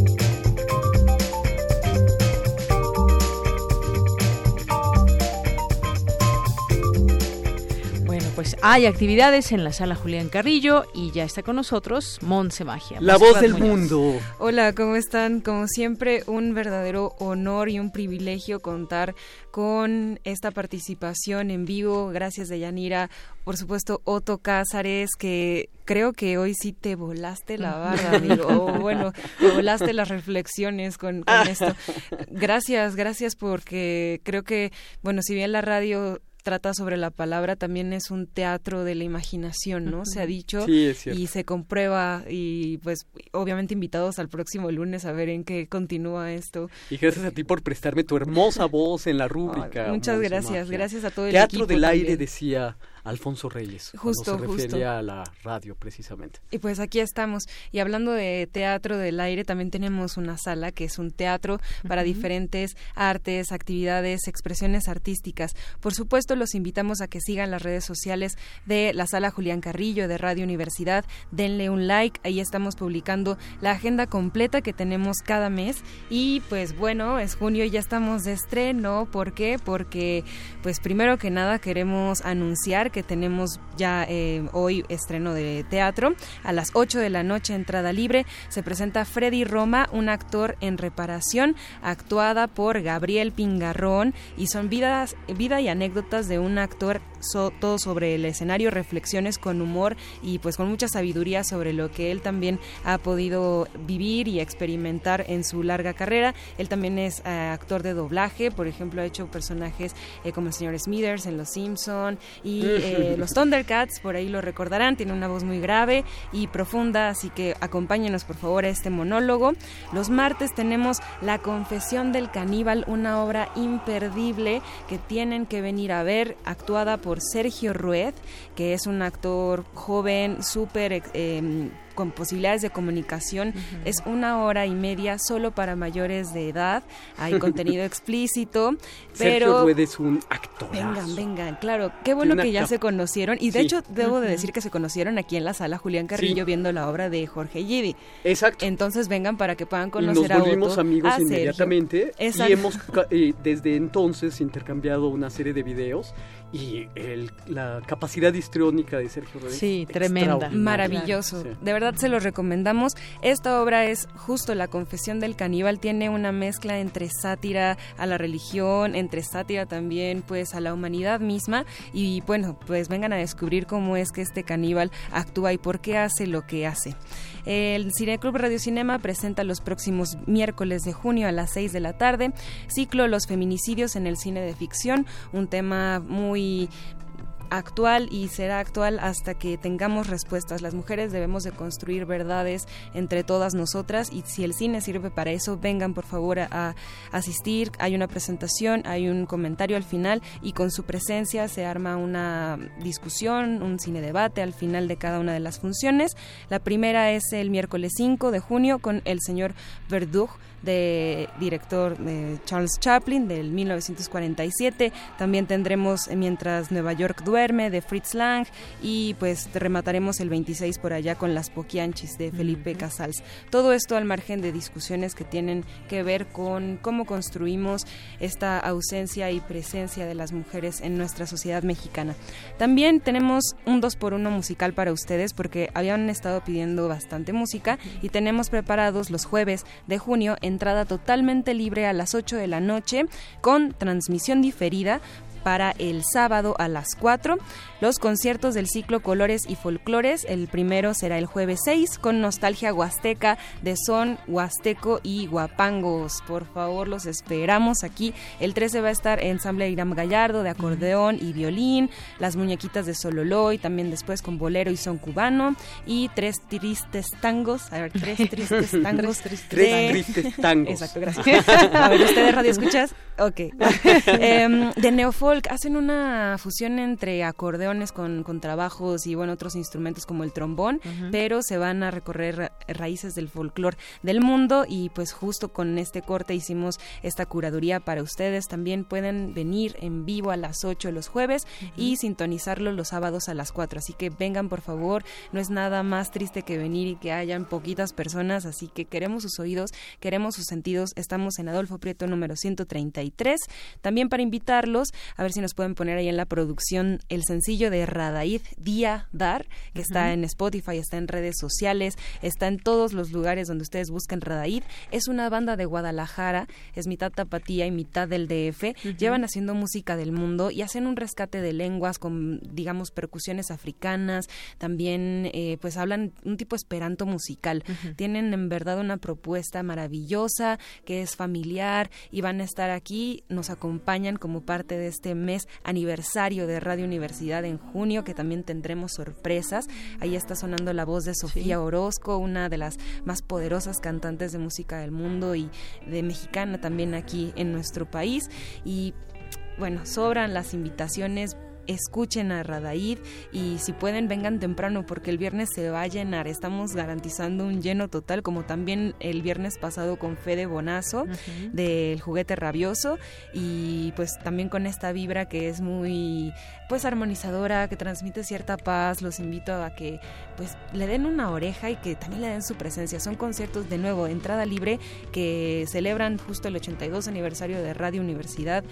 Speaker 3: Pues hay actividades en la sala Julián Carrillo y ya está con nosotros Monse Magia.
Speaker 36: La voz del mundo.
Speaker 39: Hola, ¿cómo están? Como siempre, un verdadero honor y un privilegio contar con esta participación en vivo. Gracias, Deyanira. Por supuesto, Otto Cázares, que creo que hoy sí te volaste la barra, amigo. o bueno, te volaste las reflexiones con, con esto. Gracias, gracias porque creo que, bueno, si bien la radio trata sobre la palabra también es un teatro de la imaginación, ¿no? Se ha dicho y se comprueba y pues obviamente invitados al próximo lunes a ver en qué continúa esto.
Speaker 36: Y gracias a ti por prestarme tu hermosa voz en la rúbrica.
Speaker 39: muchas gracias, gracias a todo el
Speaker 36: teatro
Speaker 39: equipo.
Speaker 36: Teatro del
Speaker 39: aire
Speaker 36: decía Alfonso Reyes. Justo, se refería a la radio, precisamente.
Speaker 39: Y pues aquí estamos. Y hablando de teatro del aire, también tenemos una sala que es un teatro para diferentes artes, actividades, expresiones artísticas. Por supuesto, los invitamos a que sigan las redes sociales de la sala Julián Carrillo de Radio Universidad. Denle un like. Ahí estamos publicando la agenda completa que tenemos cada mes. Y pues bueno, es junio y ya estamos de estreno. ¿Por qué? Porque, pues primero que nada, queremos anunciar que tenemos ya eh, hoy estreno de teatro. A las 8 de la noche, entrada libre, se presenta Freddy Roma, un actor en reparación, actuada por Gabriel Pingarrón, y son vidas, vida y anécdotas de un actor, todo sobre el escenario, reflexiones con humor y pues con mucha sabiduría sobre lo que él también ha podido vivir y experimentar en su larga carrera. Él también es eh, actor de doblaje, por ejemplo, ha hecho personajes eh, como el señor Smithers en Los Simpson y eh, los Thundercats, por ahí lo recordarán, tiene una voz muy grave y profunda, así que acompáñenos por favor a este monólogo. Los martes tenemos La Confesión del Caníbal, una obra imperdible que tienen que venir a ver, actuada por Sergio Rued, que es un actor joven, súper... Eh, con posibilidades de comunicación. Es una hora y media solo para mayores de edad. Hay contenido explícito. Pero
Speaker 36: Sergio es un actor.
Speaker 39: Vengan, vengan, claro. Qué bueno que ya se conocieron. Y de hecho, debo de decir que se conocieron aquí en la sala Julián Carrillo viendo la obra de Jorge Gidi.
Speaker 36: Exacto.
Speaker 39: Entonces vengan para que puedan conocer
Speaker 36: y
Speaker 39: nos
Speaker 36: volvimos amigos inmediatamente. Y hemos eh, desde entonces intercambiado una serie de videos y el, la capacidad histriónica de Sergio Rodríguez.
Speaker 39: Sí, tremenda. Maravilloso. De verdad se lo recomendamos. Esta obra es justo La Confesión del Caníbal. Tiene una mezcla entre sátira a la religión, entre sátira también pues a la humanidad misma. Y bueno, pues vengan a descubrir cómo es que este caníbal actúa y por qué hace lo que hace. El Cineclub Radio Cinema presenta los próximos miércoles de junio a las 6 de la tarde ciclo Los feminicidios en el cine de ficción, un tema muy actual y será actual hasta que tengamos respuestas. Las mujeres debemos de construir verdades entre todas nosotras y si el cine sirve para eso, vengan por favor a, asistir. Hay una presentación, hay un comentario al final y con su presencia se arma una discusión, un cine debate al final de cada una de las funciones. La primera es el miércoles 5 de junio con el señor Verduch de director de Charles Chaplin del 1947. También tendremos eh, Mientras Nueva York duerme de Fritz Lang y pues remataremos el 26 por allá con Las Poquianchis de Felipe Casals. Todo esto al margen de discusiones que tienen que ver con cómo construimos esta ausencia y presencia de las mujeres en nuestra sociedad mexicana. También tenemos un 2 por 1 musical para ustedes porque habían estado pidiendo bastante música y tenemos preparados los jueves de junio en entrada totalmente libre a las 8 de la noche con transmisión diferida para el sábado a las 4. Los conciertos del ciclo Colores y Folclores, el primero será el jueves 6 con Nostalgia Huasteca de Son, Huasteco y Guapangos. Por favor, los esperamos aquí. El 13 va a estar Ensamble Iram Gallardo de acordeón y violín, Las Muñequitas de Sololoy, también después con bolero y son cubano y tres tristes tangos. A ver, tres tristes tangos.
Speaker 36: tres, tristes tangos.
Speaker 39: Exacto, gracias. A ver, ¿ustedes radio escuchas? Ok. Em, de Neofolk hacen una fusión entre con, con trabajos y bueno, otros instrumentos como el trombón, pero se van a recorrer raíces del folclore del mundo y pues justo con este corte hicimos esta curaduría para ustedes. También pueden venir en vivo a las 8 los jueves y sintonizarlo los sábados a las 4. Así que vengan por favor, no es nada más triste que venir y que hayan poquitas personas, así que queremos sus oídos, queremos sus sentidos. Estamos en Adolfo Prieto número 133 también para invitarlos, a ver si nos pueden poner ahí en la producción el sencillo de Radaid Día Dar, que está en Spotify, está en redes sociales, está en todos los lugares donde ustedes buscan Radaid. Es una banda de Guadalajara, es mitad tapatía y mitad del DF. Llevan haciendo música del mundo y hacen un rescate de lenguas con, digamos, percusiones africanas. También, eh, pues hablan un tipo esperanto musical. Tienen en verdad una propuesta maravillosa que es familiar y van a estar aquí nos acompañan como parte de este mes aniversario de Radio Universidad en junio, que también tendremos sorpresas. Ahí está sonando la voz de Sofía Orozco, una de las más poderosas cantantes de música del mundo y de mexicana también aquí en nuestro país. Y bueno, sobran las invitaciones escuchen a Radaid y si pueden vengan temprano porque el viernes se va a llenar. Estamos garantizando un lleno total como también el viernes pasado con Fede Bonazo del juguete rabioso y pues también con esta vibra que es muy pues armonizadora, que transmite cierta paz. Los invito a que pues le den una oreja y que también le den su presencia. Son conciertos de nuevo, entrada libre que celebran justo el 82 aniversario de Radio Universidad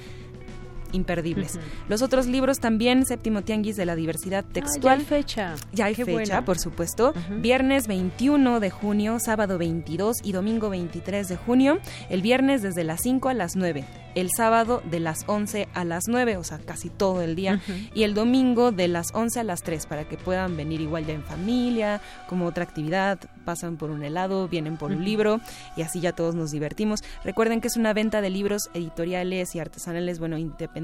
Speaker 39: imperdibles. Los otros libros también, Séptimo Tianguis de la Diversidad ah, Textual. ya
Speaker 3: hay fecha.
Speaker 39: Ya hay fecha, por supuesto. Viernes 21 de junio, sábado 22 y domingo 23 de junio. El viernes desde las 5 a las 9 el sábado de las 11 a las 9, o sea, casi todo el día, y el domingo de las 11 a las 3 para que puedan venir igual ya en familia, como otra actividad, pasan por un helado, vienen por un libro y así ya todos nos divertimos. Recuerden que es una venta de libros editoriales y artesanales, bueno, independientes,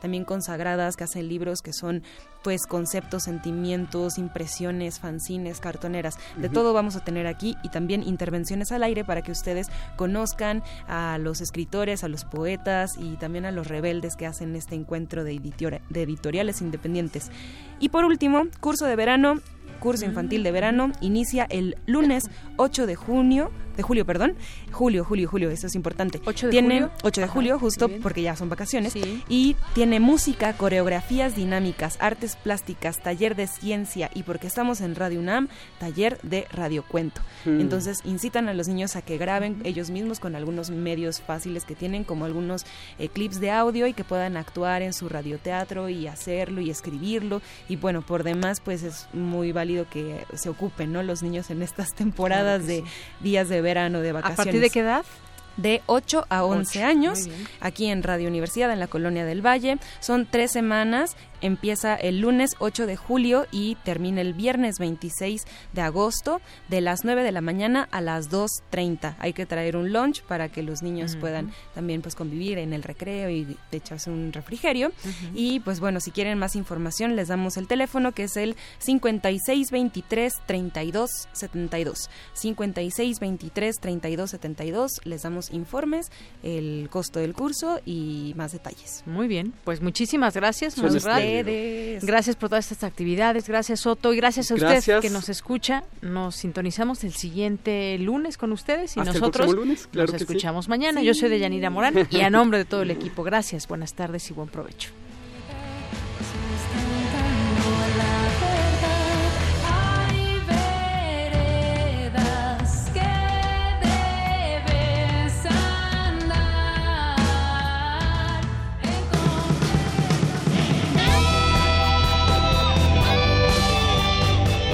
Speaker 39: también consagradas, que hacen libros que son pues conceptos, sentimientos, impresiones, fanzines, cartoneras, de todo vamos a tener aquí y también intervenciones al aire para que ustedes conozcan a los escritores, a los poetas y también a los rebeldes que hacen este encuentro de, de editoriales independientes. Y por último, curso de verano curso infantil de verano inicia el lunes 8 de junio, de julio, perdón. Julio, julio, julio, eso es importante.
Speaker 3: 8 de
Speaker 39: tiene,
Speaker 3: julio.
Speaker 39: 8 de julio, justo porque ya son vacaciones. Y tiene música, coreografías dinámicas, artes plásticas, taller de ciencia y porque estamos en Radio UNAM, taller de radiocuento. Mm. Entonces incitan a los niños a que graben ellos mismos con algunos medios fáciles que tienen, como algunos eh, clips de audio y que puedan actuar en su radioteatro y hacerlo y escribirlo. Y bueno, por demás, pues es muy válido que se ocupen ¿no? los niños en estas temporadas de días de verano, de vacaciones.
Speaker 3: ¿A partir de qué edad?
Speaker 39: de 8 a 11 años, aquí en Radio Universidad, en la Colonia del Valle. Son tres semanas empieza el lunes 8 de julio y termina el viernes 26 de agosto de las 9 de la mañana a las 2.30. Hay que traer un lunch para que los niños puedan también pues convivir en el recreo y echarse un refrigerio. Y pues bueno, si quieren más información les damos el teléfono que es el 5623 32 72. 5623 32 72. Les damos informes, el costo del curso y más detalles.
Speaker 3: Muy bien, pues muchísimas gracias. Gracias por todas estas actividades, gracias Soto. Y gracias a usted que nos escucha. Nos sintonizamos el siguiente lunes con ustedes y nosotros nos escuchamos mañana. Yo soy Deyanira Morán y a nombre de todo el equipo, gracias, buenas tardes y buen provecho.